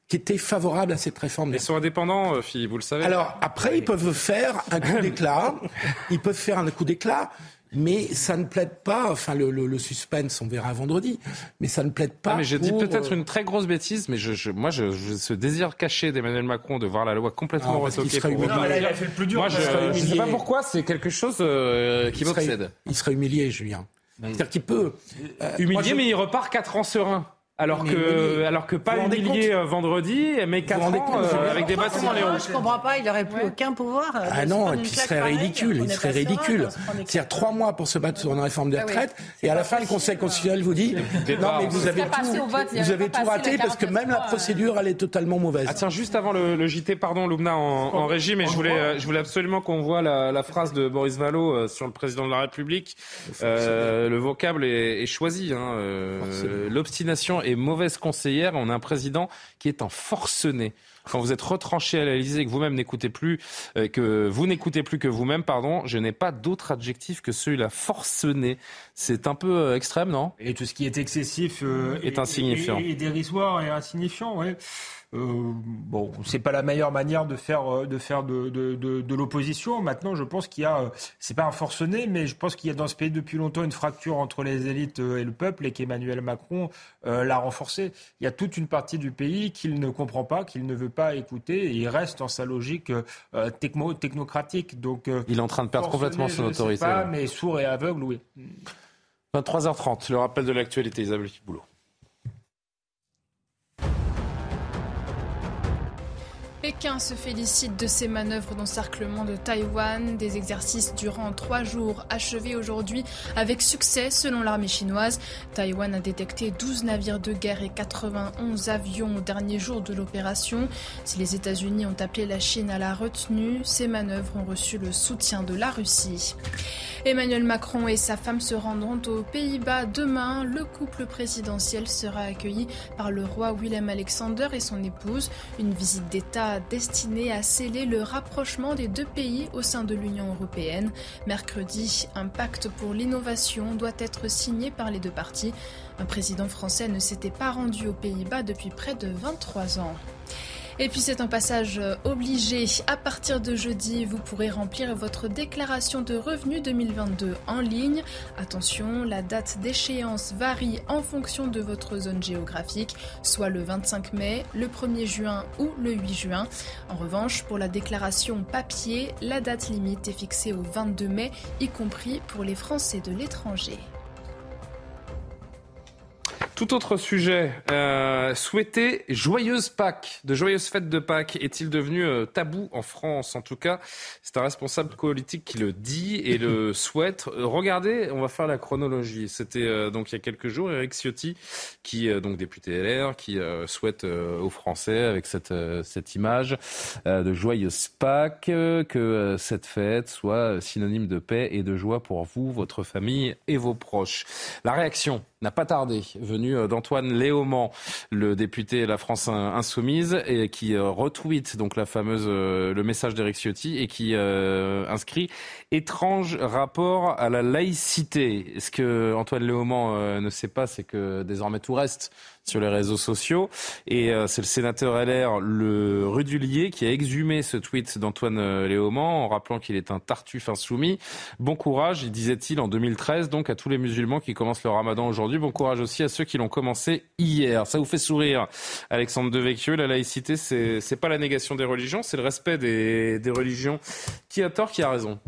qui étaient favorables à cette réforme. Ils sont indépendants, euh, Philippe, vous le savez. Alors après, ils peuvent faire un coup d'éclat. [LAUGHS] ils peuvent faire un coup d'éclat. Mais ça ne plaide pas, enfin le, suspense, on verra vendredi, mais ça ne plaide pas. Ah, mais je dis peut-être une très grosse bêtise, mais je, moi, je, ce désir caché d'Emmanuel Macron de voir la loi complètement ah, retoquée. Pour... Non, il a fait le plus dur. Moi, je ne sais pas pourquoi, c'est quelque chose qui m'obsède. Il serait humilié, Julien. C'est-à-dire qu'il peut. Euh, humilié, mais il repart 4 ans serein. Alors que, alors que pas humilié euh, vendredi, mais 4 ans euh, avec des bâtons dans les roues. Je comprends pas, il n'aurait plus aucun pouvoir. Ah non, et puis il serait ridicule, il serait ridicule. C'est-à-dire 3 mois pour se battre sur une réforme des ah retraites, et à la fin, le Conseil constitutionnel vous dit non, mais vous avez tout, vous avez tout raté parce que même la procédure, elle est totalement mauvaise. Ah tiens, juste avant le, JT, pardon, Loubna en, en régie, mais je voulais, je voulais absolument qu'on voit la, phrase de Boris Vallot sur le président de la République. le vocable est, choisi. Hein, l'obstination et mauvaise conseillère, on a un président qui est un forcené. Quand vous êtes retranché à l'Élysée et que vous-même n'écoutez plus, euh, que vous n'écoutez plus que vous-même, pardon, je n'ai pas d'autre adjectif que celui-là, forcené. C'est un peu euh, extrême, non? Et tout ce qui est excessif euh, est, insignifiant. Et, dérisoire et insignifiant, oui. Euh, bon, c'est pas la meilleure manière de faire euh, de faire de, de, de, l'opposition. Maintenant, je pense qu'il y a, euh, c'est pas un forcené, mais je pense qu'il y a dans ce pays depuis longtemps une fracture entre les élites et le peuple, et qu'Emmanuel Macron l'a renforcée. Il y a toute une partie du pays qu'il ne comprend pas, qu'il ne veut pas écouter, et il reste dans sa logique technocratique. Donc, il est en train de perdre complètement son autorité. Pas, mais sourd et aveugle, oui. 23h30, le rappel de l'actualité, Isabelle Boulot. Pékin se félicite de ces manœuvres d'encerclement de Taïwan, des exercices durant trois jours achevés aujourd'hui avec succès selon l'armée chinoise. Taïwan a détecté 12 navires de guerre et 91 avions au dernier jour de l'opération. Si les États-Unis ont appelé la Chine à la retenue, ces manœuvres ont reçu le soutien de la Russie. Emmanuel Macron et sa femme se rendront aux Pays-Bas demain. Le couple présidentiel sera accueilli par le roi Willem Alexander et son épouse. Une visite d'État destinée à sceller le rapprochement des deux pays au sein de l'Union européenne. Mercredi, un pacte pour l'innovation doit être signé par les deux parties. Un président français ne s'était pas rendu aux Pays-Bas depuis près de 23 ans. Et puis c'est un passage euh, obligé. À partir de jeudi, vous pourrez remplir votre déclaration de revenus 2022 en ligne. Attention, la date d'échéance varie en fonction de votre zone géographique, soit le 25 mai, le 1er juin ou le 8 juin. En revanche, pour la déclaration papier, la date limite est fixée au 22 mai, y compris pour les Français de l'étranger. Tout autre sujet, euh, souhaiter joyeuse Pâques, de joyeuses fêtes de Pâques, est-il devenu euh, tabou en France En tout cas, c'est un responsable politique qui le dit et le [LAUGHS] souhaite. Euh, regardez, on va faire la chronologie. C'était donc il y a quelques jours, Eric Ciotti, qui donc député LR, qui souhaite aux Français avec cette cette image de joyeuse Pâques que cette fête soit synonyme de paix et de joie pour vous, votre famille et vos proches. La réaction n'a pas tardé, venu euh, d'Antoine Léaumont, le député La France Insoumise, et qui euh, retweet donc la fameuse euh, le message d'Éric Ciotti et qui inscrit étrange rapport à la laïcité. Ce que Antoine Léaumont ne sait pas, c'est que désormais tout reste sur les réseaux sociaux. Et euh, c'est le sénateur LR, le Rudulier, qui a exhumé ce tweet d'Antoine euh, Léaumont en rappelant qu'il est un tartuffe insoumis. Bon courage, disait-il en 2013, donc à tous les musulmans qui commencent le ramadan aujourd'hui. Bon courage aussi à ceux qui l'ont commencé hier. Ça vous fait sourire, Alexandre Devecchio. La laïcité, c'est, c'est pas la négation des religions, c'est le respect des, des religions. Qui a tort, qui a raison?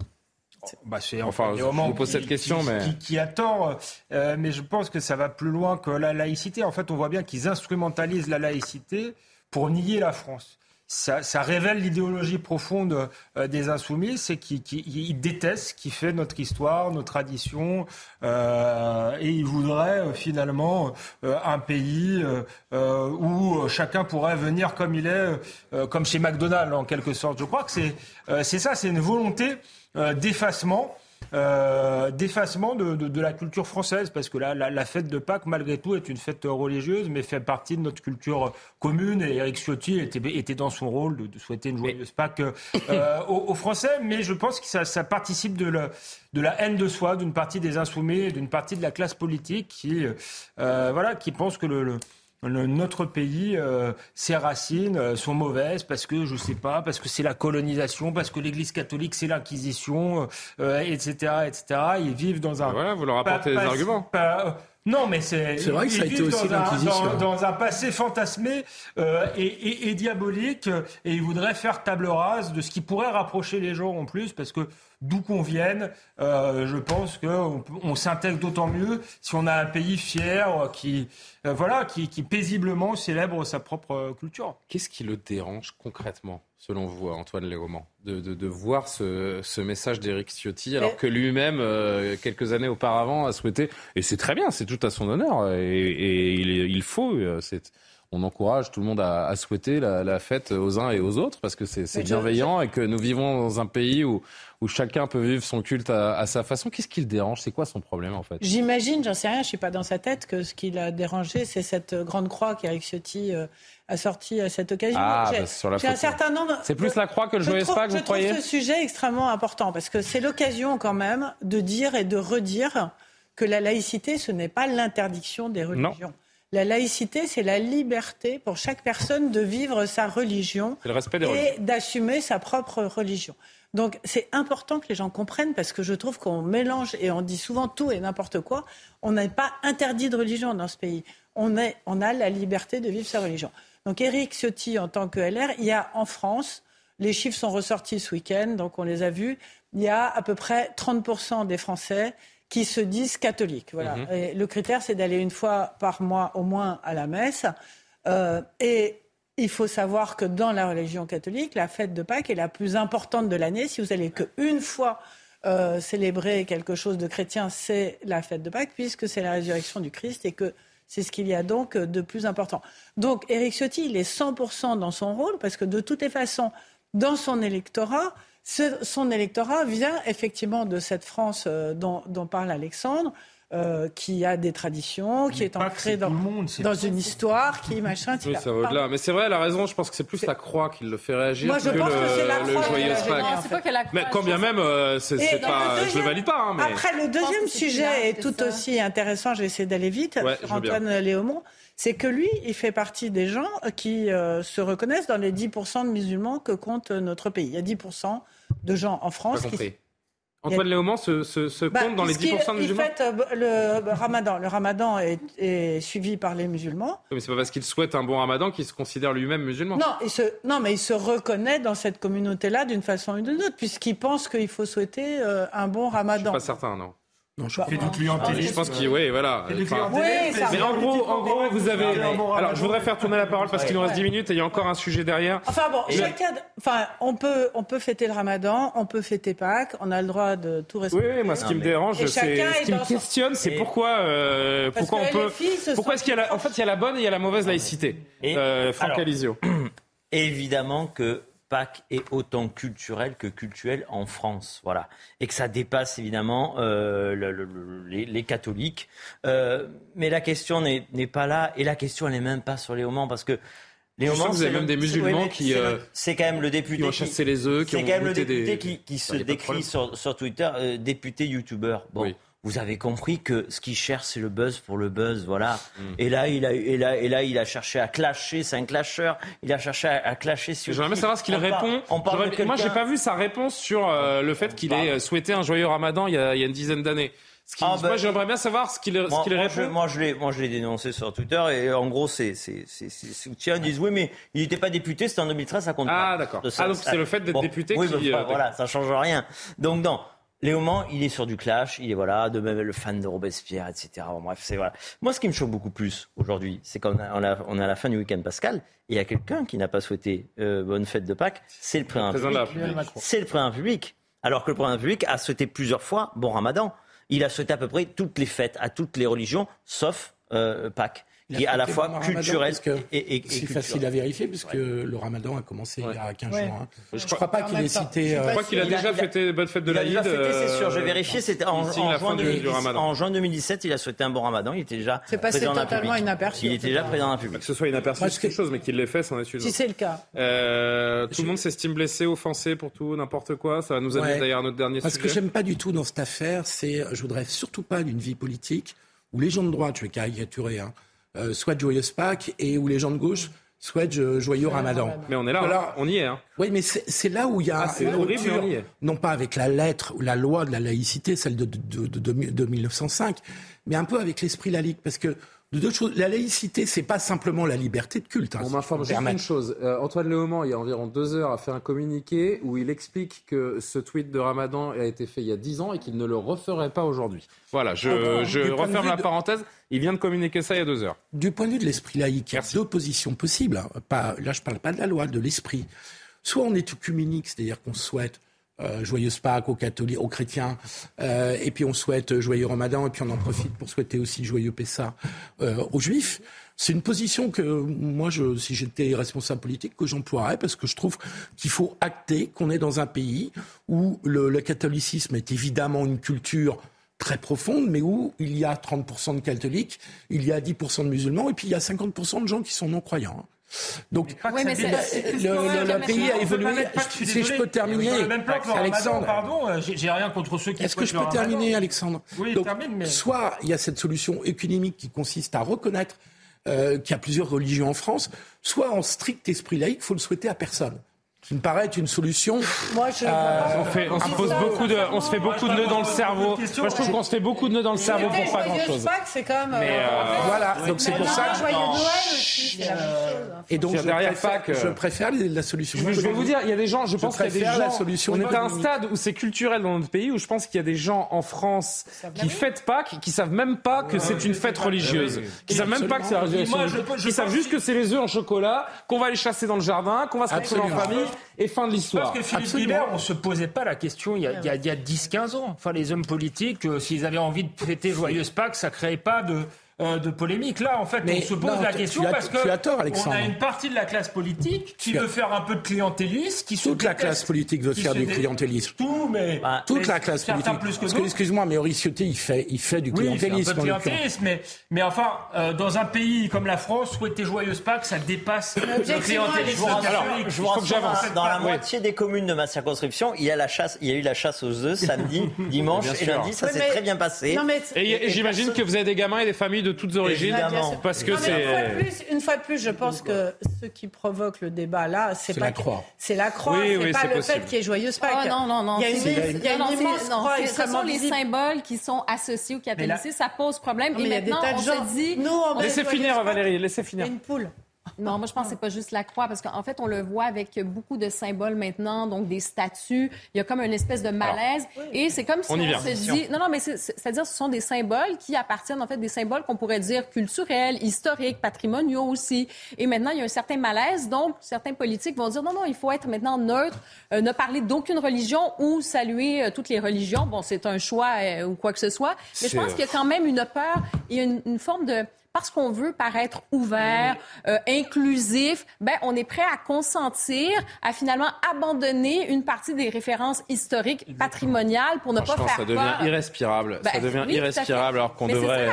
Bah, enfin, je vous pose cette question, mais qui, attend. Euh, mais je pense que ça va plus loin que la laïcité. En fait, on voit bien qu'ils instrumentalisent la laïcité pour nier la France. Ça, ça révèle l'idéologie profonde euh, des insoumis, c'est qu'ils détestent ce qui fait notre histoire, nos traditions, euh, et ils voudraient euh, finalement euh, un pays où chacun pourrait venir comme il est, comme chez McDonald's en quelque sorte. Je crois que c'est ça, c'est une volonté euh, d'effacement. Euh, d'effacement de, la culture française, parce que la, la, fête de Pâques, malgré tout, est une fête religieuse, mais fait partie de notre culture commune. Et Eric Ciotti était, était dans son rôle de, souhaiter une joyeuse Pâques euh, [COUGHS] aux, Français, mais je pense que ça, ça participe de la, de la haine de soi d'une partie des insoumis, d'une partie de la classe politique qui, voilà, qui pense que le notre pays, ses racines sont mauvaises parce que je sais pas, parce que c'est la colonisation, parce que l'Église catholique c'est l'Inquisition, etc., etc. Ils vivent dans un. Voilà, vous leur apportez des arguments. Non, mais c'est. C'est vrai que ça a été aussi dans, dans, un passé fantasmé euh, et, et, diabolique, et il voudrait faire table rase de ce qui pourrait rapprocher les gens en plus, parce que d'où qu'on vienne, euh, je pense qu'on on, s'intègre d'autant mieux si on a un pays fier qui, euh, voilà, qui, qui paisiblement célèbre sa propre culture. Qu'est-ce qui le dérange concrètement selon vous, Antoine Léaumont, de, de, voir ce, ce message d'Éric Ciotti, alors que lui-même, euh, quelques années auparavant, a souhaité, et c'est très bien, c'est tout à son honneur, et, il, il, faut, euh, on encourage tout le monde à, à souhaiter la, la, fête aux uns et aux autres, parce que c'est bienveillant, et que nous vivons dans un pays où, où chacun peut vivre son culte à, sa façon. Qu'est-ce qui le dérange? C'est quoi son problème en fait? J'imagine, j'en sais rien, je suis pas dans sa tête, que ce qui l'a dérangé, c'est cette grande croix qu'Eric Ciotti euh, a sortie à cette occasion. Ah, bah, sur la un certain nombre. C'est plus la croix que le joyeux Pâques, vous croyez Je trouve ce sujet extrêmement important parce que c'est l'occasion quand même de dire et de redire que la laïcité, ce n'est pas l'interdiction des religions. La laïcité, c'est la liberté pour chaque personne de vivre sa religion et d'assumer sa propre religion. Donc c'est important que les gens comprennent parce que je trouve qu'on mélange et on dit souvent tout et n'importe quoi. On n'est pas interdit de religion dans ce pays. On, est, on a la liberté de vivre sa religion. Donc Éric Ciotti, en tant que LR, il y a en France, les chiffres sont ressortis ce week-end, donc on les a vus, il y a à peu près 30% des Français qui se disent catholiques. Voilà. Mhm. Et le critère, c'est d'aller une fois par mois au moins à la messe. Euh, et il faut savoir que dans la religion catholique, la fête de Pâques est la plus importante de l'année. Si vous allez qu'une fois euh, célébrer quelque chose de chrétien, c'est la fête de Pâques, puisque c'est la résurrection du Christ et que c'est ce qu'il y a donc de plus important. Donc Éric Ciotti, il est 100% dans son rôle, parce que de toutes les façons, dans son électorat, son électorat vient effectivement de cette France euh, dont, dont parle Alexandre, euh, qui a des traditions, qui est ancré dans, dans une histoire, qui machin. Oui, ça va au-delà. Mais c'est vrai, elle a raison. Je pense que c'est plus la croix qui le fait réagir Moi, je que, pense le, que c'est la le joyeux Pâques. Mais quand bien même, euh, c'est pas, je le valide pas. Hein, mais... Après, le deuxième sujet est tout aussi intéressant. Je vais essayer d'aller vite. Ouais, Antoine Léaumont c'est que lui, il fait partie des gens qui euh, se reconnaissent dans les 10% de musulmans que compte notre pays. Il y a 10% de gens en France qui, Antoine Léaumont se, se, bah, compte dans les 10% de musulmans En fait, euh, le ramadan, le ramadan est, suivi par les musulmans. mais c'est pas parce qu'il souhaite un bon ramadan qu'il se considère lui-même musulman. Non, il se, non, mais il se reconnaît dans cette communauté-là d'une façon ou d'une autre, puisqu'il pense qu'il faut souhaiter euh, un bon ramadan. Je suis pas certain, non. Non, je, bah, du clientélisme. Je pense qu'il, oui, voilà. Enfin, oui, mais en gros, en gros, vous avez. Alors, je voudrais faire tourner la parole parce qu'il nous reste 10 minutes et il y a encore un sujet derrière. Enfin bon, chacun. Enfin, on peut, on peut fêter le Ramadan, on peut fêter Pâques, on a le droit de tout respecter. Oui, moi, ce qui me dérange, c'est ce qui me questionne, c'est pourquoi, euh, pourquoi on peut, pourquoi est-ce qu'il y a, la... en fait, il y a la bonne et il y a la mauvaise laïcité. Euh, Franck Alizio. [CLEARS THROAT] Évidemment que Pâques est autant culturel que culturel en France, voilà, et que ça dépasse évidemment euh, les, catholiques. Euh, mais la question n'est pas là, et la question elle n'est même pas sur les Léomans, parce que les vous avez même des musulmans qui. C'est quand même le député. Qui ont chassé les œufs, qui ont quand même le député qui, qui se décrit sur, sur, Twitter, euh, député youtubeur. Bon. Oui vous avez compris que ce qu'il cherche, c'est le buzz pour le buzz, voilà. Mm. Et là, il a, et là, et là, il a cherché à clasher, c'est un clasheur. Il a cherché à, clasher sur. J'aimerais bien savoir ce qu'il répond. on parle Moi, j'ai pas vu sa réponse sur euh, le fait qu'il ait souhaité un joyeux Ramadan il y a, il y a une dizaine d'années. Ah, moi, ben, j'aimerais bien savoir ce qu'il moi, qu répond. moi, je l'ai, moi, je l'ai dénoncé sur Twitter et en gros, c'est, c'est, c'est, soutien. Ils disent oui, mais il n'était pas député, c'était en 2013, ça compte ah, d'accord. Ah, donc c'est le fait d'être député oui, qui. Euh, voilà, ça change rien. Donc, non. Léo Mans, il est sur du clash, il est voilà, de même le fan de Robespierre, etc. bref, c'est voilà. Moi, ce qui me choque beaucoup plus aujourd'hui, c'est qu'on on a, on a à la fin du week-end pascal, et il y a quelqu'un qui n'a pas souhaité euh, bonne fête de Pâques, c'est le président public. C'est le président public. Alors que le président public a souhaité plusieurs fois bon Ramadan. Il a souhaité à peu près toutes les fêtes à toutes les religions, sauf euh, Pâques qui est à la fois culturel et, et, C'est facile à vérifier puisque le ramadan a commencé il y a 15 jours. Hein. Je ne crois pas qu'il ait cité. Je crois qu'il a déjà fêté bonne fête de l'Aïd. Il a fêté, c'est sûr. J'ai vérifié. C'était en, en, juin 2017. Il a souhaité un bon ramadan. Il était déjà C'est passé totalement inaperçu. Il était déjà président de la République. Que ce soit inaperçu, c'est quelque chose, mais qu'il l'ait fait, c'en est sûr. Si c'est le cas. Euh, tout le monde s'estime blessé, offensé pour tout, n'importe quoi. Ça va nous amener d'ailleurs à notre dernier sujet. Ce que j'aime pas du tout dans cette affaire, c'est, je voudrais surtout pas d'une vie politique où les gens de droite, je vais caricaturer, hein, souhaitent joyeuse Pâques et où les gens de gauche souhaitent joyeux Ramadan. Mais on est là, on y est. Hein. Oui, mais c'est là où il y a ah, une rupture, non pas avec la lettre ou la loi de la laïcité, celle de, de, de, de 1905, mais un peu avec l'esprit laïque, parce que de deux choses. La laïcité, c'est pas simplement la liberté de culte. Hein, on m'informe juste une chose. Euh, Antoine Léaumont, il y a environ deux heures, a fait un communiqué où il explique que ce tweet de Ramadan a été fait il y a dix ans et qu'il ne le referait pas aujourd'hui. Voilà, je, ah je referme la parenthèse. Il vient de communiquer ça il y a deux heures. Du point de vue de l'esprit laïque, il y a deux positions possibles. Hein. Pas, là, je parle pas de la loi, de l'esprit. Soit on est œcuménique, c'est-à-dire qu'on souhaite euh, joyeuse Pâques aux catholiques, aux chrétiens, euh, et puis on souhaite joyeux Ramadan, et puis on en profite pour souhaiter aussi joyeux Pessah euh, aux Juifs. C'est une position que moi, je, si j'étais responsable politique, que j'emploierais parce que je trouve qu'il faut acter qu'on est dans un pays où le, le, catholicisme est évidemment une culture très profonde, mais où il y a 30% de catholiques, il y a 10% de musulmans, et puis il y a 50% de gens qui sont non-croyants. Donc, le, pays a évolué. Si je peux terminer, Alexandre. Pardon, euh, j'ai rien contre ceux qui. Est-ce que je peux terminer, Alexandre Oui, termine, mais... Soit il y a cette solution économique qui consiste à reconnaître euh, qu'il y a plusieurs religions en France, soit en strict esprit laïque, il faut le souhaiter à personne qui me paraît être une solution. Moi, je... euh, on, fait, on, se pose beaucoup de, on se fait beaucoup de nœuds dans le cerveau. Moi, je trouve qu'on se fait beaucoup de nœuds dans le cerveau pour pas grand-chose. c'est comme. Mais euh, euh, voilà, donc c'est pour ça que. Joyeux Noël aussi, c'est la même chose. Et donc, je derrière préfère, Pâques, je préfère la solution. Je, vais vous dire, il y a des gens, je pense qu'il y a des gens. La solution on est à un stade où c'est culturel dans notre pays, où je pense qu'il y a des gens en France qui fêtent Pâques, qui savent même pas que c'est une fête religieuse, qui savent même pas que c'est la religion, qui savent juste que c'est les œufs en chocolat, qu'on va aller chasser dans le jardin, qu'on va se retrouver en famille et fin de l'histoire. Parce que Philippe Guibert, on ne se posait pas la question il y a, a, a 10-15 ans. Enfin, les hommes politiques, euh, s'ils avaient envie de fêter Joyeuse Pâques, ça ne créait pas de, euh, de polémique. Là, en fait, on se pose la question parce que on a une partie de la classe politique qui veut faire un peu de clientélisme, qui toute la classe politique veut faire du clientélisme. Tout, mais bah, toute la classe politique. Plus que parce que excuse-moi, mais Maurice Ciotti, il fait, il fait du clientélisme. Oui, un peu de clientélisme, mais, mais enfin, euh, dans un pays comme la France, souhaiter joyeuse Pâques, ça dépasse le clientélisme. Alors, je vous rassure, dans la moitié des communes de ma circonscription, il y a la chasse, il y a eu la chasse aux œufs samedi, [LAUGHS] dimanche et lundi, ça s'est très bien passé. Et j'imagine que vous avez des gamins et des familles de toutes origines. Parce que c'est. Une, fois de plus, je pense que ce qui provoque le débat là, c'est pas. la croix. C'est la croix, c'est pas le fait qu'il y ait joyeuse Pâques. Oh, non, non, non. Il y a une, il y a une immense croix Ce sont les symboles qui sont associés au catholicisme. Ça pose problème. Et maintenant, on se dit. Laissez finir, Valérie, laissez finir. Une poule. Non, moi, je pense que c'est pas juste la croix, parce qu'en fait, on le voit avec beaucoup de symboles maintenant, donc des statues. Il y a comme une espèce de malaise. Et c'est comme si on, se dit... Non, non, mais c'est-à-dire ce sont des symboles qui appartiennent, en fait, des symboles qu'on pourrait dire culturels, historiques, patrimoniaux aussi. Et maintenant, il y a un certain malaise. Donc, certains politiques vont dire, non, non, il faut être maintenant neutre, euh, ne parler d'aucune religion ou saluer euh, toutes les religions. Bon, c'est un choix euh, ou quoi que ce soit. Mais je pense qu'il y a quand même une peur et une forme de parce qu'on veut paraître ouvert, euh, inclusif, ben on est prêt à consentir à finalement abandonner une partie des références historiques, patrimoniales pour ne pas faire ça devient irrespirable. ça ben, devient irrespirable alors qu'on devrait,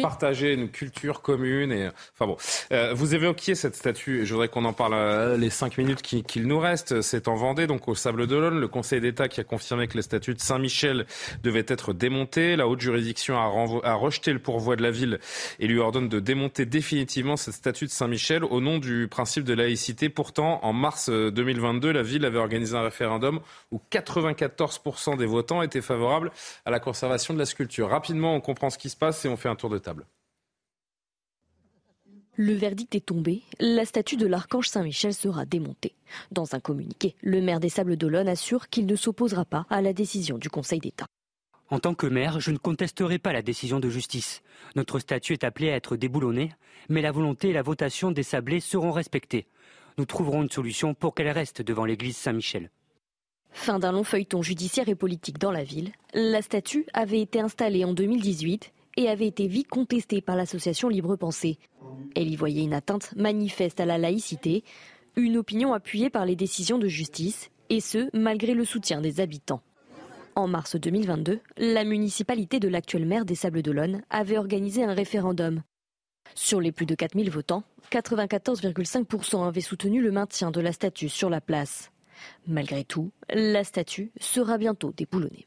partager une culture commune. Et enfin bon, euh, vous évoquiez cette statue. Et je voudrais qu'on en parle euh, les cinq minutes qu'il nous reste. C'est en Vendée, donc au Sable d'Olonne, le Conseil d'État qui a confirmé que les statues de Saint-Michel devaient être démontées. La haute juridiction a, a rejeté le pourvoi de la ville et lui ordonne de démonter définitivement cette statue de Saint-Michel au nom du principe de laïcité. Pourtant, en mars 2022, la ville avait organisé un référendum où 94% des votants étaient favorables à la conservation de la sculpture. Rapidement, on comprend ce qui se passe et on fait un tour de table. Le verdict est tombé. La statue de l'archange Saint-Michel sera démontée. Dans un communiqué, le maire des Sables d'Olonne assure qu'il ne s'opposera pas à la décision du Conseil d'État. En tant que maire, je ne contesterai pas la décision de justice. Notre statut est appelé à être déboulonné, mais la volonté et la votation des sablés seront respectées. Nous trouverons une solution pour qu'elle reste devant l'église Saint-Michel. Fin d'un long feuilleton judiciaire et politique dans la ville, la statue avait été installée en 2018 et avait été vite contestée par l'association Libre Pensée. Elle y voyait une atteinte manifeste à la laïcité, une opinion appuyée par les décisions de justice, et ce, malgré le soutien des habitants. En mars 2022, la municipalité de l'actuel maire des Sables d'Olonne avait organisé un référendum. Sur les plus de 4000 votants, 94,5% avaient soutenu le maintien de la statue sur la place. Malgré tout, la statue sera bientôt déboulonnée.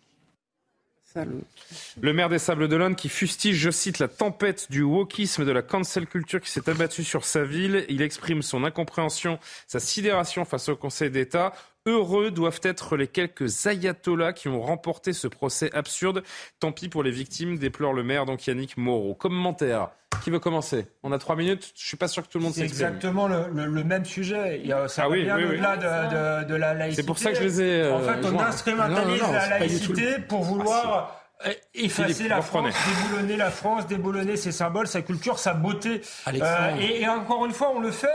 Le maire des Sables d'Olonne qui fustige, je cite, la tempête du wokisme de la cancel culture qui s'est abattue sur sa ville. Il exprime son incompréhension, sa sidération face au Conseil d'État. Heureux doivent être les quelques ayatollahs qui ont remporté ce procès absurde. Tant pis pour les victimes, déplore le maire, donc Yannick Moreau. Commentaire. Qui veut commencer? On a trois minutes. Je suis pas sûr que tout le monde C'est exactement le, même sujet. Il y a, ça ah oui, au-delà de, la laïcité. C'est pour ça que je les ai. en fait, on instrumentalise la laïcité pour vouloir. Ah, effacer la France, déboulonner la France, déboulonner ses symboles, sa culture, sa beauté. Euh, et, et, encore une fois, on le fait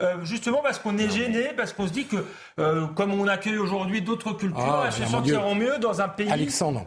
euh, justement parce qu'on est gêné, parce qu'on se dit que euh, comme on accueille aujourd'hui d'autres cultures, ah, elles se sentiront mieux dans un pays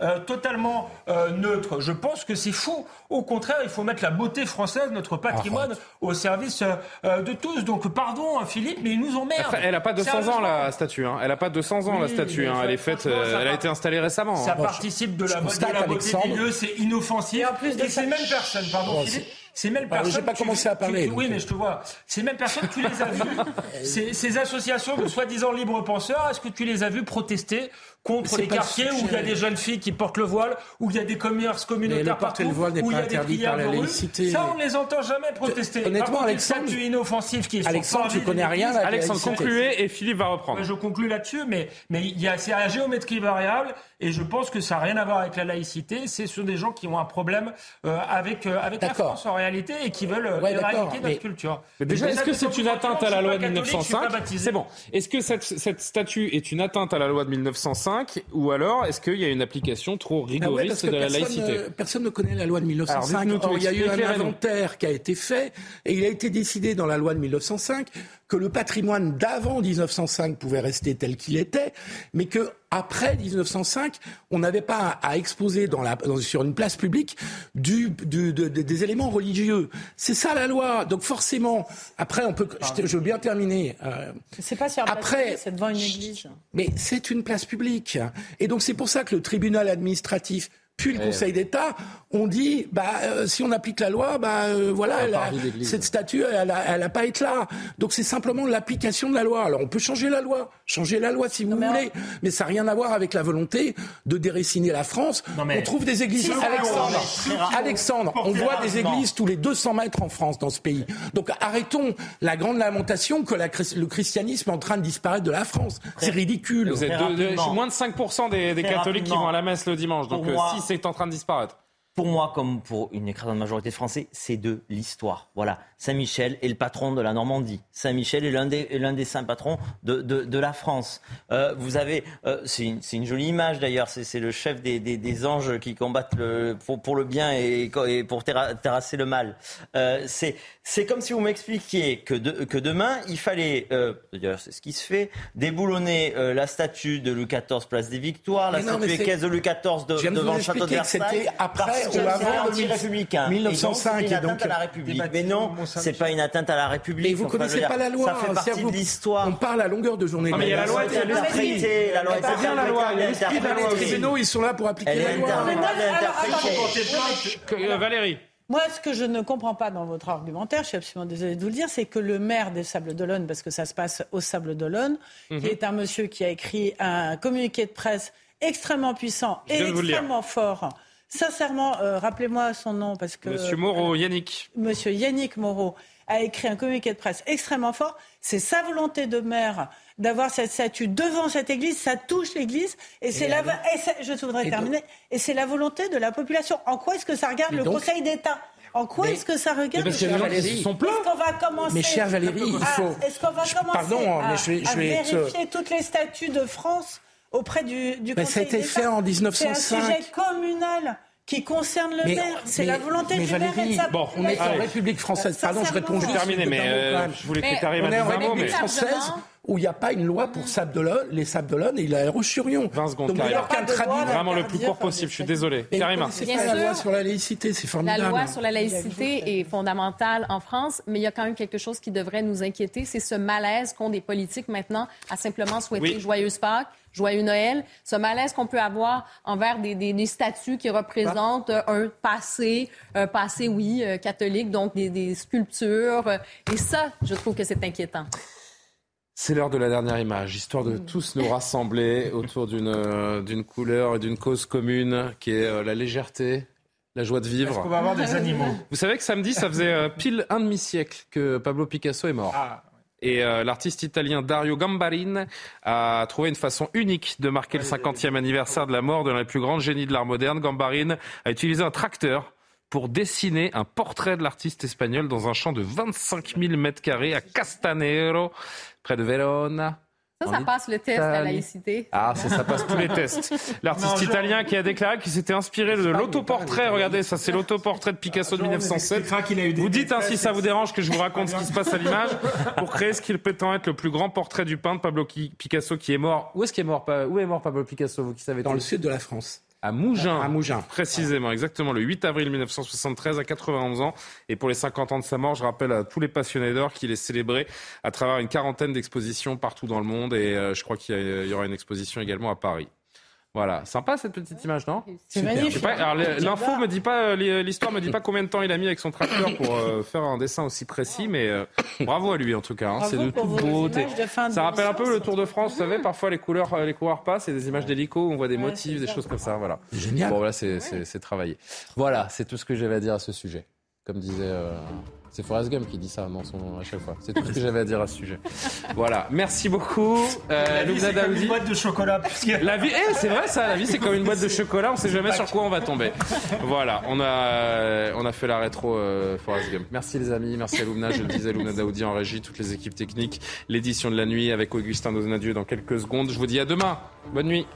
euh, totalement neutre. Je pense que c'est fou. Au contraire, il faut mettre la beauté française, notre patrimoine, au service de tous. Donc pardon Philippe, mais ils nous emmerdent. elle n'a pas 200 ans la statue. Hein. Elle n'a pas 200 ans la statue. Hein. Elle est faite, elle a été installée récemment. Ça hein. participe de la, de la beauté du lieu, c'est inoffensif. Et, en plus de ces mêmes personnes, pardon Philippe ces mêmes personnes. J'ai pas commencé à parler. oui, mais je te vois. Ces mêmes personnes, tu les as vues. [LAUGHS] ces, ces associations de soi-disant libres penseurs, est-ce que tu les as vues protester contre les quartiers où il y a des jeunes filles qui portent le voile, où il y a des commerces communautaires partout, le voile où il y a des prières de rue. Ça, on ne les entend jamais protester. Honnêtement, Alexandre, tu inoffensif qui est Alexandre, tu connais rien. Alexandre, concluez et Philippe va reprendre. Je conclue là-dessus, mais mais il y a c'est la géométrie variable et je pense que ça n'a rien à voir avec la laïcité. C'est sur des gens qui ont un problème euh, avec euh, avec la France en réalité et qui veulent euh, éradiquer notre culture. déjà, est-ce que c'est une atteinte à la loi de 1905 C'est bon. Est-ce que cette, cette statue est une atteinte à la loi de 1905 ou alors est-ce qu'il y a une application trop ah rigoriste de la laïcité Personne ne connaît la loi de 1905. il y a eu un inventaire qui a été fait et il a été décidé dans la loi de 1905 que le patrimoine d'avant 1905 pouvait rester tel qu'il était, mais que après 1905, on n'avait pas à, exposer dans la, sur une place publique du, du, des éléments religieux. C'est ça la loi. Donc forcément, après, on peut. Je, je veux bien terminer. Euh, c'est pas sur après, c'est devant une église. Mais c'est une place publique, et donc c'est pour ça que le tribunal administratif puis le Conseil d'État ont dit, bah, euh, si on applique la loi, bah, euh, voilà, cette statue, elle n'a pas été là. Donc c'est simplement l'application de la loi. Alors on peut changer la loi, changer la loi si vous voulez, mais ça n'a rien à voir avec la volonté de déraciner la France. On trouve des églises. Alexandre, Alexandre, on voit des églises tous les 200 mètres en France dans ce pays. Donc arrêtons la grande lamentation que le christianisme est en train de disparaître de la France. C'est ridicule. Vous êtes moins de 5% des, catholiques qui vont à la messe le dimanche. Donc si c'est en train de disparaître pour moi, comme pour une écrasante majorité de Français, c'est de l'histoire. Voilà. Saint-Michel est le patron de la Normandie. Saint-Michel est l'un des, des saints patrons de, de, de la France. Euh, vous avez, euh, c'est, une, jolie image d'ailleurs, c'est, le chef des, des, des, anges qui combattent le, pour, pour le bien et, et pour terrasser le mal. Euh, c'est, comme si vous m'expliquiez que, de, que demain, il fallait, euh, d'ailleurs c'est ce qui se fait, déboulonner euh, la statue de Louis XIV, place des Victoires, la statue équestre de Louis XIV de, devant le château de Versailles. C'était après ou avant républicain 1905. Et donc, à la République. Mais non, c'est pas une atteinte à la République. Mais vous connaissez pas la loi. Ça fait partie de l'histoire. On parle à longueur de journée. mais il y a la loi, il y a La loi est bien la loi. Les tribunaux, ils sont là pour appliquer la loi. Valérie. Moi, ce que je ne comprends pas dans votre argumentaire, je suis absolument désolée de vous le dire, c'est que le maire des Sables d'Olonne, parce que ça se passe aux Sables d'Olonne, qui mhm. est un monsieur qui a écrit un communiqué de presse extrêmement puissant et extrêmement fort. Sincèrement, euh, rappelez-moi son nom parce que. Monsieur Moreau, Yannick. Monsieur Yannick Moreau a écrit un communiqué de presse extrêmement fort. C'est sa volonté de maire d'avoir cette statue devant cette église, ça touche l'église, et, c'est la, je voudrais terminer, et c'est la volonté de la population. En quoi est-ce que ça regarde le Conseil d'État? En quoi est-ce que ça regarde Est-ce qu'on va commencer Mais chère Valérie, il faut. Est-ce qu'on va commencer Pardon, à, mais je vais, je vais vérifier toutes les statues de France auprès du, du Conseil Ça a été fait en 1905. C'est un sujet communal qui concerne le maire. C'est la volonté du maire et de sa bon, on est en République française. Pardon, je réponds. Je terminer, mais euh, je voulais que tu arrives à On est en République française où il n'y a pas une loi pour Sable les Sables d'Olonne et l'aérochurion. 20 secondes, Donc, Karima. Qu'un Vraiment le plus court possible, je suis désolé. Karima. C'est pas la loi sur la laïcité, c'est formidable. La loi sur la laïcité est fondamentale en France, mais il y a quand même quelque chose qui devrait nous inquiéter, c'est ce malaise qu'ont des politiques maintenant à simplement souhaiter joyeuse Pâques, joyeux Noël, ce malaise qu'on peut avoir envers des, des, statues qui représentent un passé, un passé, oui, euh, catholique, donc des, des sculptures. Et ça, je trouve que c'est inquiétant. C'est l'heure de la dernière image, histoire de tous nous rassembler [LAUGHS] autour d'une euh, d'une couleur et d'une cause commune qui est euh, la légèreté, la joie de vivre. Est-ce qu'on va avoir des animaux? Vous savez que samedi, ça faisait euh, pile un demi-siècle que Pablo Picasso est mort. Ah. Et l'artiste italien Dario Gambarin a trouvé une façon unique de marquer le 50e anniversaire de la mort de des plus grands génies de l'art moderne. Gambarin a utilisé un tracteur pour dessiner un portrait de l'artiste espagnol dans un champ de 25 000 mètres carrés à Castanero, près de Verona. Ça, ça passe le test à laïcité. Ah, ça, ça passe tous les tests. L'artiste italien qui a déclaré qu'il s'était inspiré de l'autoportrait. Regardez, ça, c'est l'autoportrait de Picasso de 1907. Vous dites ainsi, si ça vous dérange que je vous raconte ce qui se passe à l'image pour créer ce qu'il prétend être le plus grand portrait du peintre Pablo Picasso qui est mort. Où est-ce qu'il est mort Où est mort Pablo Picasso Vous qui savez Dans le sud de la France. À Mougins. À Mougins. Précisément, exactement, le 8 avril 1973, à 91 ans. Et pour les 50 ans de sa mort, je rappelle à tous les passionnés d'or qu'il est célébré à travers une quarantaine d'expositions partout dans le monde. Et euh, je crois qu'il y, aura une exposition également à Paris. Voilà, sympa cette petite image, non C'est magnifique. L'info me dit pas, l'histoire me dit pas combien de temps il a mis avec son tracteur pour euh, faire un dessin aussi précis, mais euh, bravo à lui en tout cas. Hein. c'est de toute beauté. Ça rappelle un peu le Tour de France, vous savez, parfois les couleurs, euh, les coureurs passent, et des images d'hélico, on voit des motifs, des choses comme ça. Voilà. Génial. Bon, voilà, c'est travaillé. Voilà, c'est tout ce que j'avais à dire à ce sujet. Comme disait. C'est Forrest Gump qui dit ça dans son, à chaque fois. C'est tout ce que j'avais à dire à ce sujet. Voilà. Merci beaucoup. Euh, la vie, c'est comme une boîte de chocolat. La vie, eh, c'est vrai ça. La vie, c'est comme une boîte de chocolat. On sait jamais sur quoi on va tomber. Voilà. On a, on a fait la rétro euh, Forrest Gump. Merci les amis. Merci à Lumna. Je le disais, Lumna Daoudi en régie, toutes les équipes techniques. L'édition de la nuit avec Augustin Donadieu dans quelques secondes. Je vous dis à demain. Bonne nuit.